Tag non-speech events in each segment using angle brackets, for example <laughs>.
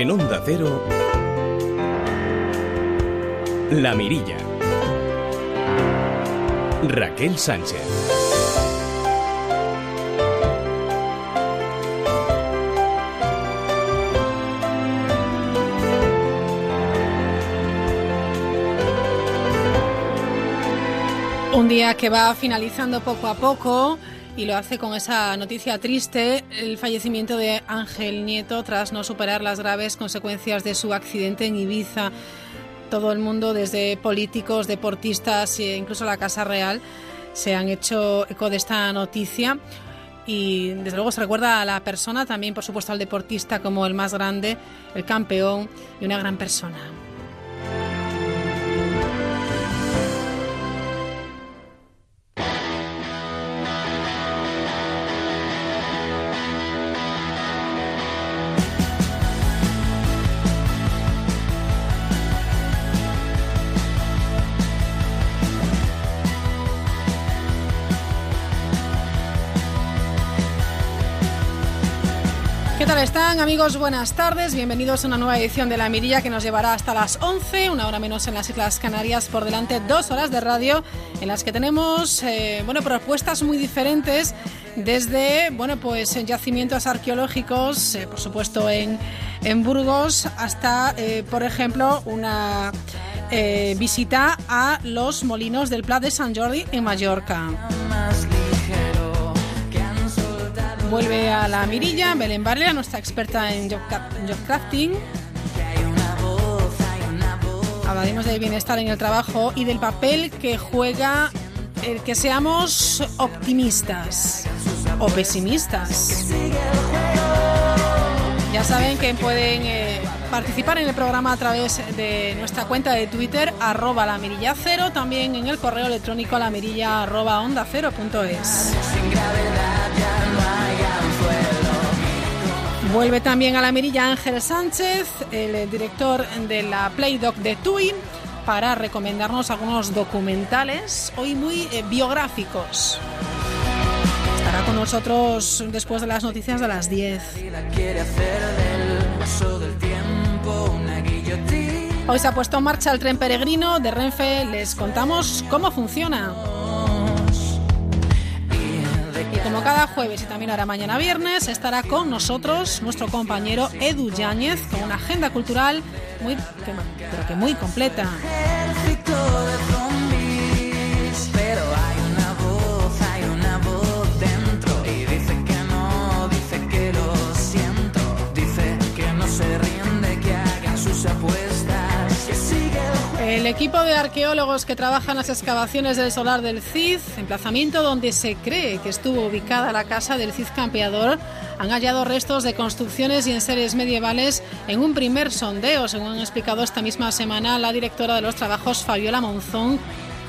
En Onda Cero, La Mirilla. Raquel Sánchez. Un día que va finalizando poco a poco y lo hace con esa noticia triste, el fallecimiento de Ángel Nieto tras no superar las graves consecuencias de su accidente en Ibiza. Todo el mundo, desde políticos, deportistas e incluso la Casa Real, se han hecho eco de esta noticia y desde luego se recuerda a la persona, también por supuesto al deportista como el más grande, el campeón y una gran persona. Tal están amigos? Buenas tardes, bienvenidos a una nueva edición de La Mirilla que nos llevará hasta las 11, una hora menos en las Islas Canarias, por delante dos horas de radio en las que tenemos eh, bueno, propuestas muy diferentes desde bueno, pues, en yacimientos arqueológicos, eh, por supuesto en, en Burgos, hasta eh, por ejemplo una eh, visita a los molinos del Pla de San Jordi en Mallorca. Vuelve a la mirilla Belén Barlea, nuestra experta en job, crafting. Hablaremos del bienestar en el trabajo y del papel que juega el que seamos optimistas o pesimistas. Ya saben que pueden eh, participar en el programa a través de nuestra cuenta de Twitter, arroba la mirilla cero, también en el correo electrónico la mirilla arroba onda cero punto es. Vuelve también a la mirilla Ángel Sánchez, el director de la Playdoc de TUI, para recomendarnos algunos documentales, hoy muy eh, biográficos. Estará con nosotros después de las noticias de las 10. Hoy se ha puesto en marcha el tren peregrino de Renfe. Les contamos cómo funciona. Como cada jueves y también ahora mañana viernes, estará con nosotros nuestro compañero Edu Yáñez con una agenda cultural muy, pero que muy completa. Equipo de arqueólogos que trabajan las excavaciones del solar del Cid, emplazamiento donde se cree que estuvo ubicada la casa del Cid campeador, han hallado restos de construcciones y enseres medievales en un primer sondeo, según han explicado esta misma semana la directora de los trabajos, Fabiola Monzón,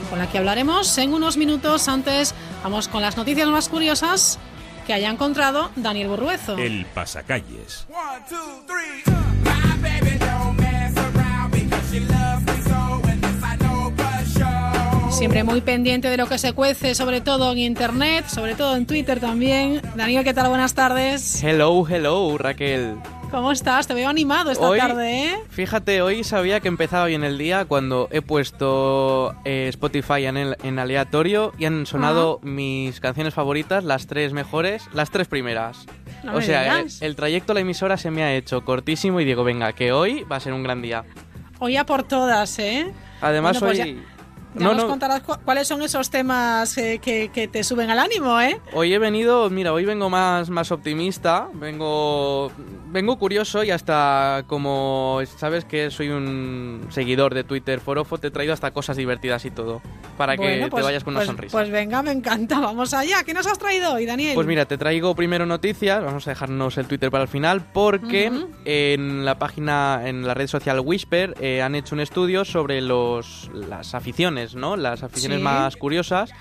con la que hablaremos en unos minutos. Antes, vamos con las noticias más curiosas que haya encontrado Daniel Burruezo. El pasacalles. One, two, three. Siempre muy pendiente de lo que se cuece, sobre todo en Internet, sobre todo en Twitter también. Daniel, ¿qué tal? Buenas tardes. Hello, hello, Raquel. ¿Cómo estás? Te veo animado esta Hoy- tarde, ¿eh? Fíjate, hoy sabía que empezaba bien el día cuando he puesto eh, Spotify en, el- en aleatorio y han sonado mis canciones favoritas, las tres mejores, las tres primeras. No o sea, el, trayecto a la emisora se me ha hecho cortísimo y digo, venga, que hoy va a ser un gran día. Hoy a por todas, ¿eh? Además, Bueno, pues hoy... Ya no, nos no, contarás cu- cuáles son esos temas eh, que, que te suben al ánimo, ¿eh? Hoy he venido, mira, hoy vengo más, más optimista, vengo, vengo curioso y hasta como sabes que soy un seguidor de Twitter Forofo, te he traído hasta cosas divertidas y todo, para que te pues- vayas con una pues- sonrisa. Pues venga, me encanta. <laughs> Vamos allá. ¿Qué nos has traído hoy, Daniel? Pues mira, te traigo primero noticias, vamos a dejarnos el Twitter para el final, porque en la página, en la red social Whisper, eh, han hecho un estudio sobre los, las aficiones, ¿no? Las aficiones Sí. más curiosas.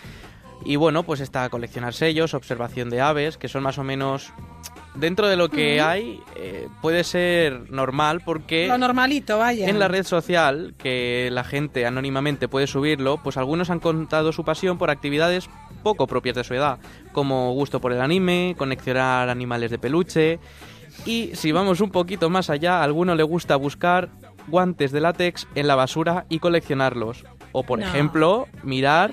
Y bueno, pues está coleccionar sellos, observación de aves, que son más o menos... Dentro de lo que hay, eh, puede ser normal porque... Lo normalito, vaya. En la red social, que la gente anónimamente puede subirlo, pues algunos han contado su pasión por actividades poco propias de su edad, como gusto por el anime, coleccionar animales de peluche Y si vamos un poquito más allá, a alguno le gusta buscar guantes de látex en la basura y coleccionarlos. O, por No. ejemplo, mirar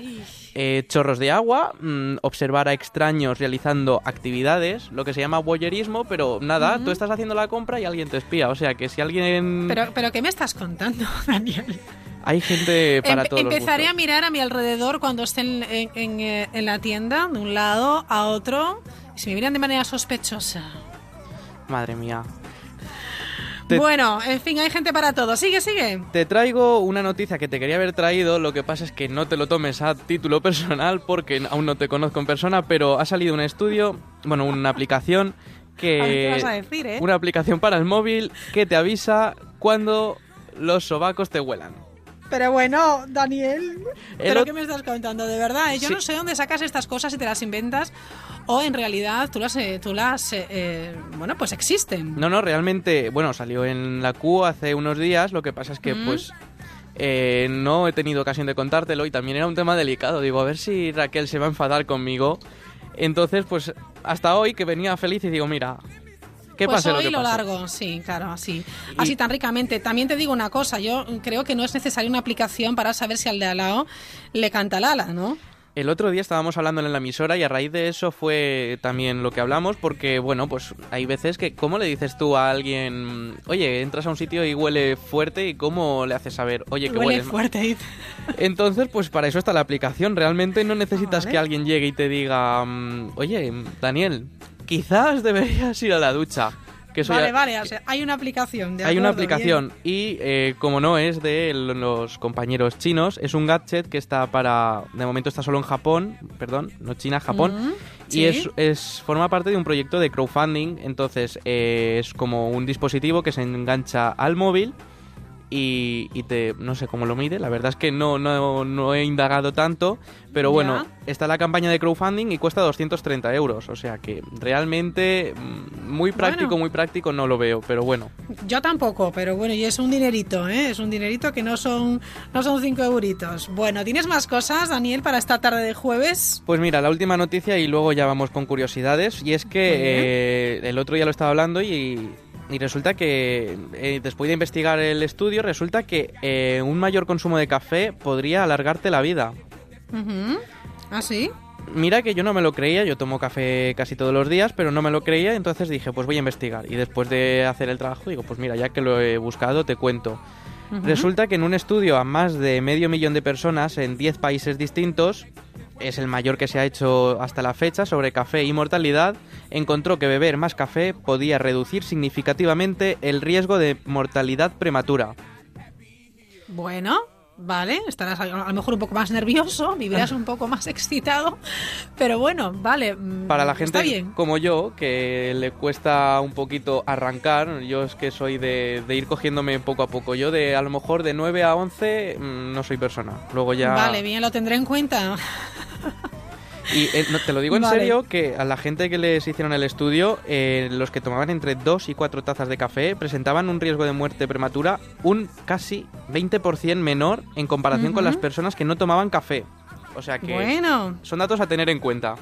eh, chorros de agua, mm, observar a extraños realizando actividades, lo que se llama voyeurismo, pero nada, tú estás haciendo la compra y alguien te espía. O sea que si alguien... Pero, pero ¿qué me estás contando, <laughs> Daniel? Hay gente para Empe- todos los empezaré a mirar a mi alrededor cuando esté en, en- en, eh, en la tienda, de un lado a otro, y si me miran de manera sospechosa. Madre mía. Te- Bueno, en fin, hay gente para todo. Sigue, sigue. Te traigo una noticia que te quería haber traído, lo que pasa es que no te lo tomes a título <laughs> personal porque aún no te conozco en persona, pero ha salido un estudio, bueno, una aplicación que... Vas a decir, ¿eh? Una aplicación para el móvil que te avisa cuando los sobacos te huelan. Pero bueno, Daniel. El ¿Pero qué me estás contando? De verdad, ¿eh? yo Sí. no sé dónde sacas estas cosas y te las inventas. O en realidad tú las, eh, tú las eh, eh, bueno, pues existen. No, no, realmente, bueno, salió en la Q hace unos días, lo que pasa es que Mm. pues eh, no he tenido ocasión de contártelo y también era un tema delicado, digo, a ver si Raquel se va a enfadar conmigo. Entonces, pues hasta hoy que venía feliz y digo, mira, que pues pase hoy lo que lo pase. largo, sí, claro, así. Y- Así tan ricamente. También te digo una cosa, yo creo que no es necesaria una aplicación para saber si al de al lado le canta Lala, ¿no? El otro día estábamos hablando en la emisora y a raíz de eso fue también lo que hablamos porque, bueno, pues hay veces que, ¿cómo le dices tú a alguien, oye, entras a un sitio y huele fuerte y cómo le haces saber, oye, que Huele hueles mal"? fuerte. Entonces, pues para eso está la aplicación. Realmente no necesitas Vale. que alguien llegue y te diga, mm, oye, Daniel, quizás deberías ir a la ducha. Que eso Vale, ya- vale, o sea, hay una aplicación. de hay una aplicación y eh, como no es de los compañeros chinos, es un gadget que está para, de momento está solo en Japón, perdón, no China, Japón, Mm, y sí. es, es forma parte de un proyecto de crowdfunding, entonces eh, es como un dispositivo que se engancha al móvil y, y te, no sé cómo lo mide, la verdad es que no, no, no he indagado tanto, pero bueno, Ya. está la campaña de crowdfunding y cuesta 230 euros, o sea que realmente mm, muy práctico, Bueno. muy práctico no lo veo, pero bueno. Yo tampoco, pero bueno, y es un dinerito, ¿eh? Es un dinerito que no son, no son cinco euritos. Bueno, ¿tienes más cosas, Daniel, para esta tarde de jueves? Pues mira, la última noticia y luego ya vamos con curiosidades. Y es que eh, el otro día lo estaba hablando y, y resulta que eh, después de investigar el estudio, resulta que eh, un mayor consumo de café podría alargarte la vida. Ujú. ¿Ah, sí? Mira que yo no me lo creía, yo tomo café casi todos los días, pero no me lo creía, entonces dije, pues voy a investigar. Y después de hacer el trabajo, digo, pues mira, ya que lo he buscado, te cuento. Resulta que en un estudio a más de medio millón de personas en 10 países distintos, es el mayor que se ha hecho hasta la fecha sobre café y mortalidad, encontró que beber más café podía reducir significativamente el riesgo de mortalidad prematura. Bueno, vale, estarás a lo mejor un poco más nervioso, vivirás un poco más excitado, pero bueno, vale. mm, Para la gente bien. como yo, que le cuesta un poquito arrancar, yo es que soy de, de ir cogiéndome poco a poco. Yo de a lo mejor de 9 a 11 mm, no soy persona. Luego ya... Vale, bien, lo tendré en cuenta. <laughs> Y eh, no, te lo digo en Vale. serio que a la gente que les hicieron el estudio, eh, los que tomaban entre 2 y 4 tazas de café presentaban un riesgo de muerte prematura un casi 20% menor en comparación con las personas que no tomaban café. O sea que Bueno, son datos a tener en cuenta.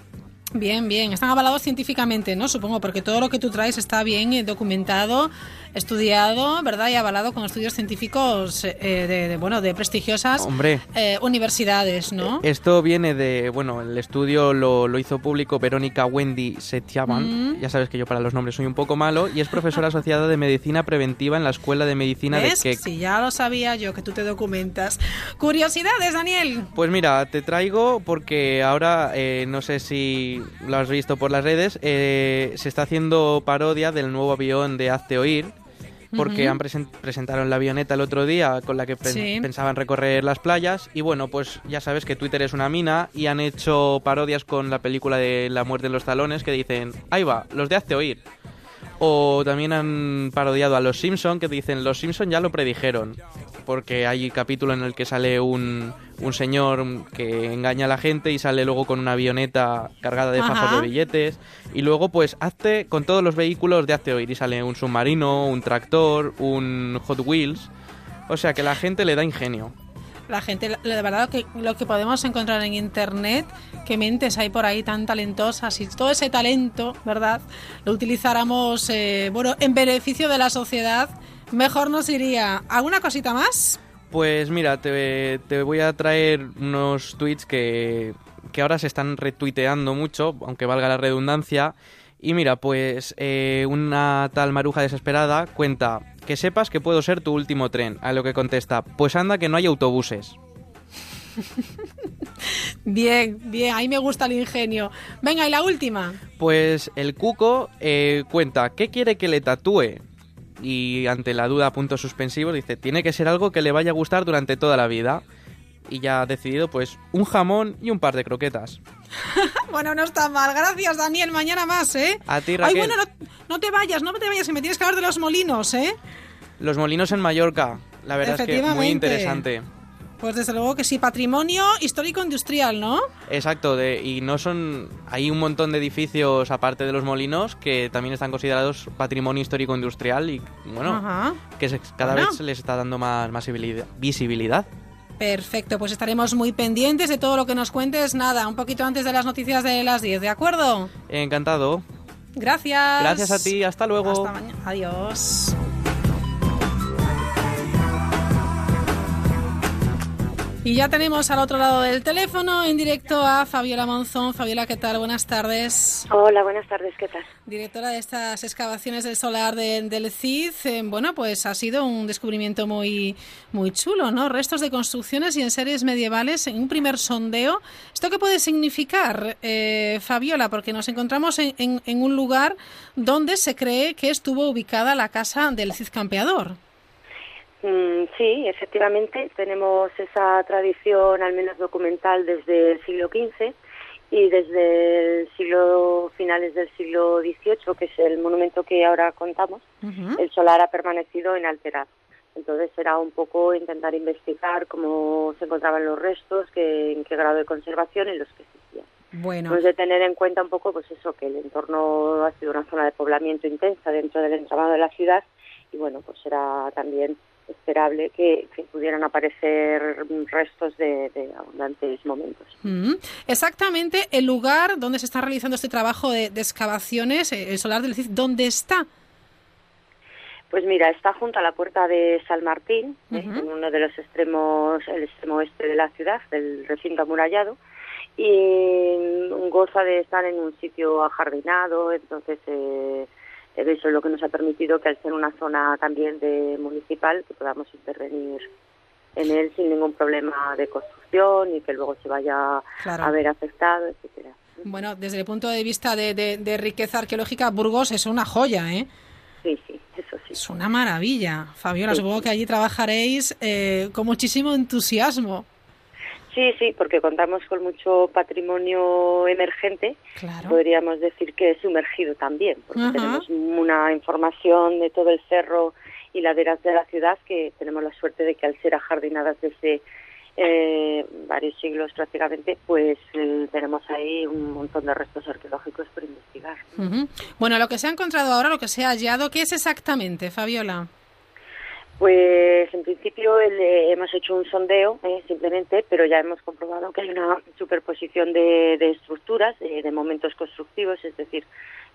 bien, bien. Están avalados científicamente, ¿no? Supongo, porque todo lo que tú traes está bien eh, documentado, estudiado, ¿verdad? Y avalado con estudios científicos eh, de, de, bueno, de prestigiosas Hombre. eh, universidades, ¿no? Esto viene de, bueno, el estudio lo, lo hizo público Verónica Wendy Setiaban, Mm. ya sabes que yo para los nombres soy un poco malo, y es profesora asociada de medicina preventiva en la Escuela de Medicina ¿Ves? de Keck. Sí, ya lo sabía yo que tú te documentas. Curiosidades, Daniel. Pues mira, te traigo porque ahora, eh, no sé si lo has visto por las redes, eh, se está haciendo parodia del nuevo avión de Hazte Oír, porque han presen- presentaron la avioneta el otro día con la que pen- Sí. pensaban recorrer las playas y bueno, pues ya sabes que Twitter es una mina y han hecho parodias con la película de La muerte en los talones que dicen, ahí va, los de Hazte Oír. O también han parodiado a Los Simpson que dicen, Los Simpson ya lo predijeron. Porque hay capítulo en el que sale un, un señor que engaña a la gente y sale luego con una avioneta cargada de fajos Ajá. de billetes. Y luego pues hazte con todos los vehículos de Hazte Oír. Y sale un submarino, un tractor, un Hot Wheels. O sea que la gente le da ingenio. la gente, la- de verdad, que lo que podemos encontrar en internet, que mentes hay por ahí tan talentosas y todo ese talento, ¿verdad? Lo utilizáramos, eh, bueno, en beneficio de la sociedad, mejor nos iría. ¿Alguna cosita más? Pues mira, te, te voy a traer unos tweets que, que ahora se están retuiteando mucho, aunque valga la redundancia. Y mira, pues eh, una tal maruja desesperada cuenta que sepas que puedo ser tu último tren. A lo que contesta, pues anda que no hay autobuses. <laughs> Bien, bien, ahí me gusta el ingenio. Venga, y la última. Pues el cuco eh, cuenta, ¿qué quiere que le tatúe? Y ante la duda, puntos suspensivos, dice, tiene que ser algo que le vaya a gustar durante toda la vida. Y ya ha decidido, pues, un jamón y un par de croquetas. <laughs> Bueno, no está mal. Gracias, Daniel. Mañana más, ¿eh? A ti, Ay, Raquel. bueno, no, no te vayas, no te vayas, que me tienes que hablar de los molinos, ¿eh? Los molinos en Mallorca, la verdad es que muy interesante. Pues desde luego que sí, patrimonio histórico-industrial, ¿no? Exacto, de, y no son. Hay un montón de edificios aparte de los molinos que también están considerados patrimonio histórico industrial y bueno, Ajá. que se- cada Bueno. vez les está dando más, más visibilidad- visibilidad. Perfecto, pues estaremos muy pendientes de todo lo que nos cuentes. Nada, un poquito antes de las noticias de las 10, ¿de acuerdo? Encantado. Gracias. Gracias a ti, hasta luego. Hasta mañana. Adiós. Y ya tenemos al otro lado del teléfono en directo a Fabiola Monzón. Fabiola, ¿qué tal? Buenas tardes. Hola, buenas tardes, ¿qué tal? Directora de estas excavaciones del solar de- del CID. Eh, bueno, pues ha sido un descubrimiento muy, muy chulo, ¿no? Restos de construcciones y enseres medievales en un primer sondeo. ¿Esto qué puede significar, eh, Fabiola? Porque nos encontramos en, en- en un lugar donde se cree que estuvo ubicada la casa del Cid Campeador. Mm, sí, efectivamente, tenemos esa tradición, al menos documental, desde el siglo XV y desde el siglo finales del siglo XVIII, que es el monumento que ahora contamos, el solar ha permanecido inalterado. Entonces era un poco intentar investigar cómo se encontraban los restos, qué, en qué grado de conservación y los que existían. Bueno, Hemos de tener en cuenta un poco, pues eso, que el entorno ha sido una zona de poblamiento intensa dentro del entramado de la ciudad y bueno, pues era también esperable que, que pudieran aparecer restos de, de abundantes momentos. Mm. Exactamente el lugar donde se está realizando este trabajo de, de excavaciones, eh, el solar del Cid, ¿dónde está? Pues mira, está junto a la puerta de San Martín, ¿eh? En uno de los extremos, el extremo oeste de la ciudad, del recinto amurallado, y goza de estar en un sitio ajardinado, entonces eh, eso es lo que nos ha permitido que al ser una zona también de municipal, que podamos intervenir en él sin ningún problema de construcción y que luego se vaya Claro. a ver afectado, etcétera. Bueno, desde el punto de vista de, de- de riqueza arqueológica, Burgos es una joya, ¿eh? Sí, sí, eso sí. Es una maravilla. Fabiola, Sí. supongo que allí trabajaréis eh, con muchísimo entusiasmo. Sí, sí, porque contamos con mucho patrimonio emergente, Claro. podríamos decir que es sumergido también, porque tenemos una información de todo el cerro y laderas de la ciudad que tenemos la suerte de que al ser ajardinadas desde eh, varios siglos prácticamente, pues eh, tenemos ahí un montón de restos arqueológicos por investigar. Bueno, lo que se ha encontrado ahora, lo que se ha hallado, ¿qué es exactamente, Fabiola? Pues en principio eh, hemos hecho un sondeo eh, simplemente, pero ya hemos comprobado que hay una superposición de, estructuras, eh, de momentos constructivos, es decir,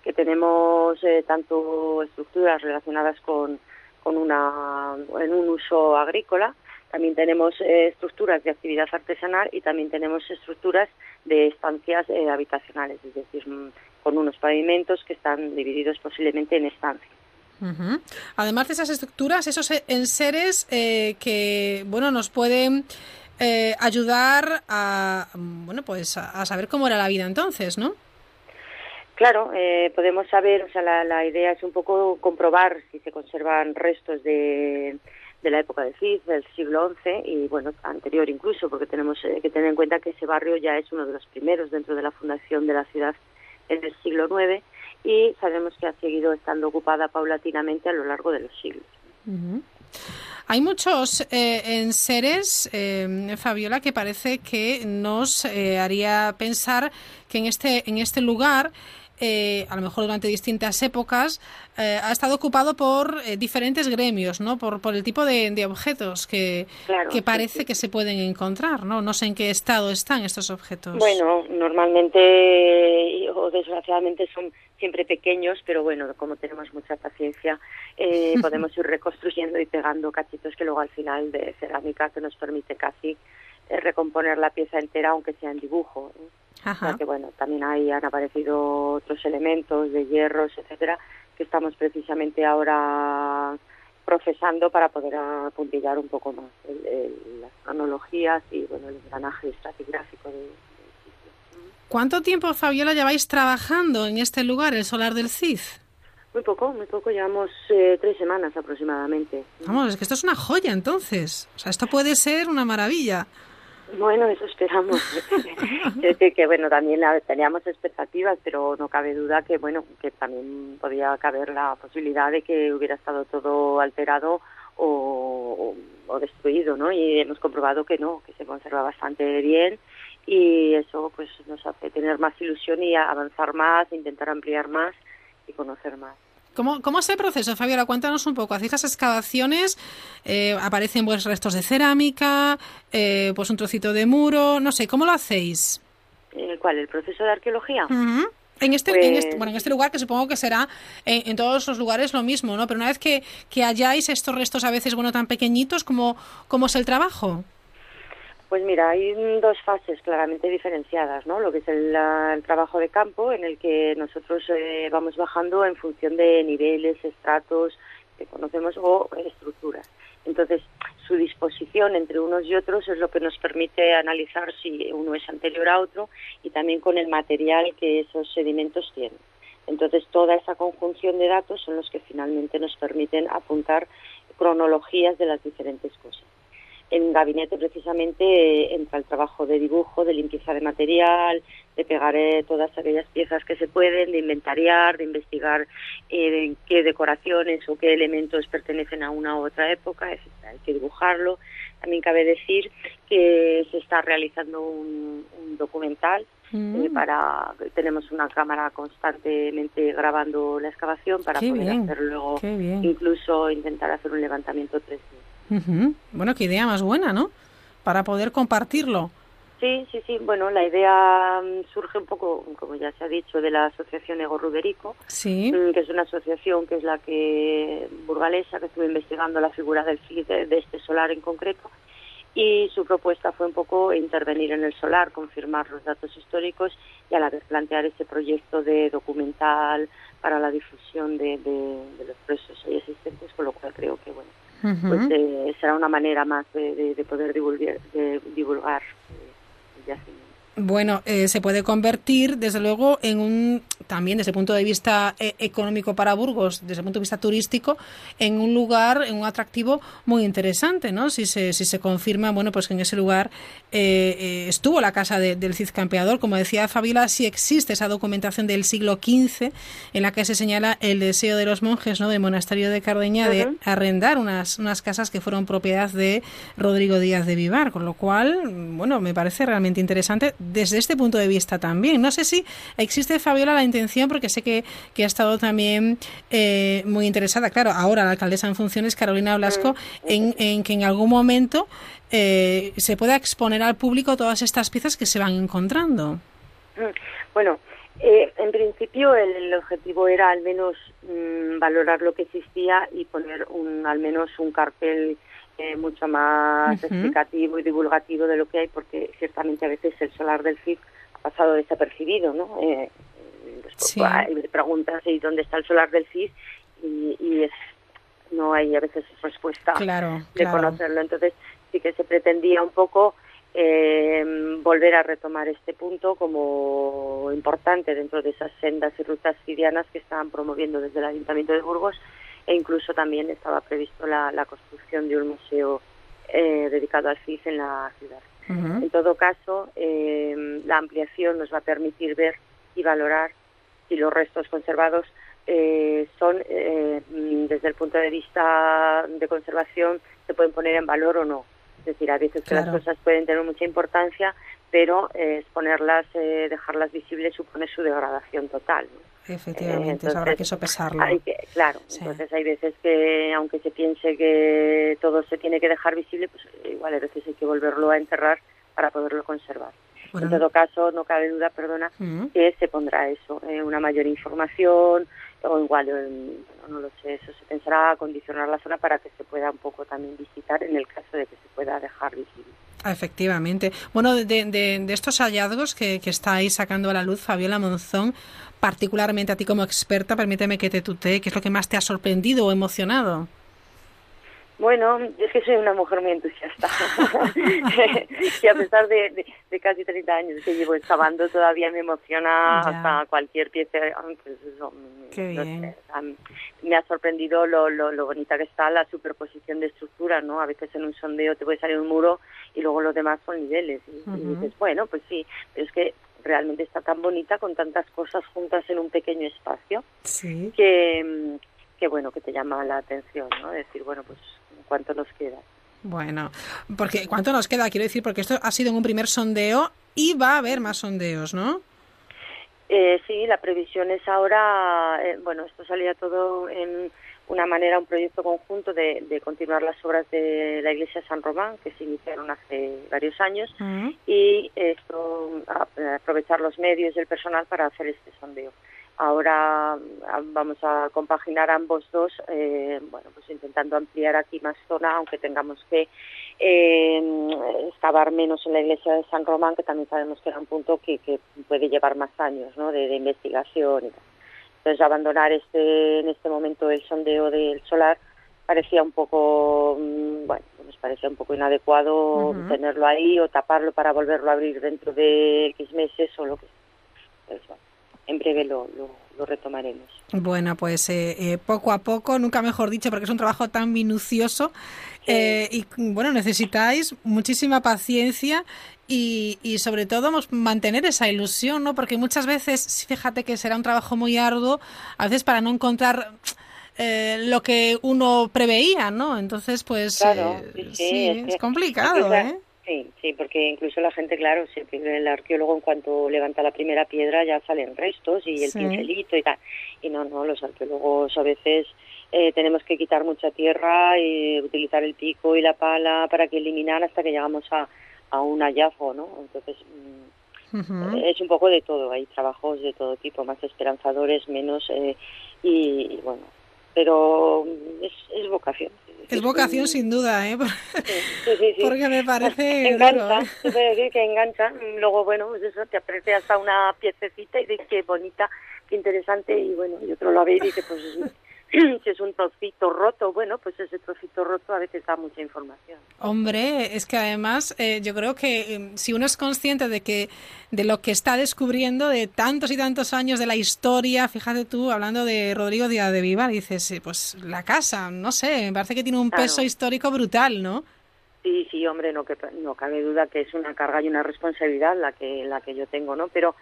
que tenemos eh, tanto estructuras relacionadas con, con una, en un uso agrícola, también tenemos eh, estructuras de actividad artesanal y también tenemos estructuras de estancias habitacionales, es decir, mm, con unos pavimentos que están divididos posiblemente en estancias. Ujú. Además de esas estructuras, esos e- enseres eh, que bueno nos pueden eh, ayudar a bueno pues a, a saber cómo era la vida entonces, ¿no? Claro, eh, podemos saber, o sea, la, la idea es un poco comprobar si se conservan restos de, de la época de Cid, del siglo XI y, bueno, anterior incluso, porque tenemos eh, que tener en cuenta que ese barrio ya es uno de los primeros dentro de la fundación de la ciudad en el siglo IX y sabemos que ha seguido estando ocupada paulatinamente a lo largo de los siglos. Hay muchos eh, enseres, eh, Fabiola, que parece que nos eh, haría pensar que en este, en este lugar eh, a lo mejor durante distintas épocas, eh, ha estado ocupado por eh, diferentes gremios, ¿no? Por, por el tipo de, de objetos que, Claro, que sí, parece sí. que se pueden encontrar, ¿no? No sé en qué estado están estos objetos. Bueno, normalmente o desgraciadamente son siempre pequeños, pero bueno, como tenemos mucha paciencia, eh, <laughs> podemos ir reconstruyendo y pegando cachitos que luego al final de cerámica que nos permite casi eh, recomponer la pieza entera, aunque sea en dibujo. ¿eh? O sea Ajá. que bueno, también ahí han aparecido otros elementos de hierros, etcétera, que estamos precisamente ahora procesando para poder apuntillar un poco más el- el- las cronologías y bueno el engranaje estratigráfico de. ¿Cuánto tiempo, Fabiola, lleváis trabajando en este lugar, el solar del CID? Muy poco, muy poco, llevamos eh, tres semanas aproximadamente. Vamos, es que esto es una joya entonces. O sea, esto puede ser una maravilla. Bueno, eso esperamos. <laughs> es decir, que bueno, también teníamos expectativas, pero no cabe duda que bueno, que también podía caber la posibilidad de que hubiera estado todo alterado o, o, o destruido, ¿no? Y hemos comprobado que no, que se conserva bastante bien y eso pues nos hace tener más ilusión y avanzar más, intentar ampliar más y conocer más. ¿Cómo, ¿Cómo es el proceso, Fabiola? Cuéntanos un poco. ¿Hacéis las excavaciones? Eh, ¿Aparecen pues, restos de cerámica? Eh, ¿Pues un trocito de muro? No sé, ¿cómo lo hacéis? Eh, ¿Cuál? ¿El proceso de arqueología? En este, en Pues- este, bueno, en este lugar, que supongo que será en, en todos los lugares lo mismo, ¿no? Pero una vez que, que halláis estos restos a veces, bueno, tan pequeñitos, ¿cómo, cómo es el trabajo? Pues mira, hay dos fases claramente diferenciadas, ¿no? Lo que es el trabajo de campo, en el que nosotros eh, vamos bajando en función de niveles, estratos que conocemos o estructuras. Entonces, su disposición entre unos y otros es lo que nos permite analizar si uno es anterior a otro y también con el material que esos sedimentos tienen. Entonces, toda esa conjunción de datos son los que finalmente nos permiten apuntar cronologías de las diferentes cosas. En gabinete precisamente eh, entra el trabajo de dibujo, de limpieza de material, de pegar eh, todas aquellas piezas que se pueden, de inventariar, de investigar eh, qué decoraciones o qué elementos pertenecen a una u otra época, etcétera. Hay que dibujarlo. También cabe decir que se está realizando un, un documental Mm. eh, para tenemos una cámara constantemente grabando la excavación para Qué poder bien, hacer luego incluso intentar hacer un levantamiento 3D. Bueno, qué idea más buena, ¿no? Para poder compartirlo. Sí, sí, sí. Bueno, la idea mm, surge un poco, como ya se ha dicho, de la asociación Ego Ruderico, Sí. mm, que es una asociación que es la que burgalesa que estuvo investigando la figura del de, este solar en concreto y su propuesta fue un poco intervenir en el solar, confirmar los datos históricos y a la vez plantear ese proyecto de documental para la difusión de, de- de los procesos ahí existentes, con lo cual creo que bueno, Pues eh, será una manera más de, de- de poder divulgar, de divulgar eh, el yacimiento. Bueno, eh, se puede convertir, desde luego, en un, también desde el punto de vista eh, económico para Burgos, desde el punto de vista turístico, en un lugar, en un atractivo muy interesante, ¿no? Si se, si se confirma, bueno, pues que en ese lugar eh, eh, estuvo la casa de- del Cid Campeador. Como decía Fabiola, sí existe esa documentación del siglo XV en la que se señala el deseo de los monjes, ¿no? Del monasterio de Cardeña de arrendar unas, unas casas que fueron propiedad de Rodrigo Díaz de Vivar, con lo cual, bueno, me parece realmente interesante desde este punto de vista también. No sé si existe, Fabiola, la intención, porque sé que, que ha estado también eh, muy interesada, claro, ahora la alcaldesa en funciones, Carolina Blasco, en, en que en algún momento eh, se pueda exponer al público todas estas piezas que se van encontrando. Mm, Bueno, eh, en principio el, el objetivo era al menos mm, valorar lo que existía y poner un, al menos un cartel eh, mucho más explicativo y divulgativo de lo que hay, porque ciertamente a veces el solar del CID ha pasado desapercibido, ¿no? Eh, Sí. preguntas ¿y dónde está el solar del CID? Y, y es, no hay a veces respuesta Claro, de claro. conocerlo. Entonces sí que se pretendía un poco eh, volver a retomar este punto como importante dentro de esas sendas y rutas sirianas que estaban promoviendo desde el Ayuntamiento de Burgos e incluso también estaba previsto la, la construcción de un museo eh, dedicado al CIS en la ciudad. En todo caso, eh, la ampliación nos va a permitir ver y valorar si los restos conservados eh, son, eh, desde el punto de vista de conservación, se pueden poner en valor o no. Es decir, a veces que las cosas pueden tener mucha importancia, pero eh, exponerlas, eh, dejarlas visibles supone su degradación total. ¿no? Efectivamente, Eh, habrá que entonces, sopesarlo. Hay que, claro, Sí. entonces hay veces que, aunque se piense que todo se tiene que dejar visible, pues igual a veces hay que volverlo a enterrar para poderlo conservar. Bueno, en todo caso, no cabe duda, perdona, Mm. que se pondrá eso, eh, una mayor información, o igual, eh, no lo sé, eso se pensará acondicionar la zona para que se pueda un poco también visitar en el caso de que se pueda dejar visible. Efectivamente. Bueno, de, de- de estos hallazgos que, que estáis sacando a la luz, Fabiola Monzón, particularmente a ti como experta, permíteme que te tutee, ¿qué es lo que más te ha sorprendido o emocionado? Bueno, es que soy una mujer muy entusiasta. <laughs> <laughs> y a pesar de, de- de casi 30 años que llevo excavando, todavía me emociona Ya. hasta cualquier pieza. Eso, mm, Qué no bien. sé, me ha sorprendido lo, lo, lo bonita que está la superposición de estructuras, ¿no? A veces en un sondeo te puede salir un muro y luego los demás son niveles. Y, y dices, bueno, pues sí, pero es que realmente está tan bonita con tantas cosas juntas en un pequeño espacio Sí. que, que bueno, que te llama la atención, ¿no? Decir, bueno, pues cuánto nos queda. Bueno, porque ¿cuánto nos queda? Quiero decir, porque esto ha sido en un primer sondeo y va a haber más sondeos, ¿no? Eh, sí, la previsión es ahora, eh, bueno, esto salía todo en una manera, un proyecto conjunto de, de continuar las obras de la iglesia de San Román, que se iniciaron hace varios años, Mm. y esto, aprovechar los medios y el personal para hacer este sondeo. Ahora ah, vamos a compaginar ambos dos, eh, bueno, pues intentando ampliar aquí más zona, aunque tengamos que eh, excavar menos en la iglesia de San Román, que también sabemos que era un punto que, que puede llevar más años, ¿no? De, de investigación y tal. Entonces abandonar este, en este momento el sondeo del solar parecía un poco, mm, bueno, nos parecía un poco inadecuado tenerlo ahí o taparlo para volverlo a abrir dentro de X meses o lo que sea. Entonces, bueno, en breve lo, lo, lo retomaremos. Bueno, pues eh, eh, poco a poco, nunca mejor dicho, porque es un trabajo tan minucioso eh, y bueno, necesitáis muchísima paciencia y, y sobre todo mantener esa ilusión, ¿no? Porque muchas veces, fíjate que será un trabajo muy arduo, a veces para no encontrar eh, lo que uno preveía, ¿no? Entonces, pues Claro, eh, sí, sí, sí, es es, complicado, ¿eh? Sí, sí, porque incluso la gente, claro, pierde el arqueólogo en cuanto levanta la primera piedra ya salen restos y el Sí. pincelito y tal. Y no, no, los arqueólogos a veces eh, tenemos que quitar mucha tierra y utilizar el pico y la pala para que eliminar hasta que llegamos a, a un hallazgo, ¿no? Entonces, Ujú. es un poco de todo, hay trabajos de todo tipo, más esperanzadores, menos, eh, y, y bueno, pero es, es vocación. Es vocación sin duda, ¿eh? <laughs> Sí, sí. Porque me parece <laughs> engancha, duro, ¿eh? puede decir que engancha. Luego, bueno, pues eso, te aparece hasta una piececita y dices qué bonita, qué interesante, y bueno, y otro lo ve y dice, pues <clears throat> si es un trocito roto, bueno, pues ese trocito roto a veces da mucha información. Hombre, es que además eh, yo creo que eh, si uno es consciente de que de lo que está descubriendo de tantos y tantos años de la historia, fíjate tú, hablando de Rodrigo Díaz de Vivar, dices, eh, pues la casa, no sé, me parece que tiene un Claro. peso histórico brutal, ¿no? Sí, sí, hombre, no, que, no cabe duda que es una carga y una responsabilidad la que la que yo tengo, ¿no? Pero,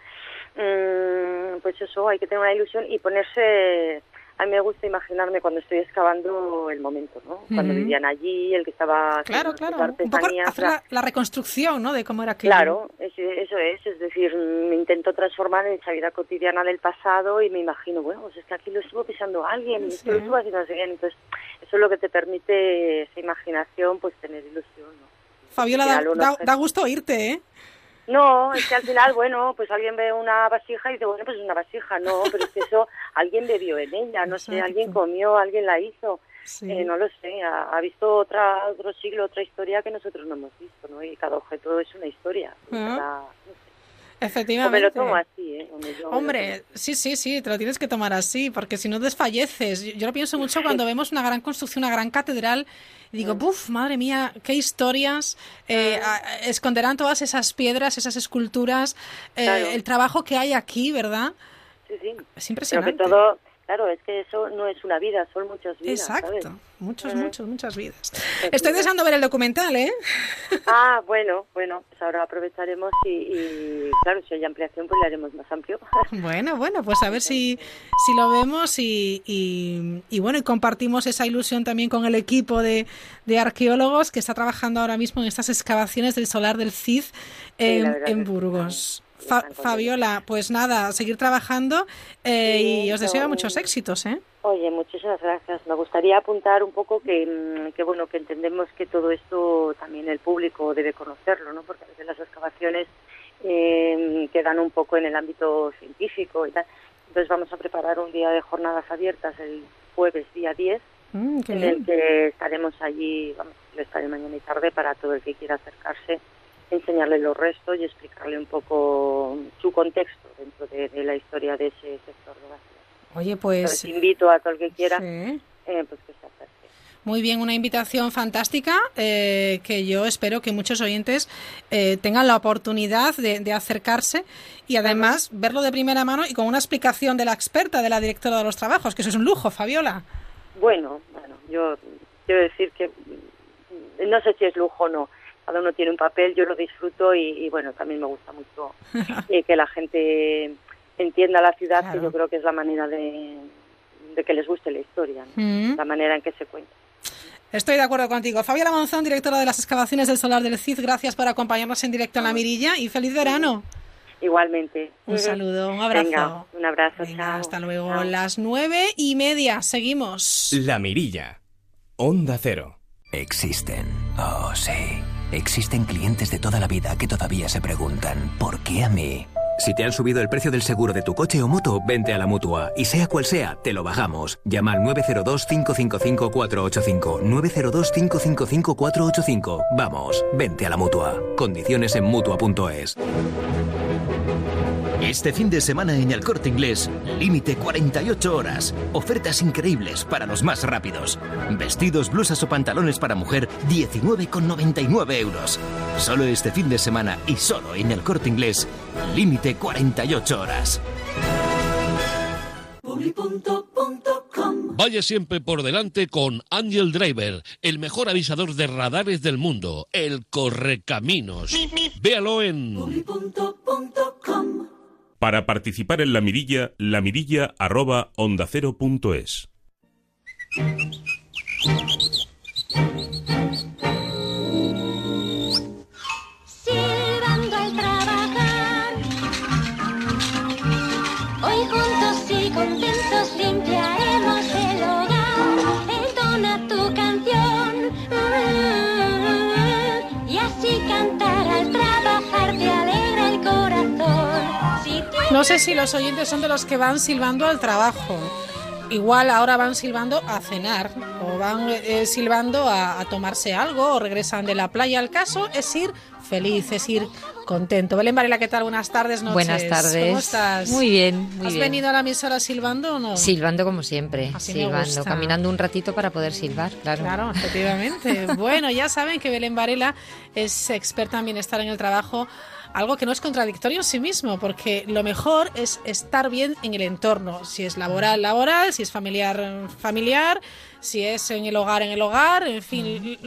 mm, pues eso, hay que tener una ilusión y ponerse... A mí me gusta imaginarme cuando estoy excavando el momento, ¿no? Cuando vivían allí, el que estaba Claro, claro, un poco hacer la, la reconstrucción, ¿no? De cómo era aquello. Claro, es- eso es, es decir, me intento transformar en esa vida cotidiana del pasado y me imagino, bueno, pues es que aquí lo estuvo pisando alguien, y esto lo Sí. estuvo haciendo alguien, entonces eso es lo que te permite esa imaginación, pues tener ilusión, ¿no? Fabiola, da, da- da gusto oírte, ¿eh? No, es que al final, bueno, pues alguien ve una vasija y dice, bueno, pues es una vasija, no, pero es que eso <laughs> alguien bebió en ella, no sé, alguien comió, alguien la hizo, Sí. eh, no lo sé, ha, ha visto otra otro siglo, otra historia que nosotros no hemos visto, ¿no? Y cada objeto es una historia. Ah. cada- no sé. O me Efectivamente. lo tomo así, ¿eh? Hombre, sí, sí, sí, te lo tienes que tomar así, porque si no desfalleces. Yo, yo lo pienso mucho cuando vemos una gran construcción, una gran catedral, y digo, buf, madre mía, qué historias eh, a- esconderán todas esas piedras, esas esculturas, eh, Claro. el trabajo que hay aquí, ¿verdad? Sí, sí. Es Pero que impresionante. todo, claro, es que eso no es una vida, son muchas vidas, ¿sabes? Exacto. Muchos, Ujú. muchos, muchas vidas. Estoy deseando ver el documental, ¿eh? <laughs> Ah, bueno, bueno, pues ahora aprovecharemos y, y, claro, si hay ampliación, pues le haremos más amplio. <laughs> Bueno, bueno, pues a ver si, si lo vemos y, y, y bueno, y compartimos esa ilusión también con el equipo de, de arqueólogos que está trabajando ahora mismo en estas excavaciones del solar del Cid en, en Burgos. Fa-. Fabiola, pues nada, seguir trabajando eh, Sí, y os deseo no. muchos éxitos, ¿eh? Oye, muchísimas gracias. Me gustaría apuntar un poco que, mm, que bueno, que entendemos que todo esto también el público debe conocerlo, ¿no? Porque a veces las excavaciones eh, quedan un poco en el ámbito científico y tal. Entonces vamos a preparar un día de jornadas abiertas el jueves día 10 Mm, en el que estaremos allí, vamos, yo estaré mañana y tarde para todo el que quiera acercarse, enseñarle los restos y explicarle un poco su contexto dentro de, de la historia de ese sector de la ciudad. Oye, Entonces pues invito a todo el que quiera sí. eh, pues que se acerque. Muy bien, una invitación fantástica eh, que yo espero que muchos oyentes eh, tengan la oportunidad de, de acercarse y además verlo de primera mano y con una explicación de la experta, de la directora de los trabajos, que eso es un lujo, Fabiola. Bueno, bueno, yo quiero decir que no sé si es lujo o no. Cada uno tiene un papel, yo lo disfruto y, y, bueno, también me gusta mucho <laughs> eh, que la gente entienda la ciudad, Claro. que yo creo que es la manera de, de que les guste la historia, ¿no? Mm. la manera en que se cuenta. Estoy de acuerdo contigo. Fabiola Monzón, directora de las excavaciones del Solar del Cid, gracias por acompañarnos en directo en La Mirilla y feliz verano. Igualmente. Un saludo, un abrazo. Venga, un abrazo. Venga, chao. hasta luego. Chao. Las nueve y media. Seguimos. La Mirilla. Onda Cero. Existen. Oh, sí. Existen clientes de toda la vida que todavía se preguntan, ¿por qué a mí? Si te han subido el precio del seguro de tu coche o moto, vente a la mutua. Y sea cual sea, te lo bajamos. Llama al 902-555-485. 902-555-485. Vamos, vente a la mutua. Condiciones en mutua.es. Este fin de semana en el corte inglés, límite 48 horas. Ofertas increíbles para los más rápidos. Vestidos, blusas o pantalones para mujer, 19,99 euros. Solo este fin de semana y solo en el corte inglés, límite 48 horas. Vaya siempre por delante con Angel Driver, el mejor avisador de radares del mundo, el correcaminos. Véalo en Para participar en la mirilla, la mirilla arroba onda. No sé si los oyentes son de los que van silbando al trabajo. Igual ahora van silbando a cenar o van eh, silbando a, a tomarse algo o regresan de la playa. El caso es ir feliz, es ir contento. Belén Varela, ¿qué tal? Buenas tardes, noches. Buenas tardes. ¿Cómo estás? Muy bien, muy ¿Has bien. venido a la emisora silbando o no? Silbando como siempre, Así me silbando, gusta. caminando un ratito para poder silbar, claro. Claro, efectivamente. <laughs> bueno, ya saben que Belén Varela es experta en bienestar en el trabajo, algo que no es contradictorio en sí mismo, porque lo mejor es estar bien en el entorno, si es laboral, laboral, si es familiar, familiar, si es en el hogar, en el hogar, en fin.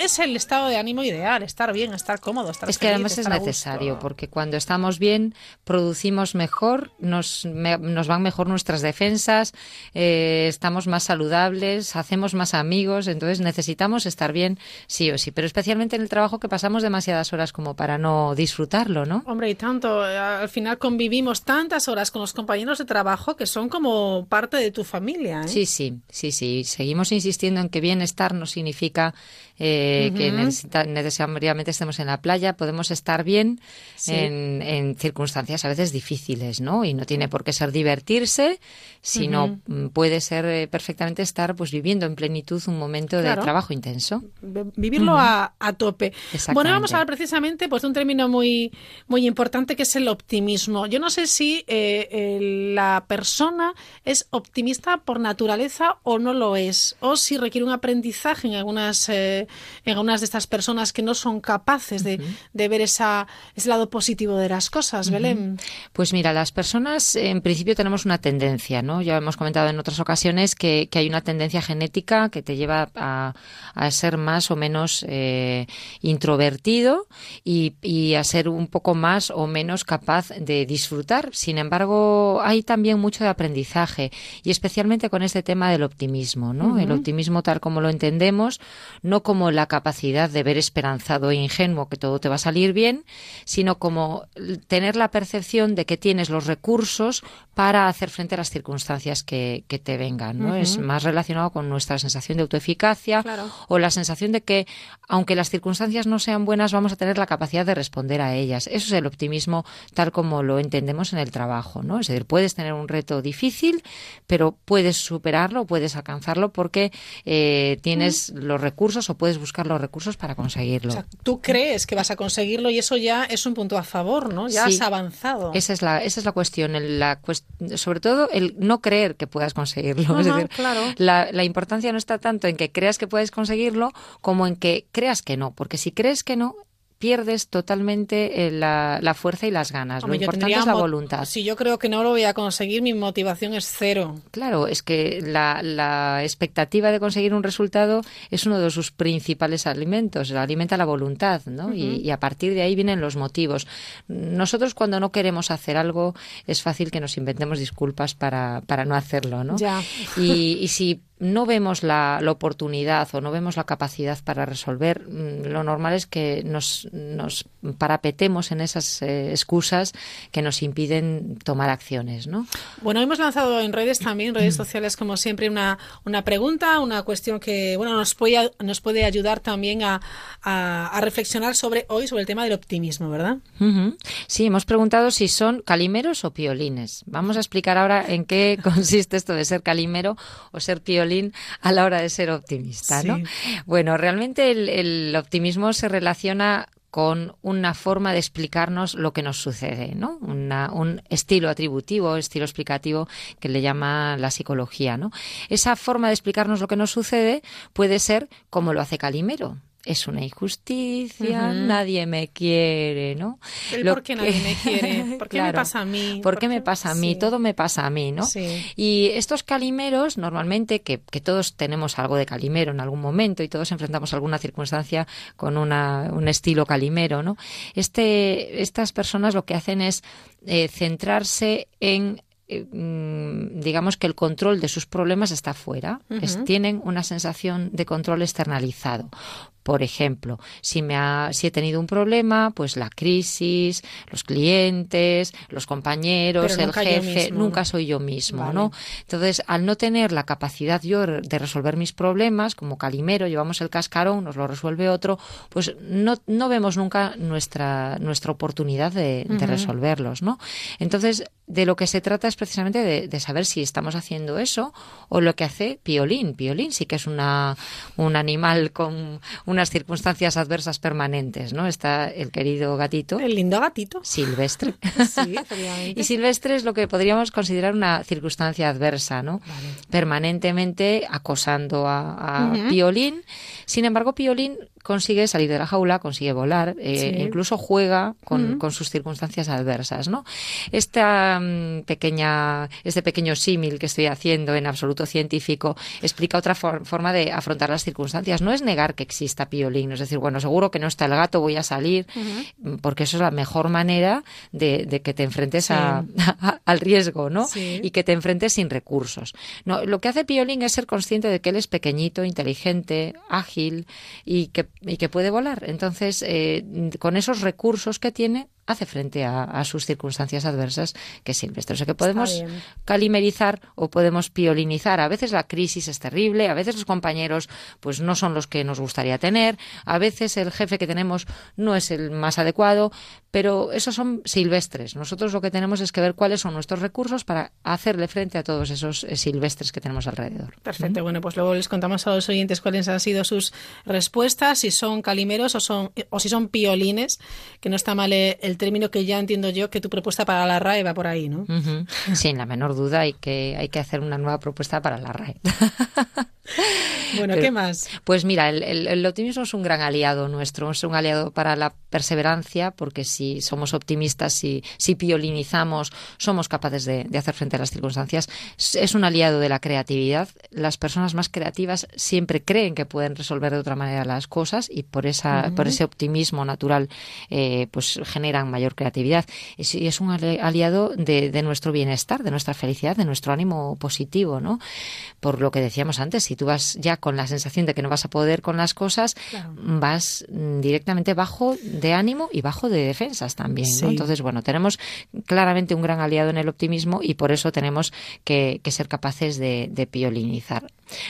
Es el estado de ánimo ideal, estar bien, estar cómodo, estar Es que feliz, además es necesario, porque cuando estamos bien, producimos mejor, nos, me- nos van mejor nuestras defensas, eh, estamos más saludables, hacemos más amigos, entonces necesitamos estar bien sí o sí, pero especialmente en el trabajo que pasamos demasiadas horas como para no disfrutarlo, ¿no? Hombre, y tanto, eh, al final convivimos tantas horas con los compañeros de trabajo que son como parte de tu familia. ¿eh? Sí, sí, sí, sí. Seguimos insistiendo en que bienestar no significa eh, que necesita- necesariamente estemos en la playa. Podemos estar bien Sí. en, en circunstancias a veces difíciles, ¿no? Y no tiene por qué ser divertirse, sino mm, puede ser eh, perfectamente estar pues viviendo en plenitud un momento Claro. de trabajo intenso. Vivirlo a, a tope. Bueno, vamos a hablar precisamente pues, de un término muy, muy importante que es el optimismo. Yo no sé si eh, eh, la persona es optimista por naturaleza o no lo es, o si requiere un aprendizaje en algunas, eh, algunas de estas personas que no son capaces de, de ver esa, ese lado positivo de las cosas, Belén? Pues mira, las personas en principio tenemos una tendencia, ¿no? Ya hemos comentado en otras ocasiones que, que hay una tendencia genética que te lleva a, a ser más o menos eh, introvertido y, y a ser un poco más o menos capaz de disfrutar. Sin embargo, hay también mucho de aprendizaje y especialmente con este tema del optimismo, ¿no? El optimismo tal como lo entendemos, no como la capacidad de ver esperanzado e ingenuo que todo te va a salir bien, sino como tener la percepción de que tienes los recursos para hacer frente a las circunstancias que, que te vengan, ¿no? Es más relacionado con nuestra sensación de autoeficacia Claro. o la sensación de que, aunque las circunstancias no sean buenas, vamos a tener la capacidad de responder a ellas. Eso es el optimismo tal como lo entendemos en el trabajo, ¿no? Es decir, puedes tener un reto difícil, pero puedes superarlo, puedes alcanzarlo porque eh, tienes los recursos o puedes buscar los recursos para conseguirlo. O sea, tú crees que vas a conseguirlo y eso ya es un punto a favor, ¿no? Ya Sí. has avanzado. Esa es la, esa es la cuestión, el- la cues- sobre todo el no creer que puedas conseguirlo. es decir, claro. la, la importancia no está tanto en que creas que puedes conseguirlo como en que creas que no, porque si crees que no, pierdes totalmente eh, la, la fuerza y las ganas. Hombre, lo importante es la voluntad. Si yo creo que no lo voy a conseguir, mi motivación es cero. Claro, es que la, la expectativa de conseguir un resultado es uno de sus principales alimentos, alimenta la voluntad, ¿no? y a partir de ahí vienen los motivos. Nosotros cuando no queremos hacer algo es fácil que nos inventemos disculpas para, para no hacerlo, ¿no? Ya. Y, y si no vemos la, la oportunidad o no vemos la capacidad para resolver, mm, lo normal es que nos, nos parapetemos en esas eh, excusas que nos impiden tomar acciones, ¿no? Bueno, hemos lanzado en redes también, redes sociales, como siempre, una, una pregunta, una cuestión que bueno nos puede, nos puede ayudar también a, a- a reflexionar sobre hoy, sobre el tema del optimismo, ¿verdad? Sí, hemos preguntado si son calimeros o piolines. Vamos a explicar ahora en qué <laughs> consiste esto de ser calimero o ser piolín a la hora de ser optimista, ¿no? Bueno, realmente el, el optimismo se relaciona con una forma de explicarnos lo que nos sucede, ¿no? Una- un estilo atributivo, estilo explicativo que le llama la psicología, ¿no? Esa forma de explicarnos lo que nos sucede puede ser como lo hace Calimero. Es una injusticia, nadie me quiere, ¿no? El Lo por qué nadie me quiere, por qué me pasa a mí, ¿Por qué me pasa a mí? sí. Todo me pasa a mí, ¿no? Sí. Y estos calimeros, normalmente, que, que todos tenemos algo de calimero en algún momento y todos enfrentamos alguna circunstancia con una, un estilo calimero, ¿no? Este, estas personas lo que hacen es eh, centrarse en eh, mm, digamos que el control de sus problemas está fuera, Es- tienen una sensación de control externalizado. Por ejemplo, si me ha, si he tenido un problema, pues la crisis, los clientes, los compañeros, el jefe, nunca soy yo mismo, Vale. ¿no? Entonces, al no tener la capacidad yo de resolver mis problemas, como Calimero, llevamos el cascarón, nos lo resuelve otro, pues no, no vemos nunca nuestra, nuestra oportunidad de, de resolverlos, ¿no? Entonces, de lo que se trata es precisamente de, de saber si estamos haciendo eso o lo que hace Piolín. Piolín sí que es una, un animal con unas circunstancias adversas permanentes, ¿no? Está el querido gatito. El lindo gatito. Silvestre. Sí. <laughs> Y silvestre es lo que podríamos considerar una circunstancia adversa, ¿no? Permanentemente acosando a. Piolín. Sin embargo, Piolín consigue salir de la jaula, consigue volar, eh, Sí. incluso juega con, sus circunstancias adversas, ¿no? Esta mm, pequeña, este pequeño símil que estoy haciendo en absoluto científico explica otra for- forma de afrontar las circunstancias. No es negar que exista Piolín, es decir, bueno, seguro que no está el gato, voy a salir, porque eso es la mejor manera de, de que te enfrentes Sí. a- <laughs> a- al riesgo, ¿no? Sí. Y que te enfrentes sin recursos. No, lo que hace Piolín es ser consciente de que él es pequeñito, inteligente, ágil y que, y que puede volar. Entonces, eh, con esos recursos que tiene, hace frente a, a sus circunstancias adversas que es silvestre. O sea que podemos calimerizar o podemos piolinizar. A veces la crisis es terrible, a veces los compañeros pues no son los que nos gustaría tener, a veces el jefe que tenemos no es el más adecuado, pero esos son silvestres. Nosotros lo que tenemos es que ver cuáles son nuestros recursos para hacerle frente a todos esos eh, silvestres que tenemos alrededor. Perfecto, bueno, pues luego les contamos a los oyentes cuáles han sido sus respuestas, si son calimeros o son o si son piolines, que no está mal eh, el término que ya entiendo yo que tu propuesta para la RAE va por ahí, ¿no? Ujú. <laughs> Sin la menor duda hay que, hay que hacer una nueva propuesta para la RAE. <laughs> <laughs> Bueno, Pero- ¿qué más? Pues mira, el, el- el optimismo es un gran aliado nuestro, es un aliado para la perseverancia, porque si somos optimistas, si, si piolinizamos, somos capaces de, de hacer frente a las circunstancias. Es es un aliado de la creatividad. Las personas más creativas siempre creen que pueden resolver de otra manera las cosas y por, esa, por ese optimismo natural eh, pues generan mayor creatividad. Es- Y es un ali- aliado de, de nuestro bienestar, de nuestra felicidad, de nuestro ánimo positivo, ¿no? Por lo que decíamos antes, si tú vas ya con la sensación de que no vas a poder con las cosas, Claro. vas directamente bajo de ánimo y bajo de defensas también. Entonces, bueno, tenemos claramente un gran aliado en el optimismo y por eso tenemos que, que ser capaces de, de piolinizar.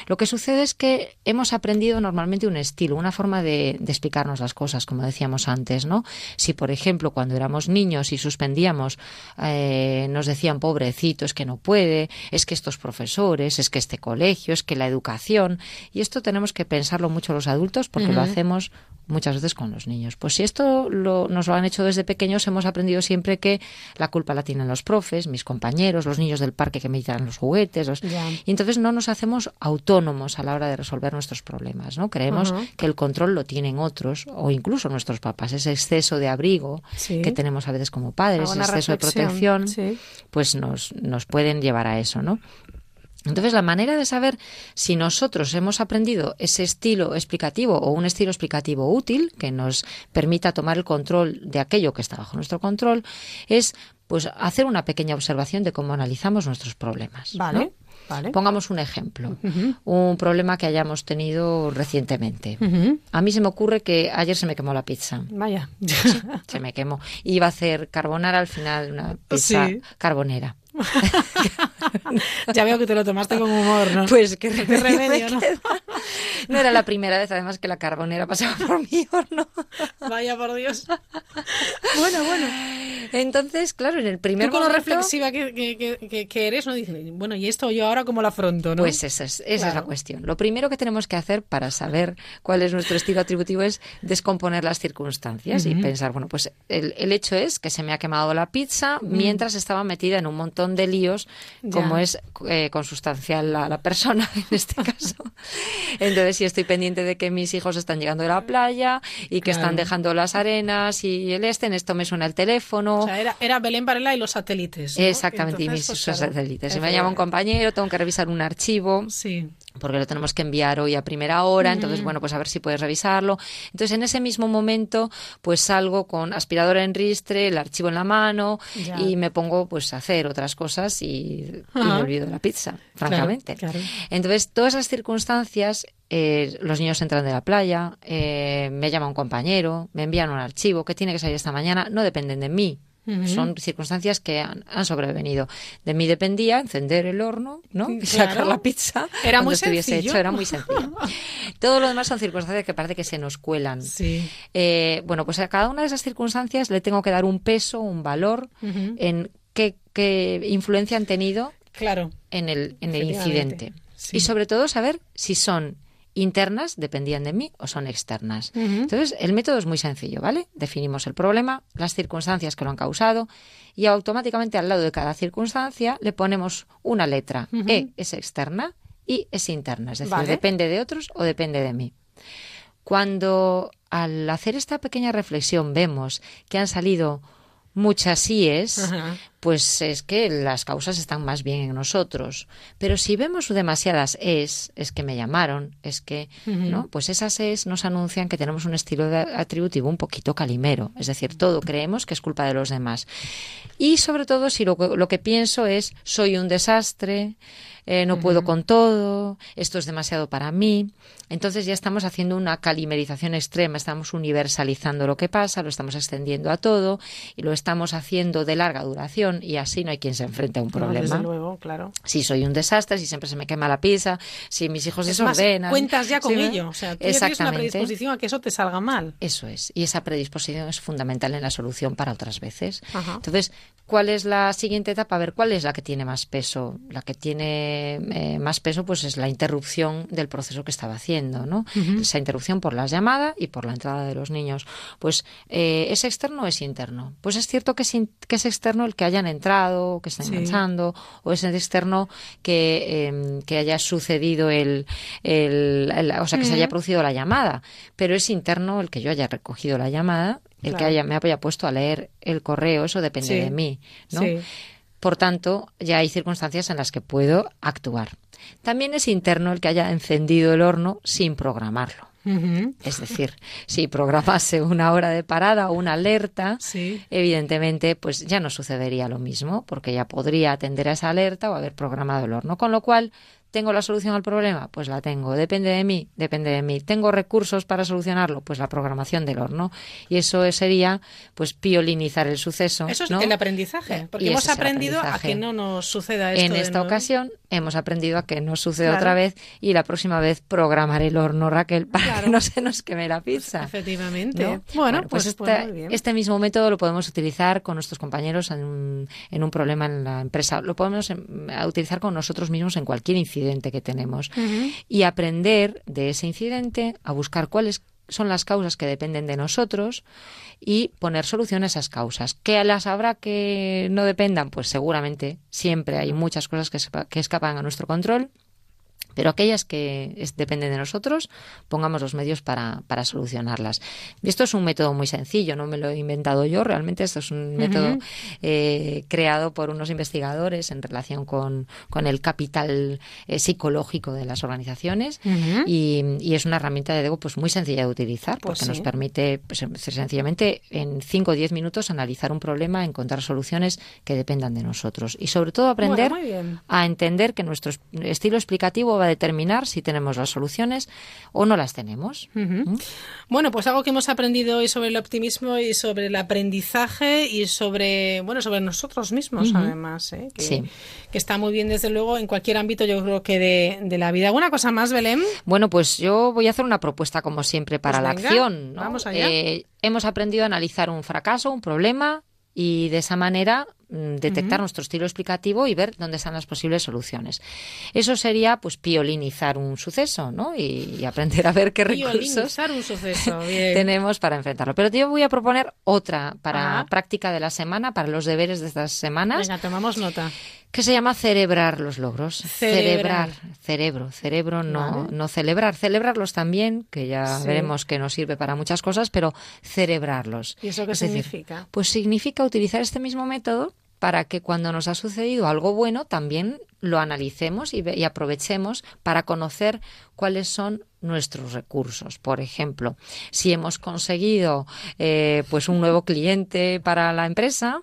Lo que sucede es que hemos aprendido normalmente un estilo, una forma de, de explicarnos las cosas, como decíamos antes, ¿no? Si, por ejemplo, cuando éramos niños y suspendíamos, eh, nos decían, pobrecito, es que no puede, es que estos profesores, es que este colegio, es que la educación, y esto tenemos que pensarlo mucho los adultos porque lo hacemos muchas veces con los niños. Pues si esto lo- nos lo han hecho desde pequeños, hemos aprendido siempre que la culpa la tienen los profes, mis compañeros, los niños del parque que me tiran los juguetes, los- y entonces no nos hacemos autónomos a la hora de resolver nuestros problemas, ¿no? Creemos que el control lo tienen otros o incluso nuestros papás, ese exceso de abrigo Sí. que tenemos a veces como padres, ese exceso de protección, sí. pues nos, nos pueden llevar a eso, ¿no? Entonces, la manera de saber si nosotros hemos aprendido ese estilo explicativo o un estilo explicativo útil que nos permita tomar el control de aquello que está bajo nuestro control es pues hacer una pequeña observación de cómo analizamos nuestros problemas. ¿no? Vale. Pongamos un ejemplo, un problema que hayamos tenido recientemente. A mí se me ocurre que ayer se me quemó la pizza. Vaya. Se me quemó. Iba a hacer carbonara al final, una pizza Sí. carbonera. <laughs> ya veo que te lo tomaste con humor, ¿no? Pues qué remedio me remedio, ¿no? No era la primera vez, además, que la carbonera pasaba por mi horno. Vaya por Dios. Bueno, bueno. Entonces, claro, en el primer Tú con lo reflexiva que, eres, ¿no? Dices, bueno, ¿y esto yo ahora cómo lo afronto, no? Pues esa es, esa es la cuestión. Lo primero que tenemos que hacer para saber cuál es nuestro estilo atributivo es descomponer las circunstancias y pensar, bueno, pues el, el hecho es que se me ha quemado la pizza mientras estaba metida en un montón de líos, Ya. como es eh, consustancial la, la persona <laughs> en este caso. Entonces, si estoy pendiente de que mis hijos están llegando de la playa y que Claro. están dejando las arenas y el este, en esto me suena el teléfono. O sea, era, era Belén Varela y los satélites. ¿no? Exactamente, y mis pues, claro, satélites. Si me llama un compañero, tengo que revisar un archivo. Sí. Porque lo tenemos que enviar hoy a primera hora, entonces, bueno, pues a ver si puedes revisarlo. Entonces, en ese mismo momento, pues salgo con aspiradora en ristre, el archivo en la mano Ya. y me pongo pues a hacer otras cosas y, y me olvido de la pizza, francamente. Claro, claro. Entonces, todas esas circunstancias, eh, los niños entran de la playa, eh, me llama un compañero, me envían un archivo que tiene que salir esta mañana, no dependen de mí. Son circunstancias que han, han sobrevenido. De mí dependía encender el horno, ¿no? <laughs> Y Claro. sacar la pizza. Era muy sencillo. hecho, era muy sencillo. Todo lo demás son circunstancias que parece que se nos cuelan. Sí. Eh, bueno, pues a cada una de esas circunstancias le tengo que dar un peso, un valor en qué, qué influencia han tenido Claro. en el, en el incidente. sí. Y sobre todo saber si son internas, dependían de mí, o son externas. Entonces, el método es muy sencillo, ¿vale? Definimos el problema, las circunstancias que lo han causado y automáticamente al lado de cada circunstancia le ponemos una letra. E es externa y es interna, es decir, Vale. depende de otros o depende de mí. Cuando al hacer esta pequeña reflexión vemos que han salido muchas síes, Ajá. pues es que las causas están más bien en nosotros. Pero si vemos demasiadas es, es que me llamaron, es que. ¿no? Pues esas es nos anuncian que tenemos un estilo de atributivo un poquito calimero. Es decir, todo creemos que es culpa de los demás. Y sobre todo si lo, que- lo que pienso es soy un desastre, eh, no puedo con todo, esto es demasiado para mí. Entonces ya estamos haciendo una calimerización extrema, estamos universalizando lo que pasa, lo estamos extendiendo a todo y lo estamos haciendo de larga duración y así no hay quien se enfrente a un No, problema. desde luego, claro. si soy un desastre, si siempre se me quema la pizza, si mis hijos Es más, desordenan. cuentas ya con Sí, ¿no? ello. O sea, tú una predisposición a que eso te salga mal. Eso es. Y esa predisposición es fundamental en la solución para otras veces. Ajá. Entonces, ¿cuál es la siguiente etapa? A ver, ¿cuál es la que tiene más peso? La que tiene eh, más peso, pues es la interrupción del proceso que estaba haciendo, ¿no? Esa interrupción por las llamadas y por la entrada de los niños. Pues, eh, ¿es externo o es interno? Pues es cierto que es, in- que es externo el que hayan entrado, que estén Sí. manchando, o es externo que, eh, que haya sucedido el, el- el- o sea, que se haya producido la llamada, pero es interno el que yo haya recogido la llamada, el que haya, me haya puesto a leer el correo, eso depende Sí. de mí, ¿no? Sí. Por tanto, ya hay circunstancias en las que puedo actuar. También es interno el que haya encendido el horno sin programarlo. Es decir, si programase una hora de parada o una alerta, Sí. evidentemente, pues ya no sucedería lo mismo, porque ya podría atender a esa alerta o haber programado el horno. Con lo cual, ¿tengo la solución al problema? Pues la tengo. ¿Depende de mí? Depende de mí. ¿Tengo recursos para solucionarlo? Pues la programación del horno. Y eso sería, pues, piolinizar el suceso. Eso es ¿no? el aprendizaje, porque Y hemos aprendido a que no nos suceda esto En esta nuevo. ocasión hemos aprendido a que no suceda Claro. otra vez y la próxima vez programaré el horno, Raquel, para Claro. que no se nos queme la pizza. Efectivamente. ¿no? Bueno, pues, este, pues muy bien. este mismo método lo podemos utilizar con nuestros compañeros en un, en un problema en la empresa. Lo podemos em, utilizar con nosotros mismos en cualquier incidente que tenemos y aprender de ese incidente a buscar cuáles son las causas que dependen de nosotros y poner solución a esas causas. ¿Que las habrá que no dependan? Pues seguramente siempre hay muchas cosas que, que escapan a nuestro control. Pero aquellas que es- dependen de nosotros, pongamos los medios para, para solucionarlas. Y esto es un método muy sencillo, no me lo he inventado yo, realmente esto es un método eh, creado por unos investigadores en relación con, con el capital eh, psicológico de las organizaciones y, y es una herramienta de Dego pues muy sencilla de utilizar Pues porque nos permite pues, sencillamente en 5 o 10 minutos analizar un problema, encontrar soluciones que dependan de nosotros. Y sobre todo aprender Bueno, a entender que nuestro es- estilo explicativo va a determinar si tenemos las soluciones o no las tenemos. Ujú. Bueno, pues algo que hemos aprendido hoy sobre el optimismo y sobre el aprendizaje y sobre, bueno, sobre nosotros mismos, además, ¿eh? que, Sí. que está muy bien, desde luego, en cualquier ámbito, yo creo que de, de la vida. ¿Alguna cosa más, Belén? Bueno, pues yo voy a hacer una propuesta, como siempre, para Pues la venga, acción. ¿no? vamos allá. Eh, hemos aprendido a analizar un fracaso, un problema, y de esa manera mm, detectar nuestro estilo explicativo y ver dónde están las posibles soluciones. Eso sería, pues, piolinizar un suceso, ¿no? Y, y aprender a ver qué recursos Violinizar un suceso. <laughs> Bien. tenemos para enfrentarlo. Pero yo voy a proponer otra para práctica de la semana, para los deberes de estas semanas Venga, tomamos nota. que se llama celebrar los logros. Celebrar. cerebro, cerebro, no, Vale. no celebrar. Celebrarlos también, que ya Sí. veremos que nos sirve para muchas cosas, pero celebrarlos. ¿Y eso qué Es decir, significa? pues significa utilizar este mismo método para que cuando nos ha sucedido algo bueno también lo analicemos y, y aprovechemos para conocer cuáles son nuestros recursos. Por ejemplo, si hemos conseguido eh, pues un nuevo cliente para la empresa,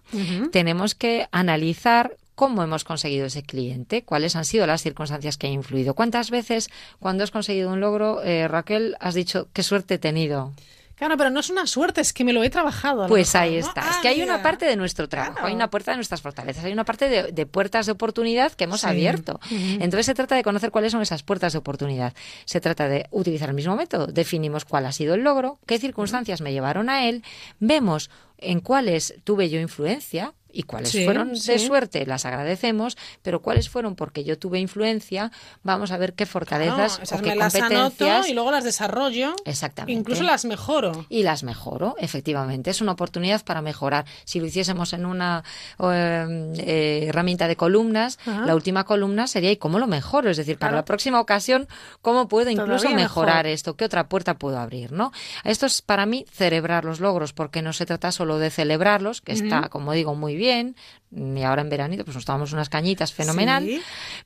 tenemos que analizar cómo hemos conseguido ese cliente, cuáles han sido las circunstancias que han influido. ¿Cuántas veces cuando has conseguido un logro, eh, Raquel, has dicho qué suerte he tenido? Claro, pero no es una suerte, es que me lo he trabajado. a Pues ahí ¿no? está. Ah, es que hay una parte de nuestro trabajo, Claro. hay una puerta de nuestras fortalezas, hay una parte de, de puertas de oportunidad que hemos Sí. abierto. <laughs> Entonces se trata de conocer cuáles son esas puertas de oportunidad. Se trata de utilizar el mismo método. Definimos cuál ha sido el logro, qué circunstancias me llevaron a él, vemos en cuáles tuve yo influencia y cuáles Sí, fueron de sí. suerte, las agradecemos, pero cuáles fueron porque yo tuve influencia, vamos a ver qué fortalezas esas o qué me las competencias anoto y luego las desarrollo. Exactamente. Incluso las mejoro. y las mejoro, efectivamente. Es una oportunidad para mejorar. Si lo hiciésemos en una eh, eh, herramienta de columnas, Ajá. la última columna sería ¿y cómo lo mejoro? Es decir, para Claro. la próxima ocasión, ¿cómo puedo incluso Todavía mejorar mejor. esto? ¿Qué otra puerta puedo abrir? ¿no? Esto es para mí celebrar los logros, porque no se trata solo de celebrarlos, que está, como digo, muy bien, y ahora en veranito pues nos tomamos unas cañitas, fenomenal, Sí.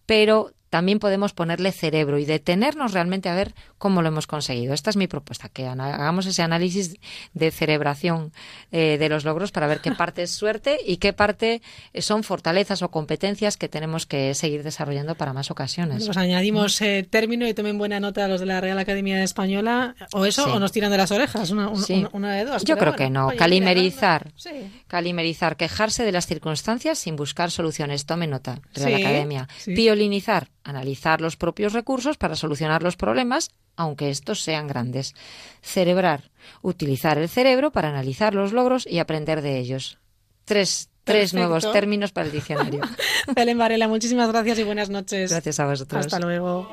pero también podemos ponerle cerebro y detenernos realmente a ver cómo lo hemos conseguido. Esta es mi propuesta, que hagamos ese análisis de cerebración eh, de los logros para ver qué parte es suerte y qué parte eh, son fortalezas o competencias que tenemos que seguir desarrollando para más ocasiones. Pues añadimos eh, término y tomen buena nota los de la Real Academia Española. O eso, Sí. o nos tiran de las orejas. Una, un- Sí. una- una de dos. Yo creo que no. Oye, Calimerizar. Sí. Calimerizar, quejarse de las circunstancias sin buscar soluciones. Tome nota Sí, academia. Piolinizar, analizar los propios recursos para solucionar los problemas, aunque estos sean grandes. Cerebrar, utilizar el cerebro para analizar los logros y aprender de ellos. Tres, tres nuevos términos para el diccionario. <laughs> Belén Varela, muchísimas gracias y buenas noches. Gracias a vosotros. Hasta luego.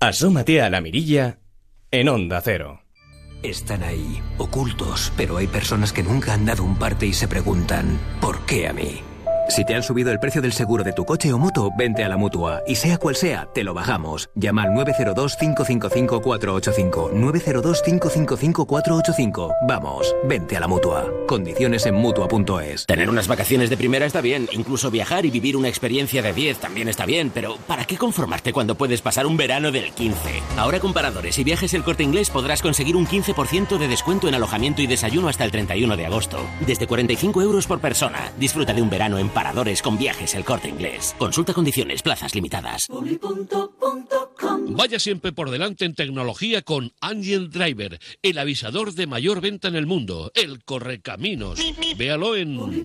Asómate a la mirilla en Onda Cero. Están ahí, ocultos, pero hay personas que nunca han dado un parte y se preguntan, ¿por qué a mí? Si te han subido el precio del seguro de tu coche o moto, vente a la mutua. Y sea cual sea, te lo bajamos. Llama al 902-555-485. 902-555-485. Vamos, vente a la mutua. Condiciones en mutua.es. Tener unas vacaciones de primera está bien, incluso viajar y vivir una experiencia de 10 también está bien, pero ¿para qué conformarte cuando puedes pasar un verano del 15? Ahora con Paradores y Viajes El Corte Inglés podrás conseguir un 15% de descuento en alojamiento y desayuno hasta el 31 de agosto. Desde 45 euros por persona. Disfruta de un verano en Paradores con Viajes El Corte Inglés. Consulta condiciones, plazas limitadas. Vaya siempre por delante en tecnología con Angel Driver, el avisador de mayor venta en el mundo, el correcaminos. Véalo en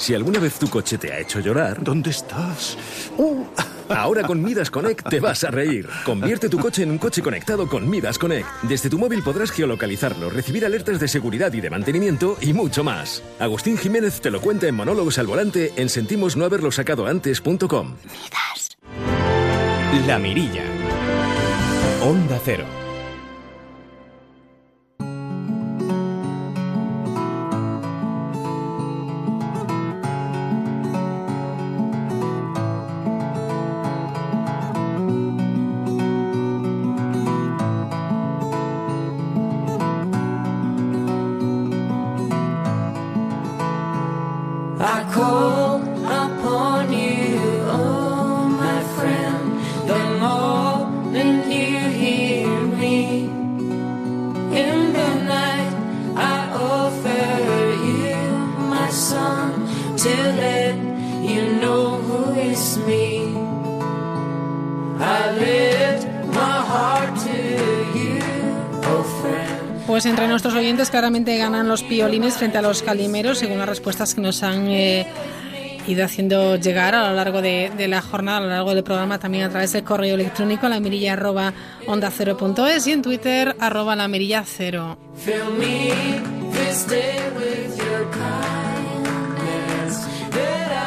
Si alguna vez tu coche te ha hecho llorar, ¿dónde estás? Uh, ahora con Midas Connect te vas a reír. Convierte tu coche en un coche conectado con Midas Connect. Desde tu móvil podrás geolocalizarlo, recibir alertas de seguridad y de mantenimiento y mucho más. Agustín Jiménez te lo cuenta en Monólogos al Volante en sentimos no haberlo sacado antes.com. La Mirilla. Onda Cero. Claramente ganan los piolines frente a los calimeros, según las respuestas que nos han eh, ido haciendo llegar a lo largo de, de la jornada, a lo largo del programa, también a través del correo electrónico, la mirilla arroba onda cero punto es, y en Twitter arroba la mirilla cero.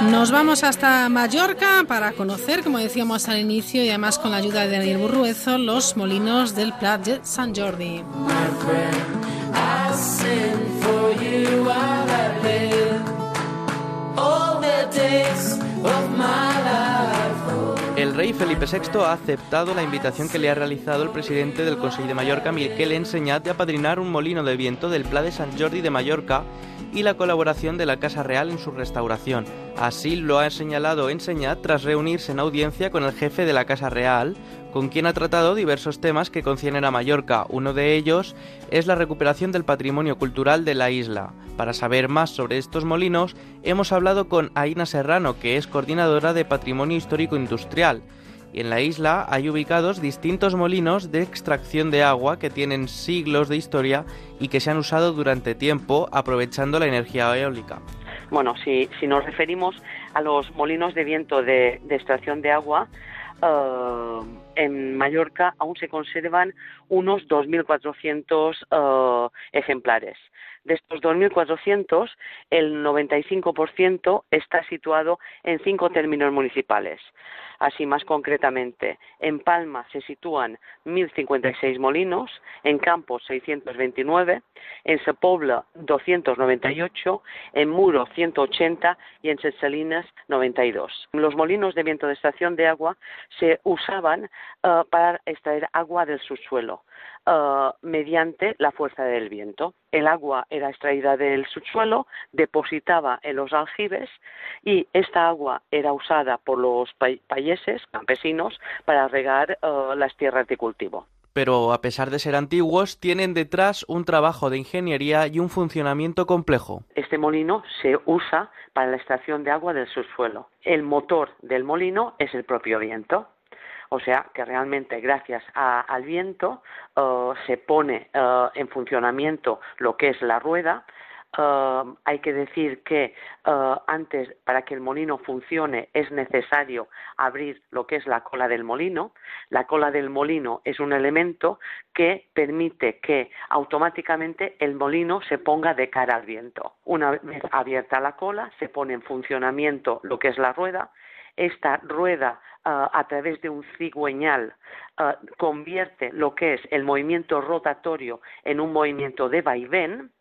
Nos vamos hasta Mallorca para conocer, como decíamos al inicio, y además con la ayuda de Daniel Burruezo, los molinos del Plat de San Jordi. El rey Felipe VI ha aceptado la invitación que le ha realizado el presidente del Consejo de Mallorca, Miquel Enseñat, de apadrinar un molino de viento del Pla de Sant Jordi de Mallorca y la colaboración de la Casa Real en su restauración. Así lo ha señalado Enseñat tras reunirse en audiencia con el jefe de la Casa Real, con quien ha tratado diversos temas que concienen a Mallorca. Uno de ellos es la recuperación del patrimonio cultural de la isla. Para saber más sobre estos molinos, hemos hablado con Aina Serrano, que es coordinadora de Patrimonio Histórico Industrial. Y en la isla hay ubicados distintos molinos de extracción de agua que tienen siglos de historia y que se han usado durante tiempo aprovechando la energía eólica. Bueno, si, si nos referimos a los molinos de viento de, de extracción de agua, eh, en Mallorca aún se conservan unos 2.400 eh, ejemplares. De estos 2.400, el 95% está situado en cinco términos municipales. Así más concretamente, en Palma se sitúan 1.056 molinos, en Campos 629, en Sepobla 298, en Muro 180 y en Ses Salines 92. Los molinos de viento de estación de agua se usaban eh, para extraer agua del subsuelo eh, mediante la fuerza del viento. El agua era extraída del subsuelo, depositada en los aljibes y esta agua era usada por los pay- payeses, campesinos, para regar eh, las tierras de cultivo. Pero a pesar de ser antiguos, tienen detrás un trabajo de ingeniería y un funcionamiento complejo. Este molino se usa para la extracción de agua del subsuelo. El motor del molino es el propio viento. O sea que realmente gracias al viento eh, se pone eh, en funcionamiento lo que es la rueda. Eh, hay que decir que antes, para que el molino funcione, es necesario abrir lo que es la cola del molino. La cola del molino es un elemento que permite que automáticamente el molino se ponga de cara al viento. Una vez abierta la cola, se pone en funcionamiento lo que es la rueda. Esta rueda ah, a través de un cigüeñal ah, convierte lo que es el movimiento rotatorio en un movimiento de vaivén,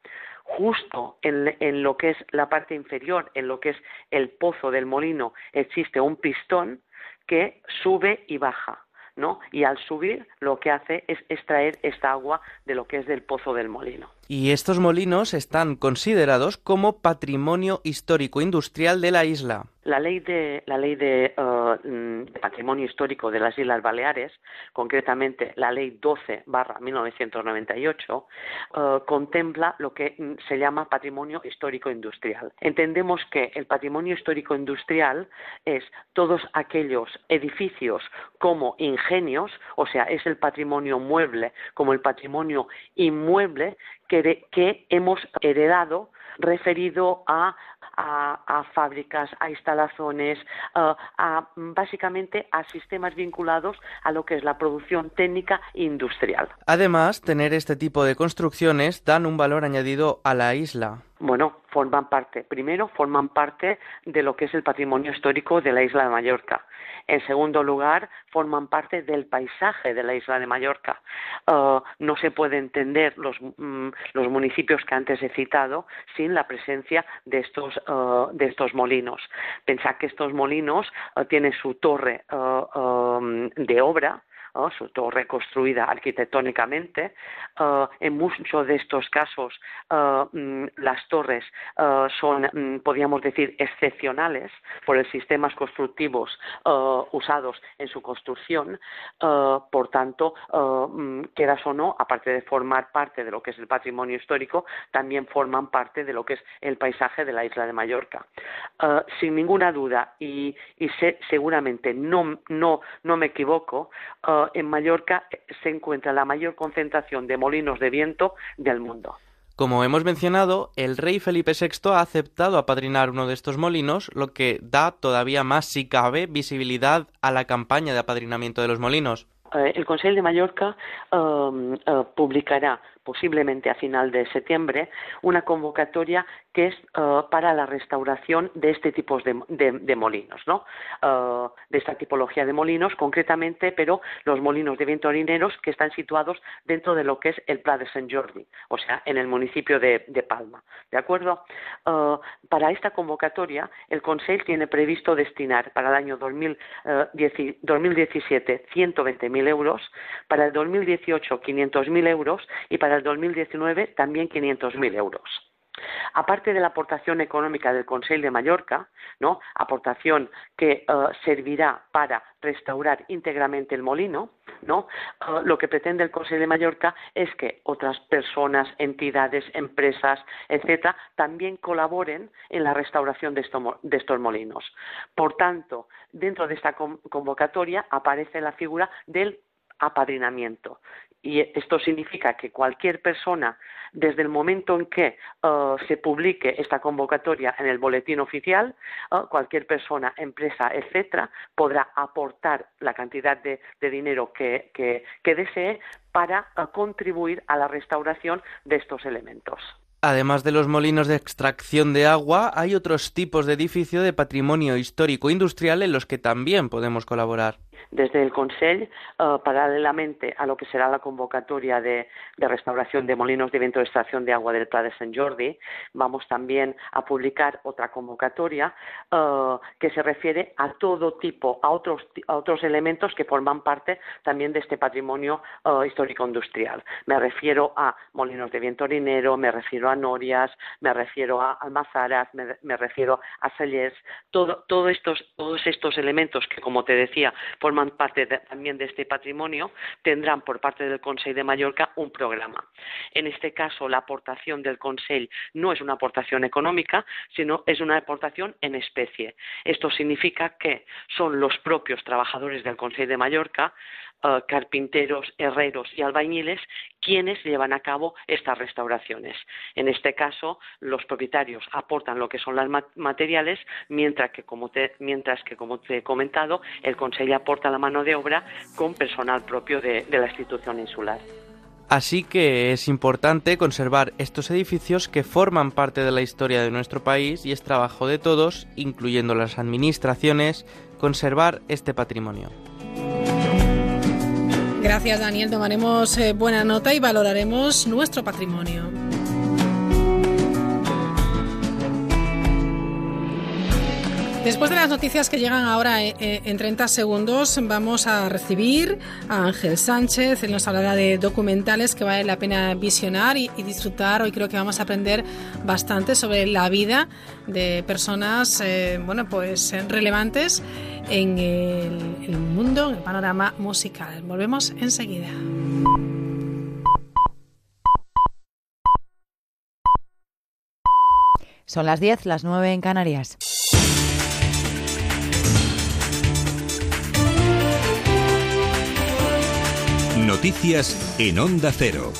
justo en, en lo que es la parte inferior, en lo que es el pozo del molino, existe un pistón que sube y baja. ¿no? Y al subir lo que hace es extraer esta agua de lo que es del pozo del molino. Y estos molinos están considerados como patrimonio histórico industrial de la isla. La ley de la ley de, eh, mm, patrimonio histórico de las Islas Baleares, concretamente la ley 12 barra 1998, eh, contempla lo que mm, se llama patrimonio histórico industrial. Entendemos que el patrimonio histórico industrial es todos aquellos edificios como ingenios, o sea, es el patrimonio mueble como el patrimonio inmueble que, hemos heredado referido a, a, fábricas, a instalaciones, a, básicamente a sistemas vinculados a lo que es la producción técnica industrial. Además, tener este tipo de construcciones dan un valor añadido a la isla. Bueno, forman parte, primero, forman parte de lo que es el patrimonio histórico de la isla de Mallorca. En segundo lugar, forman parte del paisaje de la isla de Mallorca. Uh, no se puede entender los, mm, los, municipios que antes he citado sin la presencia de estos, uh, de estos molinos. Pensad que estos molinos uh, tienen su torre de obra, ¿no? su torre construida arquitectónicamente. Uh, en muchos de estos casos uh, mm, las torres uh, son, mm, podríamos decir, excepcionales por los sistemas constructivos usados en su construcción. por tanto, mm, quieras o no, aparte de formar parte de lo que es el patrimonio histórico, también forman parte de lo que es el paisaje de la isla de Mallorca. sin ninguna duda, y, y sé, seguramente no, no, no me equivoco, en Mallorca se encuentra la mayor concentración de molinos de viento del mundo. Como hemos mencionado, el rey Felipe VI ha aceptado apadrinar uno de estos molinos, lo que da todavía más, si cabe, visibilidad a la campaña de apadrinamiento de los molinos. Eh, el Consejo de Mallorca uh, publicará posiblemente a final de septiembre, una convocatoria que es uh, para la restauración de este tipo de, molinos, ¿no? Uh, de esta tipología de molinos, concretamente, pero los molinos de viento orineros que están situados dentro de lo que es el Pla de Sant Jordi, o sea, en el municipio de, Palma, ¿de acuerdo? Uh, para esta convocatoria, el Consejo tiene previsto destinar para el año 2000, 2017 120.000 euros, para el 2018 500.000 euros y para el 2019 también 500.000 euros. Aparte de la aportación económica del Consejo de Mallorca, ¿no? aportación que uh, servirá para restaurar íntegramente el molino, ¿no? Uh, lo que pretende el Consejo de Mallorca es que otras personas, entidades, empresas, etcétera, también colaboren en la restauración de, esto, de estos molinos. Por tanto, dentro de esta convocatoria aparece la figura del apadrinamiento. Y esto significa que cualquier persona, desde el momento en que uh, se publique esta convocatoria en el boletín oficial, uh, cualquier persona, empresa, etcétera, podrá aportar la cantidad de, dinero que, desee para uh, contribuir a la restauración de estos elementos. Además de los molinos de extracción de agua, hay otros tipos de edificio de patrimonio histórico industrial en los que también podemos colaborar desde el Consell, uh, paralelamente a lo que será la convocatoria de, restauración de molinos de viento de extracción de agua del Pla de Sant Jordi, vamos también a publicar otra convocatoria uh, que se refiere a todo tipo, a otros, a otros elementos que forman parte también de este patrimonio uh, histórico-industrial. Me refiero a molinos de viento orinero, me refiero a norias, me refiero a almazaras, me, refiero a cellers, todo, todos estos elementos que, como te decía, forman parte de, también de este patrimonio, tendrán por parte del Consejo de Mallorca un programa. En este caso, la aportación del Consejo no es una aportación económica, sino es una aportación en especie. Esto significa que son los propios trabajadores del Consejo de Mallorca Uh, carpinteros, herreros y albañiles quienes llevan a cabo estas restauraciones. En este caso, los propietarios aportan lo que son los materiales, mientras que, como te, mientras que, como te he comentado, el Consejo aporta la mano de obra con personal propio de, de la institución insular. Así que es importante conservar estos edificios que forman parte de la historia de nuestro país y es trabajo de todos, incluyendo las administraciones, conservar este patrimonio. Gracias, Daniel. Tomaremos eh, buena nota y valoraremos nuestro patrimonio. Después de las noticias que llegan ahora eh, eh, en 30 segundos, vamos a recibir a Ángel Sánchez. Él nos hablará de documentales que vale la pena visionar y, disfrutar. Hoy creo que vamos a aprender bastante sobre la vida de personas, bueno, pues relevantes en el, el mundo, en el panorama musical. Volvemos enseguida. Son las 10, las 9 en Canarias. Noticias en Onda Cero.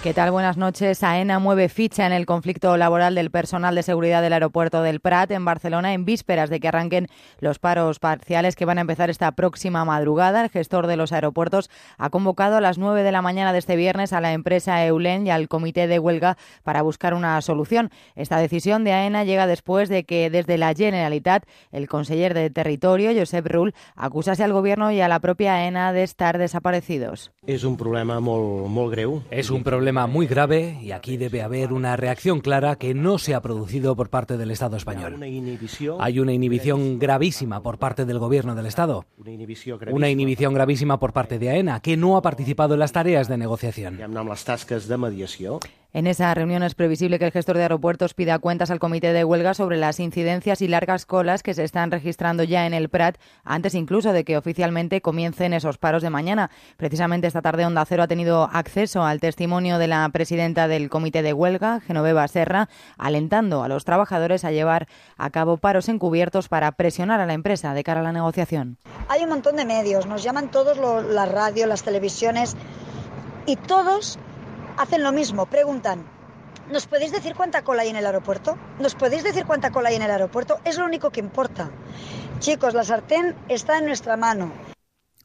¿Qué tal? Buenas noches. AENA mueve ficha en el conflicto laboral del personal de seguridad del aeropuerto del Prat en Barcelona en vísperas de que arranquen los paros parciales que van a empezar esta próxima madrugada. El gestor de los aeropuertos ha convocado a las 9 de la mañana de este viernes a la empresa Eulen y al comité de huelga para buscar una solución. Esta decisión de AENA llega después de que desde la Generalitat el conseller de Territorio, Josep Rull, acusase al gobierno y a la propia AENA de estar desaparecidos. És un problema molt greu. Es un problema muy grave y aquí debe haber una reacción clara que no se ha producido por parte del Estado español. Hay una inhibición gravísima por parte del Gobierno del Estado. Una inhibición gravísima por parte de AENA, que no ha participado en las tareas de negociación. En esa reunión es previsible que el gestor de aeropuertos pida cuentas al comité de huelga sobre las incidencias y largas colas que se están registrando ya en el Prat, antes incluso de que oficialmente comiencen esos paros de mañana. Precisamente esta tarde Onda Cero ha tenido acceso al testimonio de la presidenta del comité de huelga, Genoveva Serra, alentando a los trabajadores a llevar a cabo paros encubiertos para presionar a la empresa de cara a la negociación. Hay un montón de medios, nos llaman todos las radios, las televisiones y todos hacen lo mismo, preguntan, ¿nos podéis decir cuánta cola hay en el aeropuerto? ¿Nos podéis decir cuánta cola hay en el aeropuerto? Es lo único que importa. Chicos, la sartén está en nuestra mano.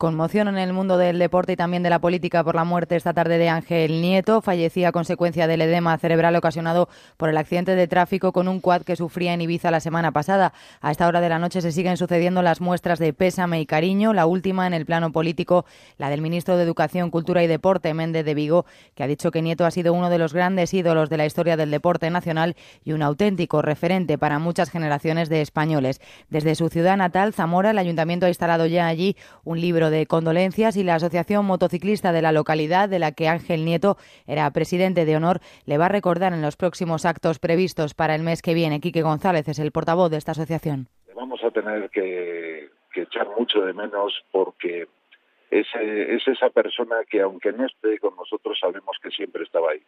Conmoción en el mundo del deporte y también de la política por la muerte esta tarde de Ángel Nieto. Fallecía a consecuencia del edema cerebral ocasionado por el accidente de tráfico con un quad que sufría en Ibiza la semana pasada. A esta hora de la noche se siguen sucediendo las muestras de pésame y cariño. La última en el plano político, la del ministro de Educación, Cultura y Deporte, Méndez de Vigo, que ha dicho que Nieto ha sido uno de los grandes ídolos de la historia del deporte nacional y un auténtico referente para muchas generaciones de españoles. Desde su ciudad natal, Zamora, el ayuntamiento ha instalado ya allí un libro de condolencias y la Asociación Motociclista de la localidad, de la que Ángel Nieto era presidente de honor, le va a recordar en los próximos actos previstos para el mes que viene. Quique González es el portavoz de esta asociación. Vamos a tener que, echar mucho de menos porque es, es esa persona que aunque no esté con nosotros sabemos que siempre estaba ahí.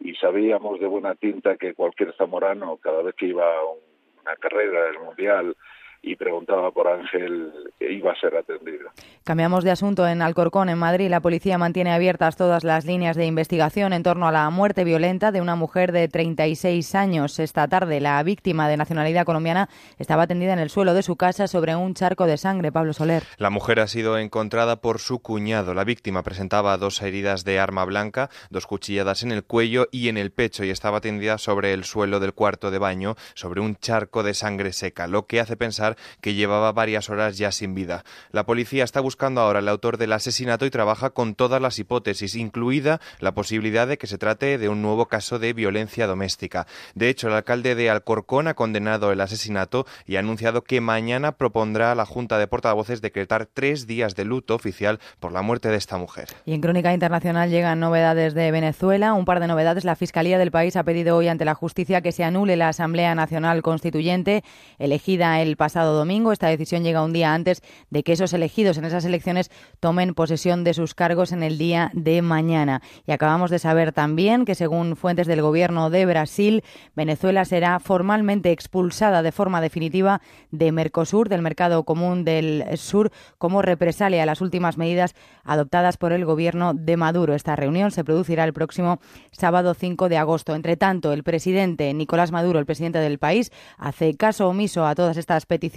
Y sabíamos de buena tinta que cualquier zamorano, cada vez que iba a un- una carrera del Mundial y preguntaba por Ángel, iba a ser atendido. Cambiamos de asunto. En Alcorcón, en Madrid, la policía mantiene abiertas todas las líneas de investigación en torno a la muerte violenta de una mujer de 36 años. Esta tarde, la víctima de nacionalidad colombiana estaba tendida en el suelo de su casa sobre un charco de sangre. Pablo Soler. La mujer ha sido encontrada por su cuñado. La víctima presentaba dos heridas de arma blanca, dos cuchilladas en el cuello y en el pecho y estaba tendida sobre el suelo del cuarto de baño, sobre un charco de sangre seca, lo que hace pensar que llevaba varias horas ya sin vida. La policía está buscando ahora al autor del asesinato y trabaja con todas las hipótesis, incluida la posibilidad de que se trate de un nuevo caso de violencia doméstica. De hecho, el alcalde de Alcorcón ha condenado el asesinato y ha anunciado que mañana propondrá a la Junta de Portavoces decretar tres días de luto oficial por la muerte de esta mujer. Y en Crónica Internacional llegan novedades de Venezuela. Un par de novedades. La Fiscalía del país ha pedido hoy ante la justicia que se anule la Asamblea Nacional Constituyente elegida el pasado domingo. Esta decisión llega un día antes de que esos elegidos en esas elecciones tomen posesión de sus cargos en el día de mañana. Y acabamos de saber también que, según fuentes del gobierno de Brasil, Venezuela será formalmente expulsada de forma definitiva de Mercosur, del mercado común del sur, como represalia a las últimas medidas adoptadas por el gobierno de Maduro. Esta reunión se producirá el próximo sábado 5 de agosto. Entre tanto, el presidente Nicolás Maduro, el presidente del país, hace caso omiso a todas estas peticiones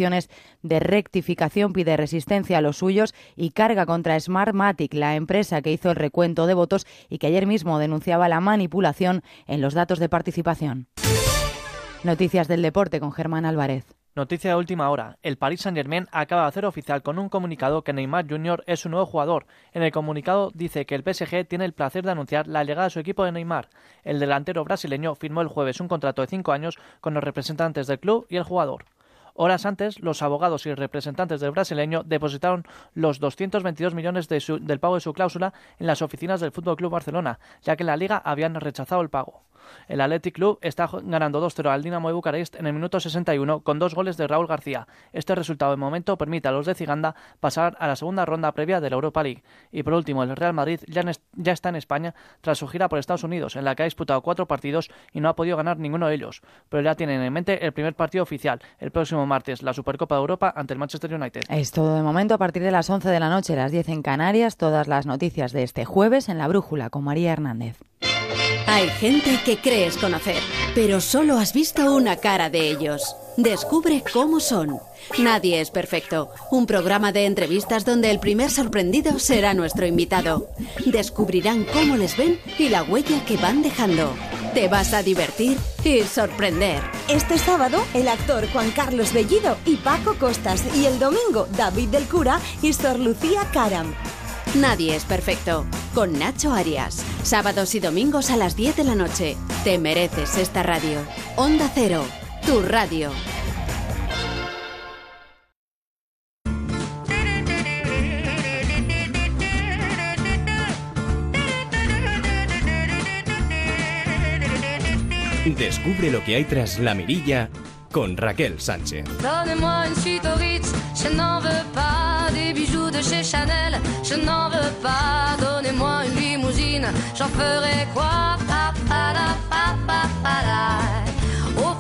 de rectificación, pide resistencia a los suyos y carga contra Smartmatic, la empresa que hizo el recuento de votos y que ayer mismo denunciaba la manipulación en los datos de participación. Noticias del deporte con Germán Álvarez. Noticia de última hora. El Paris Saint-Germain acaba de hacer oficial con un comunicado que Neymar Jr. es su nuevo jugador. En el comunicado dice que el PSG tiene el placer de anunciar la llegada de su equipo de Neymar. El delantero brasileño firmó el jueves un contrato de cinco años con los representantes del club y el jugador. Horas antes, los abogados y representantes del brasileño depositaron los 222 millones de su- del pago de su cláusula en las oficinas del Fútbol Club Barcelona, ya que la liga habían rechazado el pago. El Athletic Club está ganando 2-0 al Dinamo de Bucarest en el minuto 61 con dos goles de Raúl García. Este resultado de momento permite a los de Ciganda pasar a la segunda ronda previa de la Europa League. Y por último, el Real Madrid ya, ya está en España tras su gira por Estados Unidos, en la que ha disputado cuatro partidos y no ha podido ganar ninguno de ellos. Pero ya tienen en mente el primer partido oficial, el próximo martes, la Supercopa de Europa ante el Manchester United. Es todo de momento a partir de las 11 de la noche, las 10 en Canarias, todas las noticias de este jueves en La Brújula con María Hernández. Hay gente que crees conocer, pero solo has visto una cara de ellos. Descubre cómo son. Nadie es perfecto. Un programa de entrevistas donde el primer sorprendido será nuestro invitado. Descubrirán cómo les ven y la huella que van dejando. Te vas a divertir y sorprender. Este sábado, el actor Juan Carlos Bellido y Paco Costas. Y el domingo, David del Cura y Sor Lucía Caram. Nadie es perfecto. Con Nacho Arias. Sábados y domingos a las 10 de la noche. Te mereces esta radio. Onda Cero. Tu radio. Descubre lo que hay tras la mirilla con Raquel Sánchez. Donnez-moi une suite au Ritz, je n'en veux pas des bijoux de chez Chanel, je n'en veux pas. Donnez-moi une limousine, j'en ferai quoi Pa, pa, la, pa, pa, pa,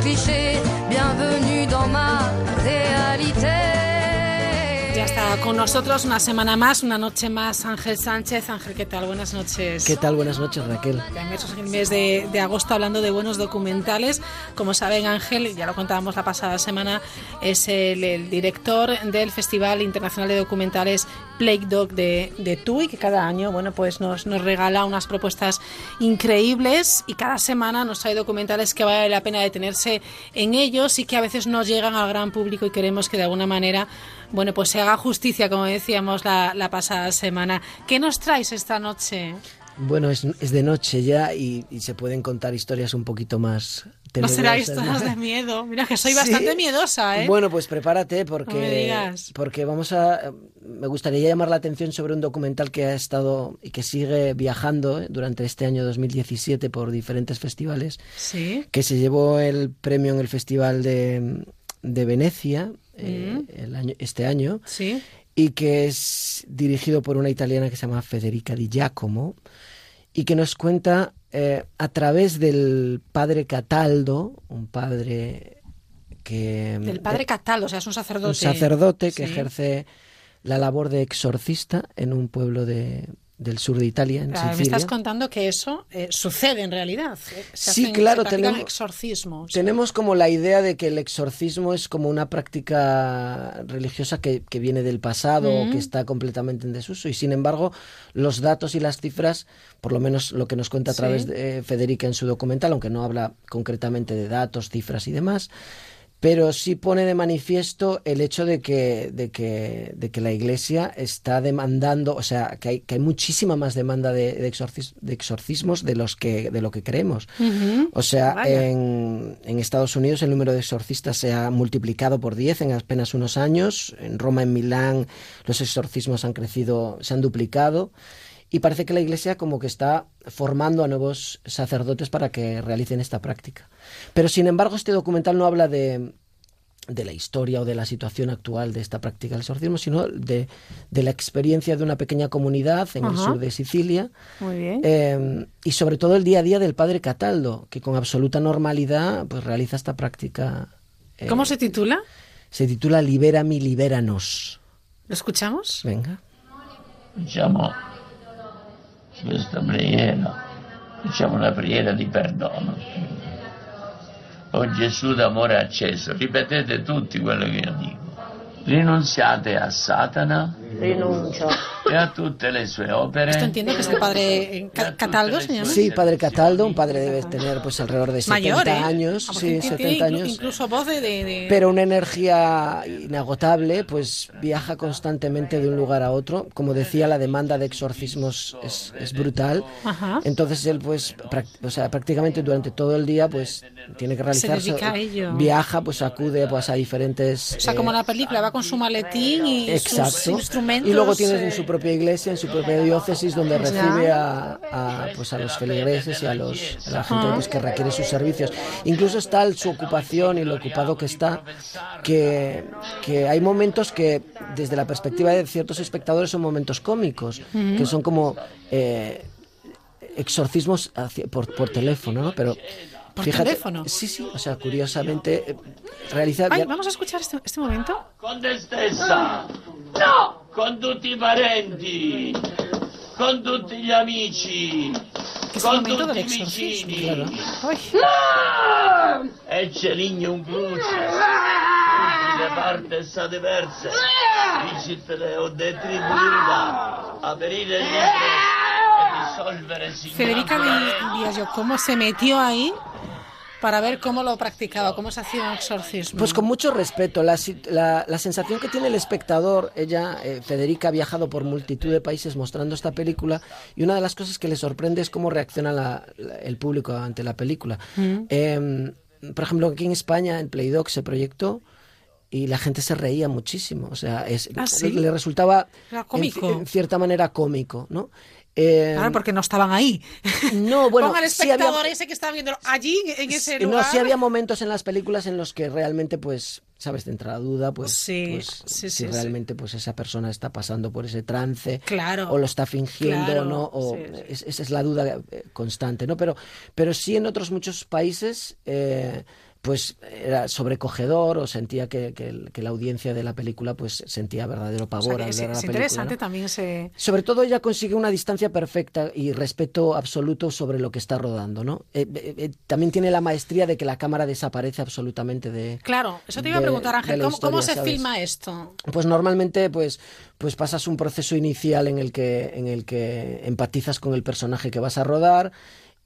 Clichés. Está con nosotros una semana más, una noche más, Ángel Sánchez. Ángel, ¿qué tal? Buenas noches. ¿Qué tal? Buenas noches, Raquel. Ya en el mes de, de agosto hablando de buenos documentales. Como saben, Ángel, ya lo contábamos la pasada semana, es el, el director del Festival Internacional de Documentales Plague Dog de, de TUI, que cada año bueno, pues nos, nos regala unas propuestas increíbles y cada semana nos trae documentales que vale la pena detenerse en ellos y que a veces no llegan al gran público y queremos que de alguna manera bueno, pues se haga justicia, como decíamos la, la pasada semana. ¿Qué nos traes esta noche? Bueno, es, es de noche ya y, y se pueden contar historias un poquito más No todas ¿no? de miedo. Mira que soy <laughs> Sí. bastante miedosa, ¿eh? Bueno, pues prepárate No me porque, digas. porque vamos a... Me gustaría llamar la atención sobre un documental que ha estado y que sigue viajando eh, durante este año 2017 por diferentes festivales, Sí. que se llevó el premio en el Festival de, de Venecia eh, Mm. el año, este año Sí. y que es dirigido por una italiana que se llama Federica Di Giacomo y que nos cuenta eh, a través del padre Cataldo, un padre que... Del padre Cataldo, o sea, es un sacerdote. Un sacerdote que Sí. ejerce la labor de exorcista en un pueblo de, del sur de Italia, en Ah, me Sicilia. estás contando que eso eh, sucede en realidad. eh, se Sí, hacen- claro, se tenemos- exorcismos. Tenemos como la idea de que el exorcismo es como una práctica religiosa que, que viene del pasado o Mm. que está completamente en desuso. Y sin embargo, los datos y las cifras, por lo menos lo que nos cuenta a Sí. través de eh, Federica en su documental, aunque no habla concretamente de datos, cifras y demás, pero sí pone de manifiesto el hecho de que, de que, de que la Iglesia está demandando, o sea, que hay, que hay muchísima más demanda de, de, exorcis- de exorcismos de los que de lo que creemos. O sea, en, en Estados Unidos el número de exorcistas se ha multiplicado por 10 en apenas unos años. En Roma, en Milán, los exorcismos han crecido, se han duplicado. y parece que la Iglesia como que está formando a nuevos sacerdotes para que realicen esta práctica. Pero sin embargo este documental no habla de, de la historia o de la situación actual de esta práctica del exorcismo, sino de, de la experiencia de una pequeña comunidad en el Ajá. sur de Sicilia Muy bien. eh, y sobre todo el día a día del padre Cataldo, que con absoluta normalidad pues realiza esta práctica. eh, ¿Cómo se titula? se titula Libérami, libéranos. ¿Lo escuchamos? Venga. Diciamo questa preghiera, diciamo una preghiera di perdono. O Gesù d'amore acceso, ripetete tutti quello che io dico. Rinunziate a Satana Rinuncio. e a tutte le sue opere. Esto entiendo que es el padre eh, Ca- Cataldo, se llama. Sí, padre Cataldo, un padre debe tener pues alrededor de 70 Mayor, ¿eh? años, sí, tiene 70 inclu- años. Incluso voz de... de- Pero una energía inagotable, pues viaja constantemente de un lugar a otro. Como decía, la demanda de exorcismos es, es brutal. Ajá. Entonces él, pues, o sea, prácticamente durante todo el día, pues, tiene que Se realizar. dedica a ello. Viaja, pues, acude, pues, a diferentes. O sea, eh, como la película, va con su maletín y sus Exacto. instrumentos. Y luego tiene eh, en su propia iglesia, en su propia diócesis, donde recibe a, a, pues a los feligreses y a, los, a la gente pues, que requiere sus servicios. Incluso está su ocupación y lo ocupado que está, que, que hay momentos que, desde la perspectiva de ciertos espectadores, son momentos cómicos, que son como eh, exorcismos hacia- por, por teléfono, ¿no? Pero ¿Por fíjate, teléfono? Sí, sí, o sea, curiosamente eh, realiza... Ay, vamos a escuchar este, este momento. Con te stessa, no! Con tutti i parenti, con tutti gli amici, con tutti i vicini. Ay. E celignum crucis, tutti le partes a diverse, dicit leo de tribuna, aperire gli dissolvere Federica yo, ¿cómo se metió ahí para ver cómo lo practicaba, cómo se hacía un exorcismo? Pues con mucho respeto. La, si- la- la sensación que tiene el espectador, ella, eh, Federica, ha viajado por multitud de países mostrando esta película y una de las cosas que le sorprende es cómo reacciona la- la- el público ante la película. Mm. Eh, por ejemplo, aquí en España, en Playdoc se proyectó y la gente se reía muchísimo. O sea, es, ¿Ah, sí? le resultaba en cierta manera cómico, ¿no? Eh, Claro, porque no estaban ahí. no, <laughs> bueno, Ponga sí había- espectador ese que está viendo allí, en ese lugar. No, sí había momentos en las películas en los que realmente, pues, sabes, te entra la duda, pues, Sí, pues, sí, si realmente, pues, esa persona está pasando por ese trance, Claro. o lo está fingiendo, Claro, ¿no? O es- esa es la duda eh, constante, ¿no? Pero, pero sí en otros muchos países, eh, pues, era sobrecogedor o sentía que, que la audiencia de la película, pues, sentía verdadero O pavor sea, que al es, ver la película, interesante ¿no? también. Sobre todo ella consigue una distancia perfecta y respeto absoluto sobre lo que está rodando, ¿no? Eh, eh, eh, también tiene la maestría de que la cámara desaparece absolutamente de... Claro, eso te iba a de- preguntar, de Ángel, ¿cómo, se ¿sabes? filma esto? Pues normalmente pues, pues pasas un proceso inicial en el, que, en el que empatizas con el personaje que vas a rodar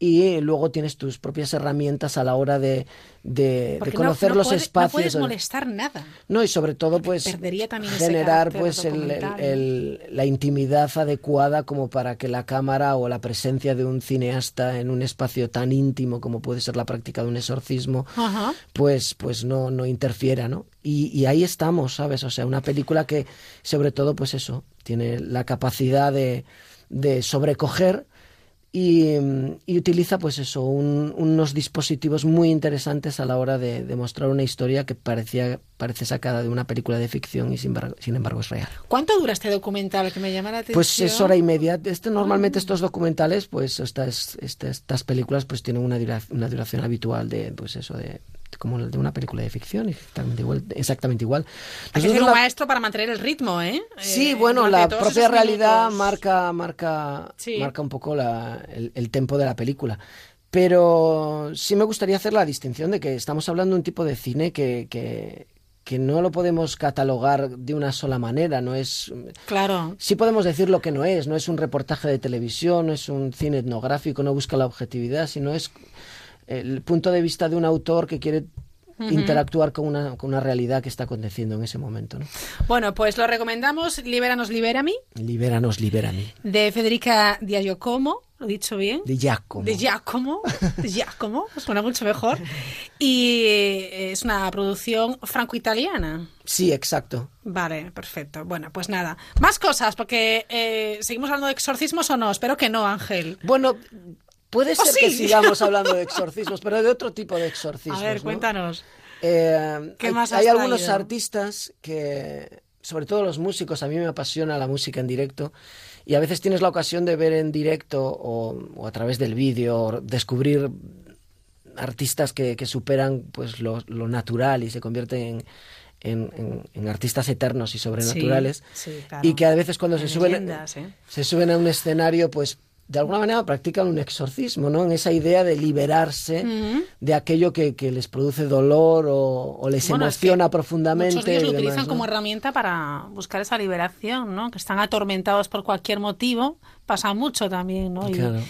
y luego tienes tus propias herramientas a la hora de, de, de Porque no- conocer no los puede- No espacios. puedes molestar nada. no, y sobre todo, pues, Perdería también ese generar pues el- la intimidad adecuada como para que la cámara o la presencia de un cineasta en un espacio tan íntimo como puede ser la práctica de un exorcismo, Ajá. pues, pues no, no interfiera, ¿no? Y, y ahí estamos, ¿sabes? O sea, una película que, sobre todo, pues eso, tiene la capacidad de, de sobrecoger y, y utiliza, pues eso, un- unos dispositivos muy interesantes a la hora de, de mostrar una historia que parecía, parece sacada de una película de ficción y sin embargo, sin embargo es real. ¿Cuánto dura este documental que me llama la atención? Pues es hora y media. Este, normalmente estos documentales, pues estas, estas, estas películas, pues tienen una, dura- una duración habitual de, pues eso, de como el de una película de ficción, exactamente igual. Exactamente igual. Hay que ser un la- maestro para mantener el ritmo, ¿eh? Sí, Eh, bueno, la propia realidad minutos. marca, marca, Sí. marca un poco la- el, el tempo de la película. Pero sí me gustaría hacer la distinción de que estamos hablando de un tipo de cine que, que, que no lo podemos catalogar de una sola manera, no es... Claro. Sí podemos decir lo que no es, no es un reportaje de televisión, no es un cine etnográfico, no busca la objetividad, sino es el punto de vista de un autor que quiere interactuar con una, con una realidad que está aconteciendo en ese momento. ¿no? Bueno, pues lo recomendamos, Libéranos, Libérame, Libéranos, libérame. de Federica Di Giacomo, ¿lo he dicho bien? De Giacomo. De Giacomo, de Giacomo, <laughs> suena mucho mejor. Y eh, es una producción franco-italiana. Sí, exacto. Vale, perfecto. Bueno, pues nada. Más cosas, porque eh, seguimos hablando de exorcismos o no. Espero que no, Ángel. Bueno, puede ¿Oh, ser que sigamos hablando de <laughs> exorcismos, pero de otro tipo de exorcismos. A ver, ¿no? cuéntanos. Eh, ¿Qué hay, más hay algunos artistas que, sobre todo los músicos, a mí me apasiona la música en directo y a veces tienes la ocasión de ver en directo o, o a través del vídeo descubrir artistas que, que superan pues lo, lo natural y se convierten en, en- en- en artistas eternos y sobrenaturales Sí, sí, claro. y que a veces cuando se suben leyendas, ¿eh? se suben a un escenario pues de alguna manera practican un exorcismo, ¿no? En esa idea de liberarse de aquello que, que les produce dolor o, o les Bueno, es que emociona profundamente. Muchos de ellos lo demás, utilizan ¿no? como herramienta para buscar esa liberación, ¿no? Que están atormentados por cualquier motivo. Pasa mucho también, ¿no? Y, Claro.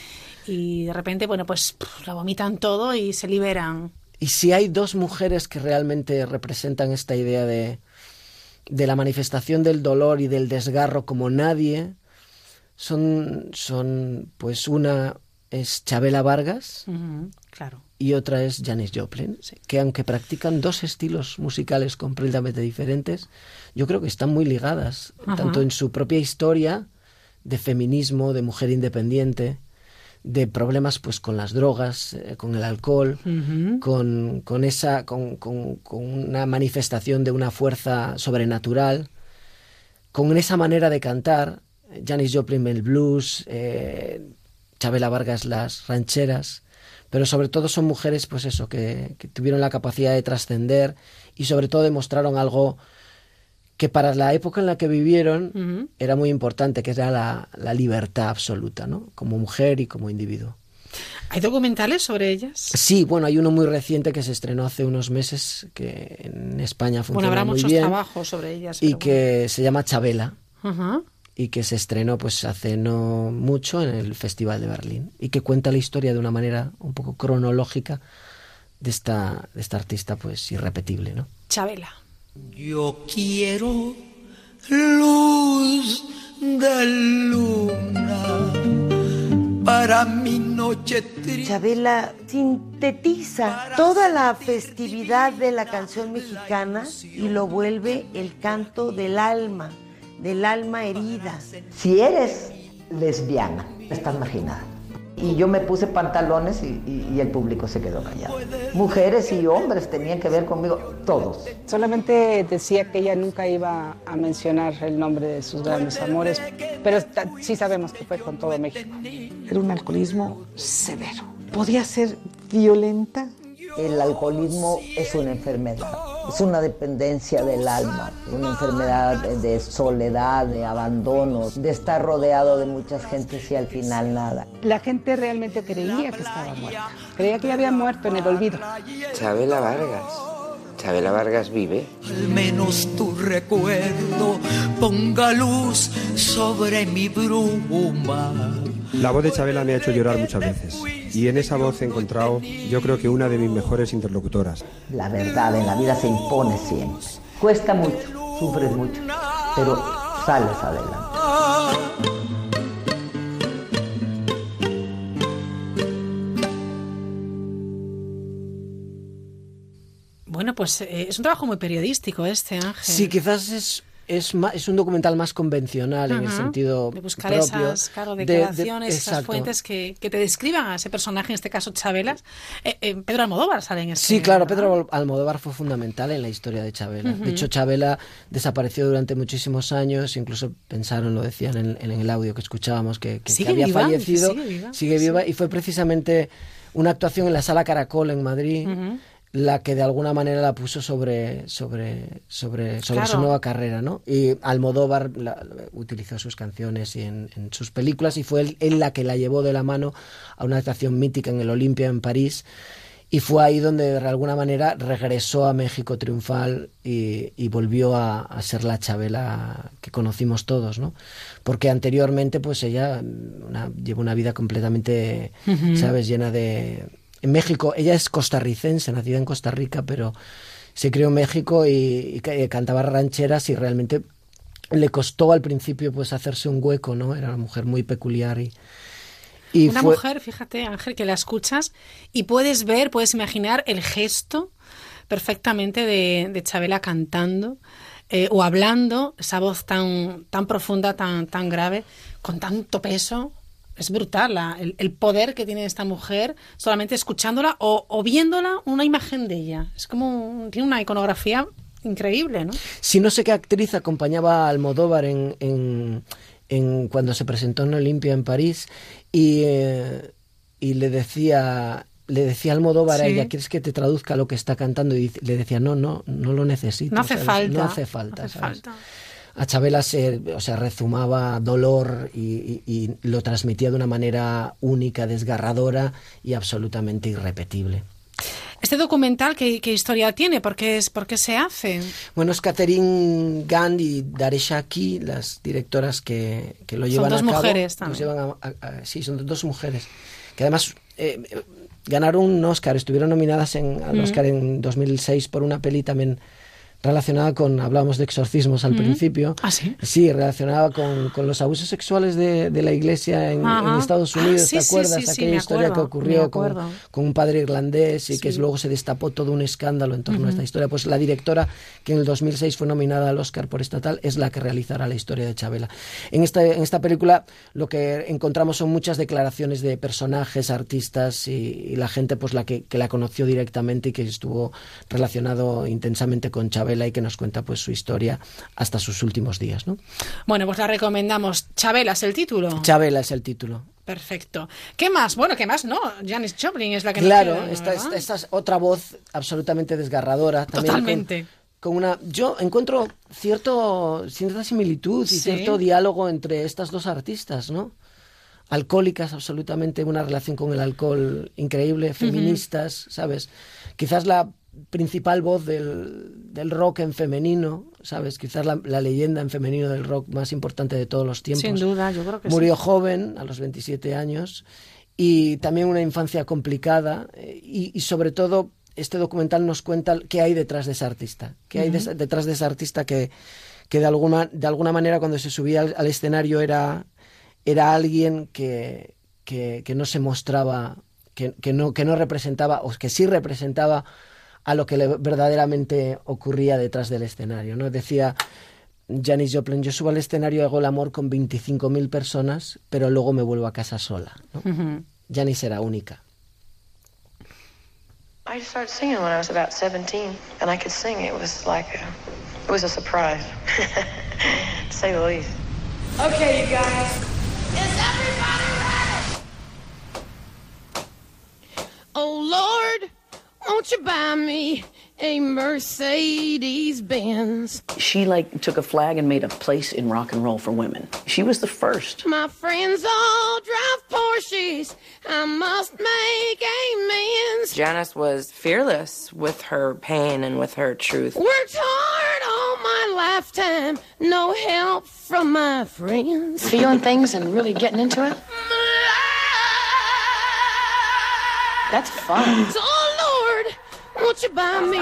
y de repente, bueno, pues lo vomitan todo y se liberan. Y si hay dos mujeres que realmente representan esta idea de, de la manifestación del dolor y del desgarro como nadie, son, son pues una es Chabela Vargas Claro. y otra es Janis Joplin, que aunque practican dos estilos musicales completamente diferentes, yo creo que están muy ligadas, Ajá. tanto en su propia historia de feminismo, de mujer independiente, de problemas pues con las drogas, eh, con el alcohol, con, con esa con, con- con una manifestación de una fuerza sobrenatural, con esa manera de cantar, Janis Joplin el blues, eh, Chabela Vargas las rancheras, pero sobre todo son mujeres pues eso que, que tuvieron la capacidad de trascender y sobre todo demostraron algo que para la época en la que vivieron era muy importante, que era la, la libertad absoluta, ¿no? Como mujer y como individuo. ¿Hay documentales sobre ellas? Sí, bueno, hay uno muy reciente que se estrenó hace unos meses que en España Bueno, funciona habrá muy muchos bien trabajos sobre ellas. y que se llama Chabela bueno. Ajá. Y que se estrenó pues hace no mucho en el Festival de Berlín y que cuenta la historia de una manera un poco cronológica de esta, de esta artista pues irrepetible, ¿no? Chabela. Yo quiero luz de luna para mi noche triste. Chabela sintetiza toda la festividad de la canción mexicana y lo vuelve el canto del alma, del alma herida. Si eres lesbiana, estás marginada. Y yo me puse pantalones y, y- y el público se quedó callado. Mujeres y hombres tenían que ver conmigo, todos. Solamente decía que ella nunca iba a mencionar el nombre de sus grandes amores, pero sí sabemos que fue con todo México. Era un alcoholismo severo. Podía ser violenta. El alcoholismo es una enfermedad, es una dependencia del alma, una enfermedad de- de soledad, de abandono, de estar rodeado de muchas gentes y al final nada. La gente realmente creía que estaba muerta, creía que ya había muerto en el olvido. Chabela Vargas. Chabela Vargas vive. Al menos tu recuerdo ponga luz sobre mi bruma. La voz de Chabela me ha hecho llorar muchas veces y en esa voz he encontrado yo creo que una de mis mejores interlocutoras. La verdad en la vida se impone siempre. Cuesta mucho, sufres mucho, pero sales adelante. Bueno, pues eh, es un trabajo muy periodístico este, Ángel. Sí, quizás es, es, un documental más convencional en el sentido de buscar propio. esas claro, de- de- declaraciones, esas fuentes que, que te describan a ese personaje, en este caso Chabelas. Eh, eh, Pedro Almodóvar sale en este. Sí, claro, Pedro Almodóvar fue fundamental en la historia de Chabela. Ujú. De hecho, Chabela desapareció durante muchísimos años, incluso pensaron, lo decían en, en el audio que escuchábamos, que, que- que había viva, fallecido. sigue viva, sigue sí. viva, y fue precisamente una actuación en la Sala Caracol en Madrid. La que de alguna manera la puso sobre sobre sobre sobre su nueva carrera, ¿no? Y Almodóvar la- la- utilizó sus canciones y en, en sus películas y fue él, él la que la llevó de la mano a una actuación mítica en el Olimpia en París y fue ahí donde de alguna manera regresó a México triunfal y, y volvió a, a ser la Chabela que conocimos todos, ¿no? Porque anteriormente pues ella mm, una- llevó una vida completamente. ¿sabes? Llena de en México. Ella es costarricense, nacida en Costa Rica, pero se crió en México y, y ca- cantaba rancheras y realmente le costó al principio pues hacerse un hueco, ¿no? Era una mujer muy peculiar y, y Una fue- mujer, fíjate, Ángel, que la escuchas y puedes ver, puedes imaginar el gesto perfectamente de, de Chabela cantando eh, o hablando, esa voz tan, tan profunda, tan, tan grave, con tanto peso. Es brutal la- el, el poder que tiene esta mujer solamente escuchándola o, o viéndola una imagen de ella. Es como, tiene una iconografía increíble, ¿no? Si no sé qué actriz acompañaba a Almodóvar en, en, en cuando se presentó en Olimpia en París y, eh, y le decía le decía Almodóvar a ella, ¿quieres que te traduzca lo que está cantando? Y le decía, no, no, no lo necesito. No hace ¿sabes? falta. No hace falta. hace ¿sabes? falta. A Chabela se, o sea, rezumaba dolor y, y- y lo transmitía de una manera única, desgarradora y absolutamente irrepetible. Este documental, ¿qué, qué historia tiene? ¿Por qué, es, ¿Por qué se hace? Bueno, es Catherine Gand y Daresha Aki, las directoras que, que lo Son llevan dos a cabo. mujeres también. llevan a- a- a- sí, son dos mujeres. Que además eh, ganaron un Oscar, estuvieron nominadas en, al Mm. Oscar en 2006 por una peli también relacionada con, hablábamos de exorcismos al Mm. principio. ¿Ah, sí? Sí, relacionada con, con los abusos sexuales de, de la iglesia en, Estados Ah, Unidos, sí, ¿te acuerdas? Aquella historia acuerdo, que ocurrió con, con un padre irlandés y que luego se destapó todo un escándalo en torno a esta historia. Pues la directora que en el 2006 fue nominada al Oscar por esta tal es la que realizará la historia de Chabela. En esta, en esta película lo que encontramos son muchas declaraciones de personajes, artistas y, y la gente pues la que, que la conoció directamente y que estuvo relacionado intensamente con Chabela y que nos cuenta pues su historia hasta sus últimos días. ¿no? Bueno, pues la recomendamos. Chabela es el título. Chabela es el título. Perfecto. ¿Qué más? Bueno, ¿qué más? No, Janis Joplin es la que Claro, nos queda, esta, esta- esta es otra voz absolutamente desgarradora. También con- Totalmente. Con, una, yo encuentro cierto, cierta similitud y Sí. cierto diálogo entre estas dos artistas, ¿no? Alcohólicas, absolutamente, una relación con el alcohol increíble, feministas, ¿sabes? Quizás la principal voz del, del rock en femenino, ¿sabes? Quizás la, la leyenda en femenino del rock más importante de todos los tiempos. Sin duda, yo creo que Murió sí. joven, a los 27 años, y también una infancia complicada, eh, y, y sobre todo este documental nos cuenta qué hay detrás de esa artista, qué hay de Ujú. esa- detrás de esa artista que, que de, alguna, de alguna manera cuando se subía al, al escenario era, era alguien que, que, que no se mostraba, que, que no, que no representaba, o que sí representaba a lo que le verdaderamente ocurría detrás del escenario. ¿no? Decía Janis Joplin, yo subo al escenario y hago el amor con 25.000 personas, pero luego me vuelvo a casa sola. ¿no? Ujú. Janis era única. I started singing when I was about 17, and I could sing. It was like a, it was a surprise, <laughs> to say the least. Okay, you guys. Is everybody ready? Oh Lord, won't you buy me a Mercedes Benz? She like took a flag and made a place in rock and roll for women. She was the first. My friends all drive Porsches. I must make amends. Janice was fearless with her pain and with her truth. Worked hard all my lifetime, no help from my friends. Feeling things and really getting into it? That's fun. So, Lord, won't you buy me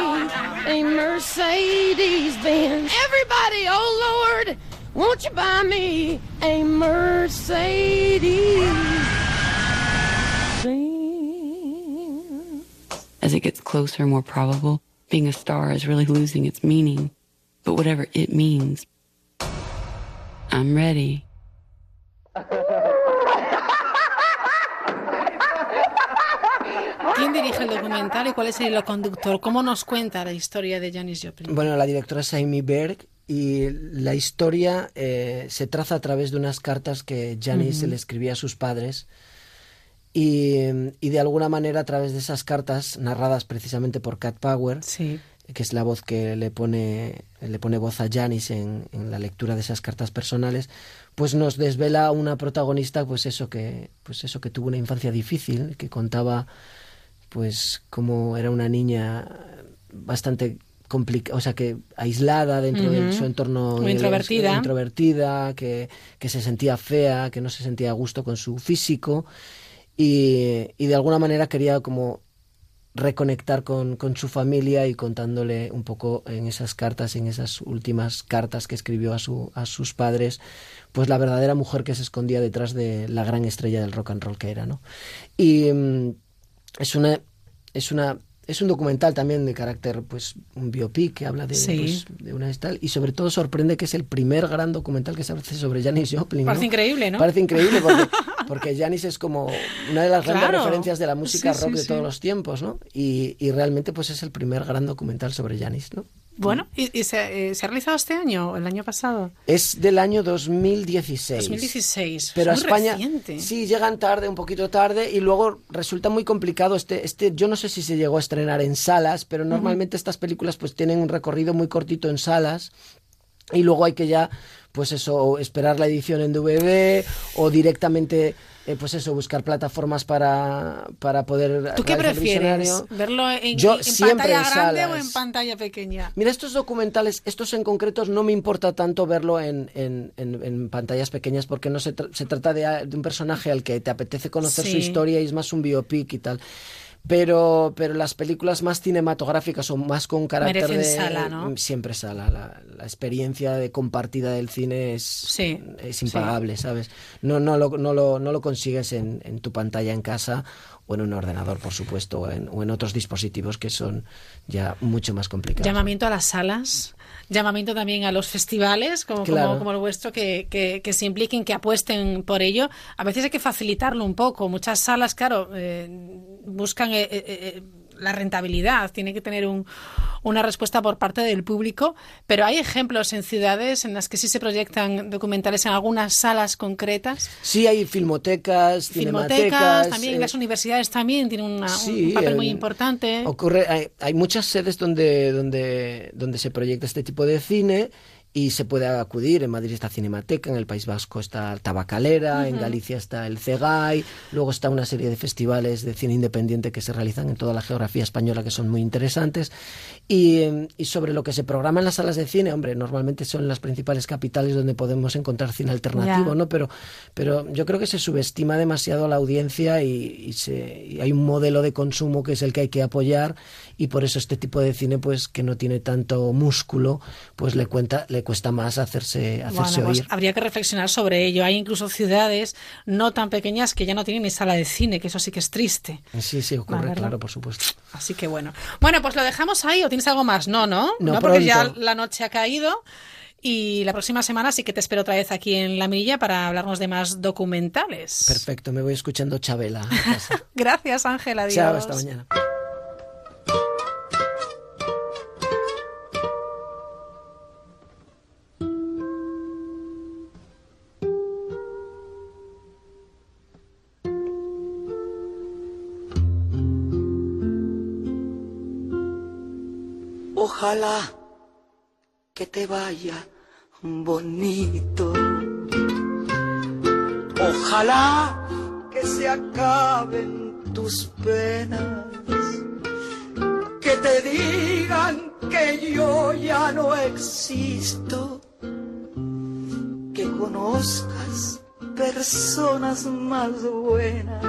a Mercedes Benz? Everybody, oh Lord, won't you buy me a Mercedes Benz? As it gets closer, more probable, being a star is really losing its meaning. But whatever it means, I'm ready. <laughs> ¿Quién dirige el documental y cuál es el conductor? ¿Cómo nos cuenta la historia de Janis Joplin? Bueno, la directora es Amy Berg y la historia eh, se traza a través de unas cartas que Janis Ujú. le escribía a sus padres y, y de alguna manera a través de esas cartas narradas precisamente por Cat Power, que es la voz que le pone, le pone voz a Janis en, en la lectura de esas cartas personales, pues nos desvela una protagonista, pues eso que, pues eso que tuvo una infancia difícil, que contaba pues cómo era una niña bastante complicada, o sea, que aislada dentro de su entorno Muy de- introvertida. introvertida, que, que se sentía fea, que no se sentía a gusto con su físico y, y de alguna manera quería como reconectar con, con su familia y contándole un poco en esas cartas, en esas últimas cartas que escribió a, su, a sus padres, pues la verdadera mujer que se escondía detrás de la gran estrella del rock and roll que era, ¿no? Y mm, es una es una es un documental también de carácter, pues, un biopic que habla de, Sí. pues, de una tal y sobre todo sorprende que es el primer gran documental que se hace sobre Janis Joplin. ¿no? Parece increíble, ¿no? Parece increíble porque, <laughs> porque Janis es como una de las grandes referencias de la música Sí, rock sí, de todos los tiempos, ¿no? Y, y realmente pues es el primer gran documental sobre Janis, ¿no? Bueno, ¿y, y se, eh, se ha realizado este año o el año pasado? Es del año 2016. 2016. Pero a Muy España reciente. sí llegan tarde, un poquito tarde, y luego resulta muy complicado. Este, este, yo no sé si se llegó a estrenar en salas, pero normalmente estas películas pues tienen un recorrido muy cortito en salas. Y luego hay que ya, pues eso, esperar la edición en DVD o directamente, eh, pues eso, buscar plataformas para, para poder. ¿Tú qué prefieres? ¿Verlo en, Yo en siempre pantalla en grande o en pantalla pequeña? Mira, estos documentales, estos en concretos, no me importa tanto verlo en, en- en- pantallas pequeñas porque no se, tra- se trata de, de un personaje al que te apetece conocer su historia y es más un biopic y tal. Pero, pero las películas más cinematográficas o más con carácter Merecen de... sala, ¿no? Siempre sala. La, la experiencia de compartida del cine es, es impagable, ¿sabes? No, no, lo, no, lo, no lo consigues en, en tu pantalla en casa o en un ordenador, por supuesto, o en, o en otros dispositivos que son ya mucho más complicados. Llamamiento a las salas, llamamiento también a los festivales, como, como- Claro. como, el vuestro, que, que- que se impliquen, que apuesten por ello. A veces hay que facilitarlo un poco. Muchas salas, claro, eh, buscan eh, eh, eh, la rentabilidad, tiene que tener un- una respuesta por parte del público, pero hay ejemplos en ciudades en las que sí se proyectan documentales en algunas salas concretas. Sí, hay filmotecas, Filmotecas, también eh, las universidades también tienen una- sí, un papel muy importante. Ocurre, hay, hay muchas sedes donde, donde, donde se proyecta este tipo de cine y se puede acudir. En Madrid está Cinemateca, en el País Vasco está Tabacalera, en. Galicia está el CEGAI, luego está una serie de festivales de cine independiente que se realizan en toda la geografía española que son muy interesantes. Y, eh, y sobre lo que se programa en las salas de cine, hombre, normalmente son las principales capitales donde podemos encontrar cine alternativo. ¿no? Pero, pero yo creo que se subestima demasiado a la audiencia y, y se, y hay un modelo de consumo que es el que hay que apoyar y por eso este tipo de cine, pues que no tiene tanto músculo, pues le cuenta, le cuesta más hacerse, hacerse Bueno, pues oír. habría que reflexionar sobre ello. Hay incluso ciudades no tan pequeñas que ya no tienen ni sala de cine, que eso sí que es triste. Sí, sí, ocurre, ¿verdad? claro, por supuesto. Así que bueno. Bueno, pues lo dejamos ahí. ¿O tienes algo más? No, no. No, porque ya la noche ha caído. Y la próxima semana sí que te espero otra vez aquí en La Mirilla para hablarnos de más documentales. Perfecto, me voy escuchando Chabela. <laughs> Gracias, Ángela. Adiós. Chao, hasta mañana. Ojalá que te vaya bonito. Ojalá que se acaben tus penas. Que te digan que yo ya no existo. Que conozcas personas más buenas.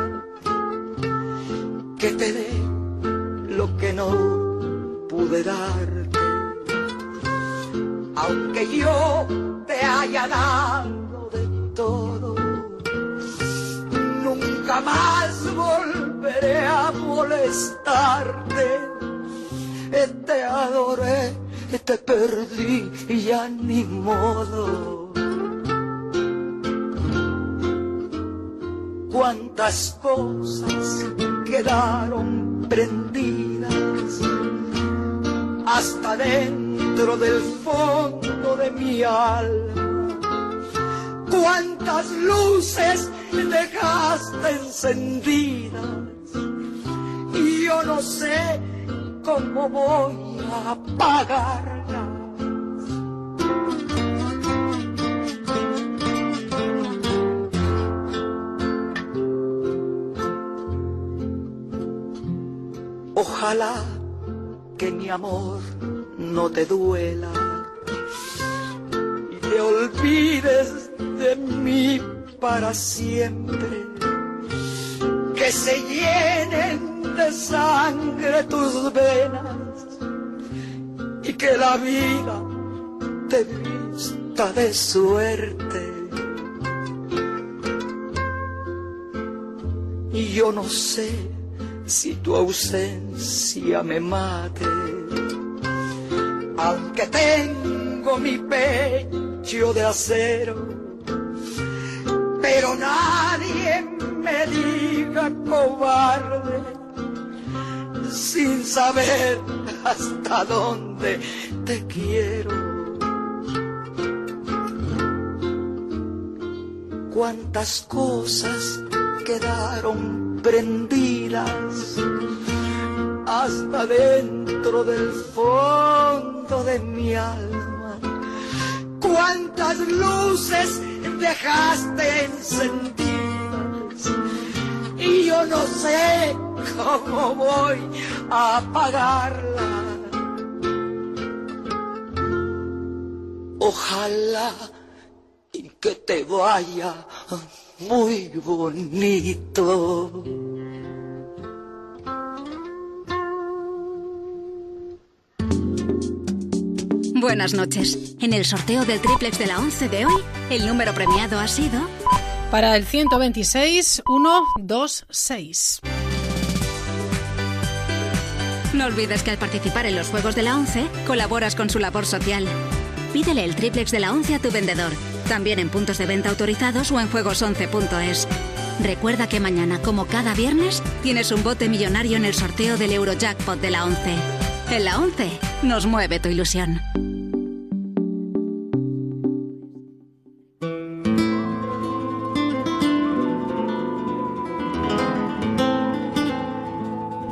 Que te dé lo que no pude darte. Aunque yo te haya dado de todo, nunca más volveré a molestarte. Te adoré, te perdí y ya ni modo. Cuántas cosas quedaron prendidas hasta dentro del fondo de mi alma. Cuántas luces dejaste encendidas y yo no sé cómo voy a apagarlas. Ojalá que mi amor no te duela y te olvides de mí para siempre. Que se llenen de sangre tus venas y que la vida te vista de suerte. Y yo no sé si tu ausencia me mate, aunque tengo mi pecho de acero, pero nadie me diga cobarde sin saber hasta dónde te quiero. Cuántas cosas quedaron prendidas hasta dentro del fondo de mi alma. Cuántas luces dejaste encendidas y yo no sé cómo voy a apagarla. Ojalá que te vaya muy bonito. Buenas noches. En el sorteo del triplex de la 11 de hoy, el número premiado ha sido... Para el 126 126. No olvides que al participar en los Juegos de la 11, colaboras con su labor social. Pídele el triplex de la 11 a tu vendedor, también en puntos de venta autorizados o en juegos11.es. Recuerda que mañana, como cada viernes, tienes un bote millonario en el sorteo del Eurojackpot de la 11. En la 11 nos mueve tu ilusión.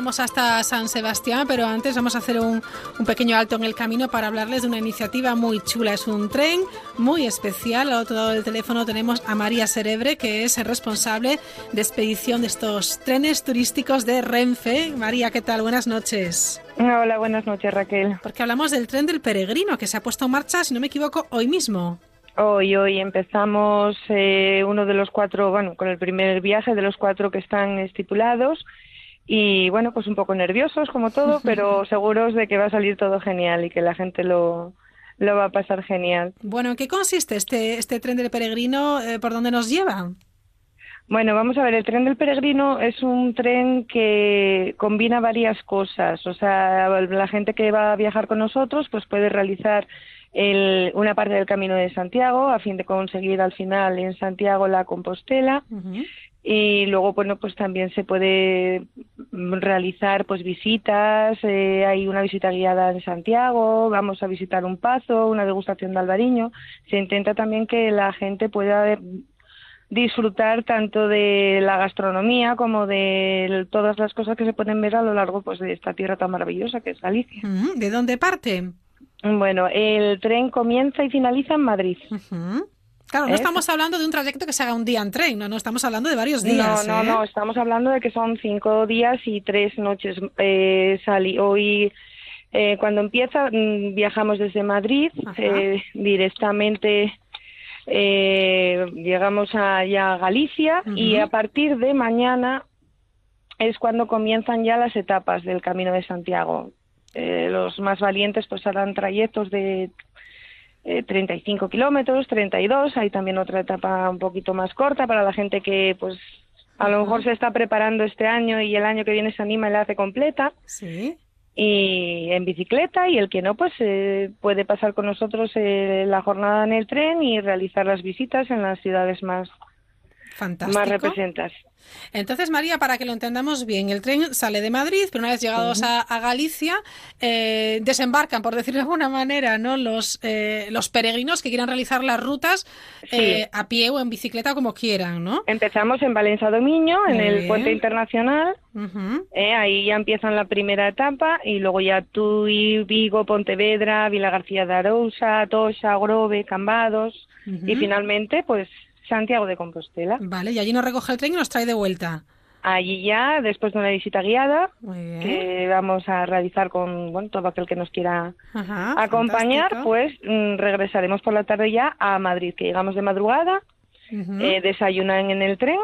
Vamos hasta San Sebastián, pero antes vamos a hacer un, un, pequeño alto en el camino para hablarles de una iniciativa muy chula. Es un tren muy especial. Al otro lado del teléfono tenemos a María Cerebre, que es responsable de expedición de estos trenes turísticos de Renfe. María, ¿qué tal? Buenas noches. Hola, buenas noches, Raquel. Porque hablamos del tren del peregrino, que se ha puesto en marcha, si no me equivoco, hoy mismo. Hoy, hoy empezamos eh, uno de los cuatro, bueno, con el primer viaje de los cuatro que están estipulados y bueno, pues un poco nerviosos como todo, <laughs> pero seguros de que va a salir todo genial y que la gente lo, lo va a pasar genial. Bueno, ¿en qué consiste este, este tren del peregrino? Eh, ¿Por dónde nos lleva? Bueno, vamos a ver, el tren del peregrino es un tren que combina varias cosas. O sea, la gente que va a viajar con nosotros pues puede realizar el, una parte del camino de Santiago a fin de conseguir al final en Santiago la Compostela. Uh -huh. Y luego, bueno, pues también se puede realizar pues visitas, eh, hay una visita guiada en Santiago, vamos a visitar un pazo, una degustación de albariño. Se intenta también que la gente pueda disfrutar tanto de la gastronomía como de todas las cosas que se pueden ver a lo largo pues de esta tierra tan maravillosa que es Galicia. ¿De dónde parte? Bueno, el tren comienza y finaliza en Madrid. Uh -huh. Claro, no estamos hablando de un trayecto que se haga un día en tren, no, no estamos hablando de varios días. No, no, ¿eh? no, estamos hablando de que son cinco días y tres noches. Eh, salí hoy, eh, cuando empieza, viajamos desde Madrid directamente eh, llegamos allá a Galicia y a partir de mañana es cuando comienzan ya las etapas del Camino de Santiago. Eh, los más valientes pues harán trayectos de eh, 35 kilómetros, 32. Hay también otra etapa un poquito más corta para la gente que pues a lo mejor se está preparando este año y el año que viene se anima y la hace completa. Sí. Y en bicicleta y el que no pues eh, puede pasar con nosotros eh, la jornada en el tren y realizar las visitas en las ciudades más Fantástico. más representas. Entonces, María, para que lo entendamos bien, el tren sale de Madrid, pero una vez llegados a, a Galicia, eh, desembarcan, por decirlo de alguna manera, ¿no? los, eh, los peregrinos que quieran realizar las rutas eh, a pie o en bicicleta, como quieran, ¿no? Empezamos en Valencia Domiño, en el bien. puente internacional. Eh, ahí ya empiezan la primera etapa y luego ya Tui, Vigo, Pontevedra, Vila García de Arousa, Toxa, Grove, Cambados y finalmente pues Santiago de Compostela. Vale, y allí nos recoge el tren y nos trae de vuelta. Allí ya, después de una visita guiada que vamos a realizar con bueno, todo aquel que nos quiera Ajá, acompañar, fantástico. pues mm, regresaremos por la tarde ya a Madrid, que llegamos de madrugada, eh, desayunan en el tren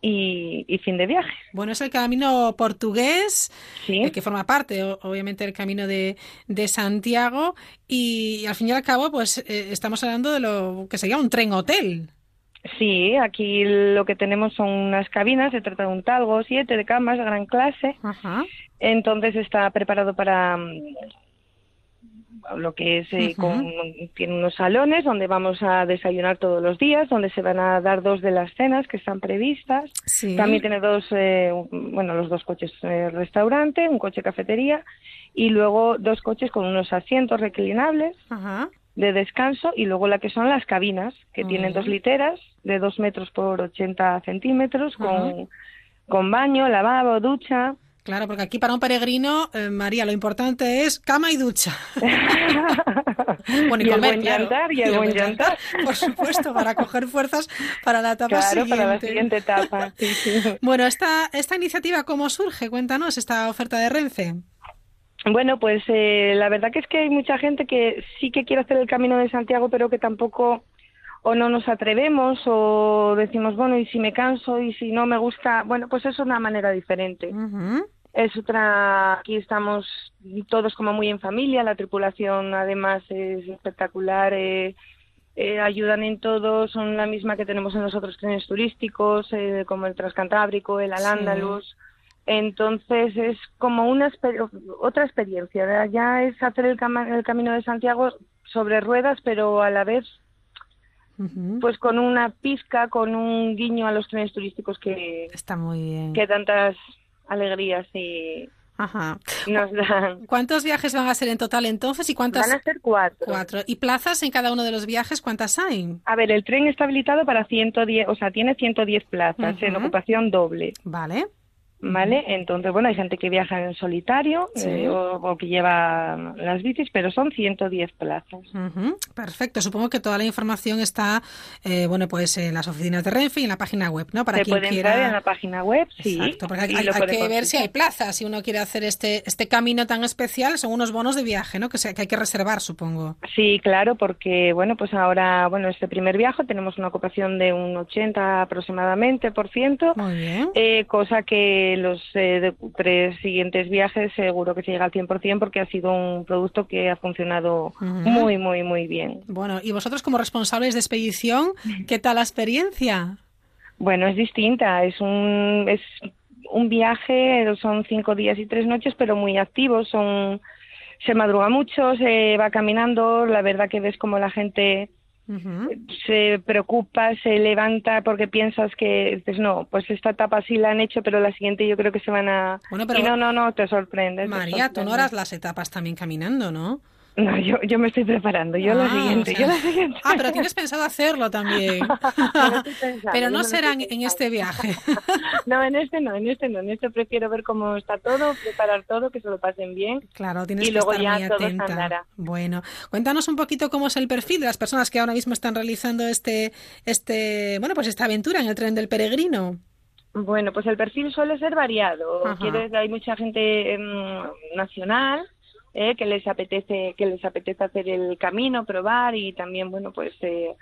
y, y fin de viaje. Bueno, es el camino portugués, el que forma parte, obviamente, del camino de, de Santiago. Y, al fin y al cabo, pues eh, estamos hablando de lo que sería un tren hotel. Sí, aquí lo que tenemos son unas cabinas, se trata de un talgo, siete de camas, gran clase. Entonces está preparado para mm, lo que es, eh, con, tiene unos salones donde vamos a desayunar todos los días, donde se van a dar dos de las cenas que están previstas. Sí. También tiene dos, eh, bueno, los dos coches eh, restaurante, un coche cafetería y luego dos coches con unos asientos reclinables Ajá. De descanso y luego la que son las cabinas, que tienen dos literas de dos metros por 80 centímetros, con, con baño, lavabo, ducha. Claro, porque aquí para un peregrino, eh, María, lo importante es cama y ducha. <laughs> bueno, y, Y el comer, buen claro. llantar, y el buen llantar. Por supuesto, para coger fuerzas para la etapa Claro, siguiente. para la siguiente etapa. sí, sí. Bueno, esta, esta iniciativa, ¿cómo surge? Cuéntanos, esta oferta de Renfe. Bueno, pues eh, la verdad que es que hay mucha gente que sí que quiere hacer el camino de Santiago, pero que tampoco o no nos atrevemos o decimos, bueno, y si me canso y si no me gusta, bueno, pues es una manera diferente. Es otra, aquí estamos todos como muy en familia, la tripulación además es espectacular, eh, eh, ayudan en todo, son la misma que tenemos en los otros trenes turísticos, eh, como el Transcantábrico, el Al-Ándalus. Entonces es como una otra experiencia, ¿verdad? ya es hacer el, cama- el camino de Santiago sobre ruedas, pero a la vez pues con una pizca, con un guiño a los trenes turísticos que, Está muy bien. que tantas alegrías y Ajá. nos dan. ¿Cuántos viajes van a ser en total entonces y cuántas? Van a ser cuatro. Cuatro. ¿Y plazas en cada uno de los viajes cuántas hay? A ver, el tren está habilitado para 110, o sea, tiene 110 plazas en ocupación doble. Vale. ¿Vale? Entonces, bueno, hay gente que viaja en solitario Sí. eh, o, o que lleva las bicis, pero son 110 plazas. Perfecto. Supongo que toda la información está, eh, bueno, pues en las oficinas de Renfe y en la página web, ¿no? Para Se quien puede quiera. entrar en la página web, sí. Exacto, porque hay, que ver si hay plazas. Si uno quiere hacer este, este camino tan especial, son unos bonos de viaje, ¿no? Que, se- que hay que reservar, supongo. Sí, claro, porque bueno, pues ahora, bueno, este primer viaje tenemos una ocupación de un 80 aproximadamente por ciento, Muy bien. eh, cosa que los eh, tres siguientes viajes seguro que se llega al 100% porque ha sido un producto que ha funcionado muy, muy, muy bien. Bueno, y vosotros como responsables de expedición, ¿qué tal la experiencia? Bueno, es distinta, es un, es un viaje, son cinco días y tres noches, pero muy activos, son, se madruga mucho, se va caminando, la verdad que ves como la gente se preocupa, se levanta porque piensas que dices, no, pues esta etapa sí la han hecho, pero la siguiente yo creo que se van a... Bueno, pero- Y no, no, no, te sorprende. te María, tú no harás las etapas también caminando, ¿no? No, yo, yo me estoy preparando, yo la Ah, siguiente, o sea- yo la <laughs> siguiente. Ah, pero tienes pensado hacerlo también. <laughs> <laughs> pero no lo serán en este viaje. No, en este no, en este no, en este prefiero ver cómo está todo, preparar todo, que se lo pasen bien. Claro, tienes y que luego estar ya muy todo atenta. andará. Bueno, cuéntanos un poquito cómo es el perfil de las personas que ahora mismo están realizando este, este, bueno, pues esta aventura en el tren del peregrino. Bueno, pues el perfil suele ser variado. Ajá. Quiere- hay mucha gente em, nacional eh, que les apetece que les apetece hacer el camino, probar y también bueno pues eh,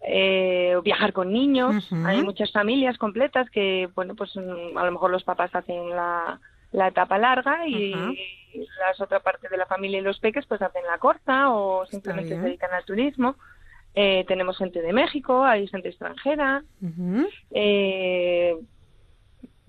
eh, viajar con niños. Hay muchas familias completas que, bueno, pues mm, a lo mejor los papás hacen la, la etapa larga y Ajá. la otra parte de la familia y los peques pues hacen la corta o simplemente se dedican al turismo. Eh, tenemos gente de México, hay gente extranjera, eh,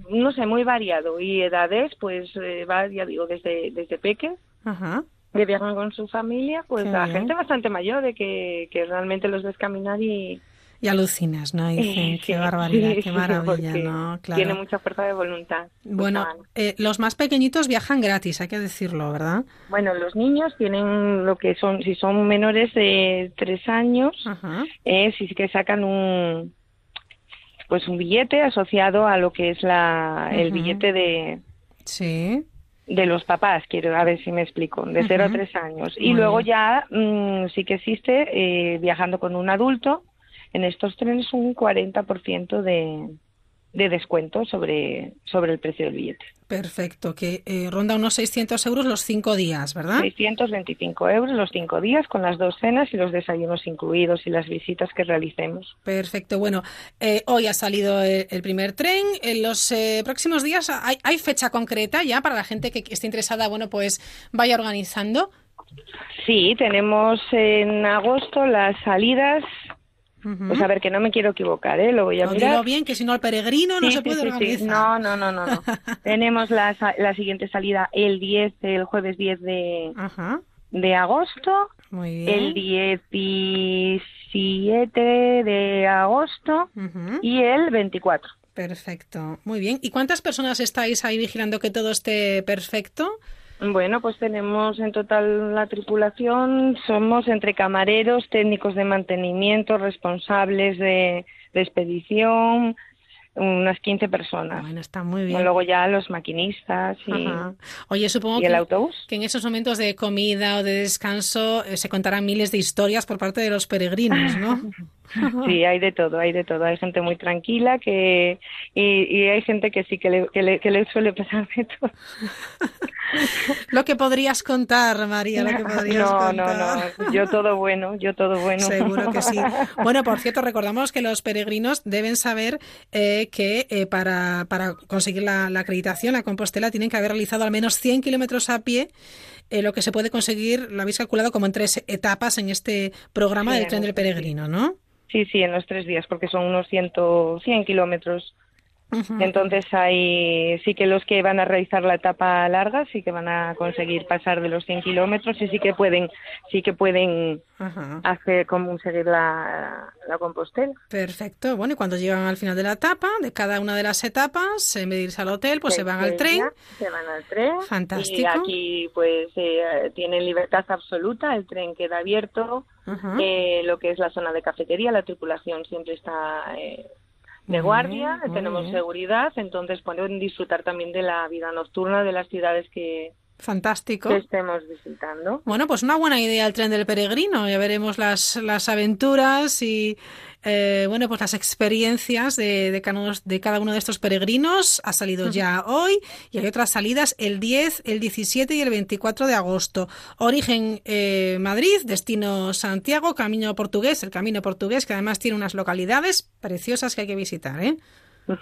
no sé, muy variado. Y edades, pues eh, va, ya digo, desde, desde peques Ajá. que viajan con su familia, pues Qué a bien. gente bastante mayor de que, que realmente los ves caminar y... Y alucinas, ¿no? Y dicen, qué barbaridad, sí, qué maravilla, ¿no? Claro. Tiene mucha fuerza de voluntad. Bueno, eh, los más pequeñitos viajan gratis, hay que decirlo, ¿verdad? Bueno, los niños tienen lo que son, si son menores de tres años, eh, sí que sacan un pues un billete asociado a lo que es la el billete de Sí. De los papás, quiero a ver si me explico, de 0 a Ujú. 3 años. Muy Y luego ya mm, sí que existe, eh, viajando con un adulto, en estos trenes un 40% de, de descuento sobre, sobre el precio del billete. Perfecto, que eh, ronda unos 600 euros los cinco días, ¿verdad? 625 euros los cinco días con las dos cenas y los desayunos incluidos y las visitas que realicemos. Perfecto, bueno, eh, hoy ha salido el, el primer tren. En los eh, próximos días hay, hay fecha concreta ya para la gente que esté interesada, bueno, pues vaya organizando. Sí, tenemos en agosto las salidas. Pues a ver, que no me quiero equivocar, ¿eh? Lo voy a No, mirar. dilo bien, que si no el peregrino no Sí, se sí, puede sí, sí. organizar. No, no, no, no. no. <laughs> Tenemos la, la siguiente salida el 10, el jueves 10 de, de agosto. Muy El 17 de agosto y el 24. Perfecto, muy bien. ¿Y cuántas personas estáis ahí vigilando que todo esté perfecto? Bueno, pues tenemos en total la tripulación, somos entre camareros, técnicos de mantenimiento, responsables de, de expedición, unas 15 personas. Bueno, está muy bien. Luego ya los maquinistas y. Oye, supongo y el que, autobús. que en esos momentos de comida o de descanso eh, se contarán miles de historias por parte de los peregrinos, ¿no? <laughs> Sí, hay de todo, hay de todo. Hay gente muy tranquila que y, y hay gente que sí que le, que le, que le suele pasar de todo. <laughs> Lo que podrías contar, María, lo que podrías no, contar. no, no. Yo todo bueno, yo todo bueno. Seguro que sí. <laughs> Bueno, por cierto, recordamos que los peregrinos deben saber eh, que eh, para, para conseguir la, la acreditación a Compostela tienen que haber realizado al menos 100 kilómetros a pie. eh, lo que se puede conseguir, lo habéis calculado como en tres etapas en este programa Sí, del en tren del peregrino, ¿no? Sí, sí, en los tres días, porque son unos 100, 100 kilómetros. Entonces hay, sí que los que van a realizar la etapa larga sí que van a conseguir pasar de los 100 kilómetros y sí que pueden, sí que pueden Ajá. hacer como seguir la, la Compostela. Perfecto. Bueno, y cuando llegan al final de la etapa, de cada una de las etapas, en vez de irse al hotel, pues se van al tren. Se van al tren. Fantástico. Y aquí pues eh, tienen libertad absoluta, el tren queda abierto, eh, lo que es la zona de cafetería, la tripulación siempre está eh, de guardia, bien, tenemos bien. seguridad, entonces pueden disfrutar también de la vida nocturna de las ciudades que, Fantástico. que estemos visitando. Bueno, pues una buena idea el tren del peregrino. Ya veremos las, las aventuras y eh, bueno, pues las experiencias de, de, cada uno, de cada uno de estos peregrinos. Ha salido ya hoy y hay otras salidas el 10, el 17 y el 24 de agosto. Origen eh, Madrid, destino Santiago, camino portugués, el camino portugués que además tiene unas localidades preciosas que hay que visitar, ¿eh? <laughs>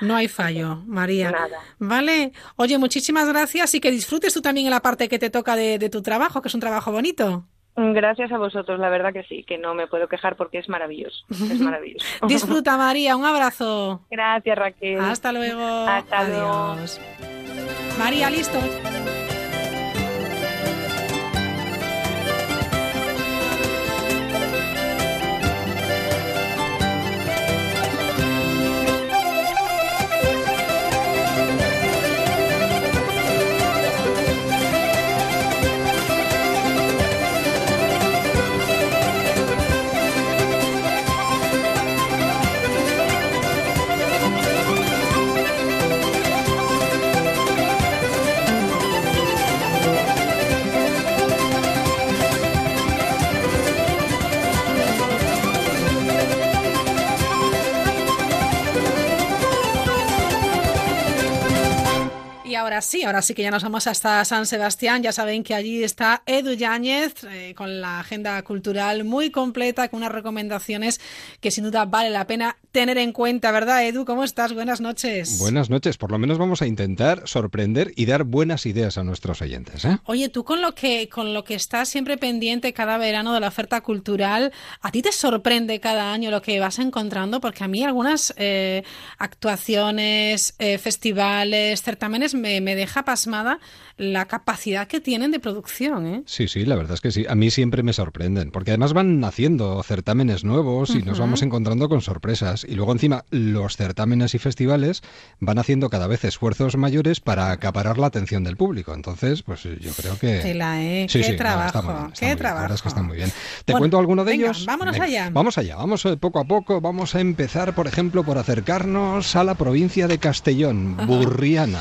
No hay fallo, María. Nada. Vale. Oye, muchísimas gracias y que disfrutes tú también en la parte que te toca de, de tu trabajo, que es un trabajo bonito. Gracias a vosotros, la verdad que sí, que no me puedo quejar porque es maravilloso, es <laughs> maravilloso. Disfruta, María. Un abrazo. Gracias, Raquel. Hasta luego. Hasta luego. Adiós. María, listo. Ahora sí, ahora sí que ya nos vamos hasta San Sebastián. Ya saben que allí está Edu Yáñez eh, con la agenda cultural muy completa, con unas recomendaciones que sin duda vale la pena tener en cuenta, ¿verdad, Edu? ¿Cómo estás? Buenas noches. Buenas noches. Por lo menos vamos a intentar sorprender y dar buenas ideas a nuestros oyentes. ¿eh? Oye, tú con lo que con lo que estás siempre pendiente cada verano de la oferta cultural, ¿a ti te sorprende cada año lo que vas encontrando? Porque a mí algunas eh, actuaciones, eh, festivales, certámenes me, me deja pasmada la capacidad que tienen de producción. ¿eh? Sí, sí, la verdad es que sí. A mí siempre me sorprenden, porque además van naciendo certámenes nuevos y nos vamos encontrando con sorpresas. Y luego encima los certámenes y festivales van haciendo cada vez esfuerzos mayores para acaparar la atención del público. Entonces, pues yo creo que... Tela, ¿eh? Sí, qué sí, trabajo, está muy bien, está qué trabajo. La verdad es que está muy bien. ¿Te Bueno, cuento alguno de venga, ellos? vámonos Venga, allá. Vamos allá, vamos eh, poco a poco. Vamos a empezar, por ejemplo, por acercarnos a la provincia de Castellón, Burriana.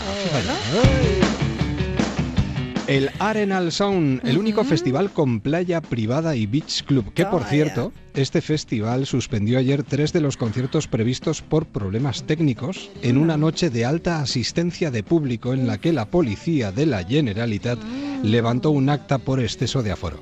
El Arenal Sound, el único festival con playa privada y beach club, que por cierto, este festival suspendió ayer tres de los conciertos previstos por problemas técnicos en una noche de alta asistencia de público en la que la policía de la Generalitat levantó un acta por exceso de aforo.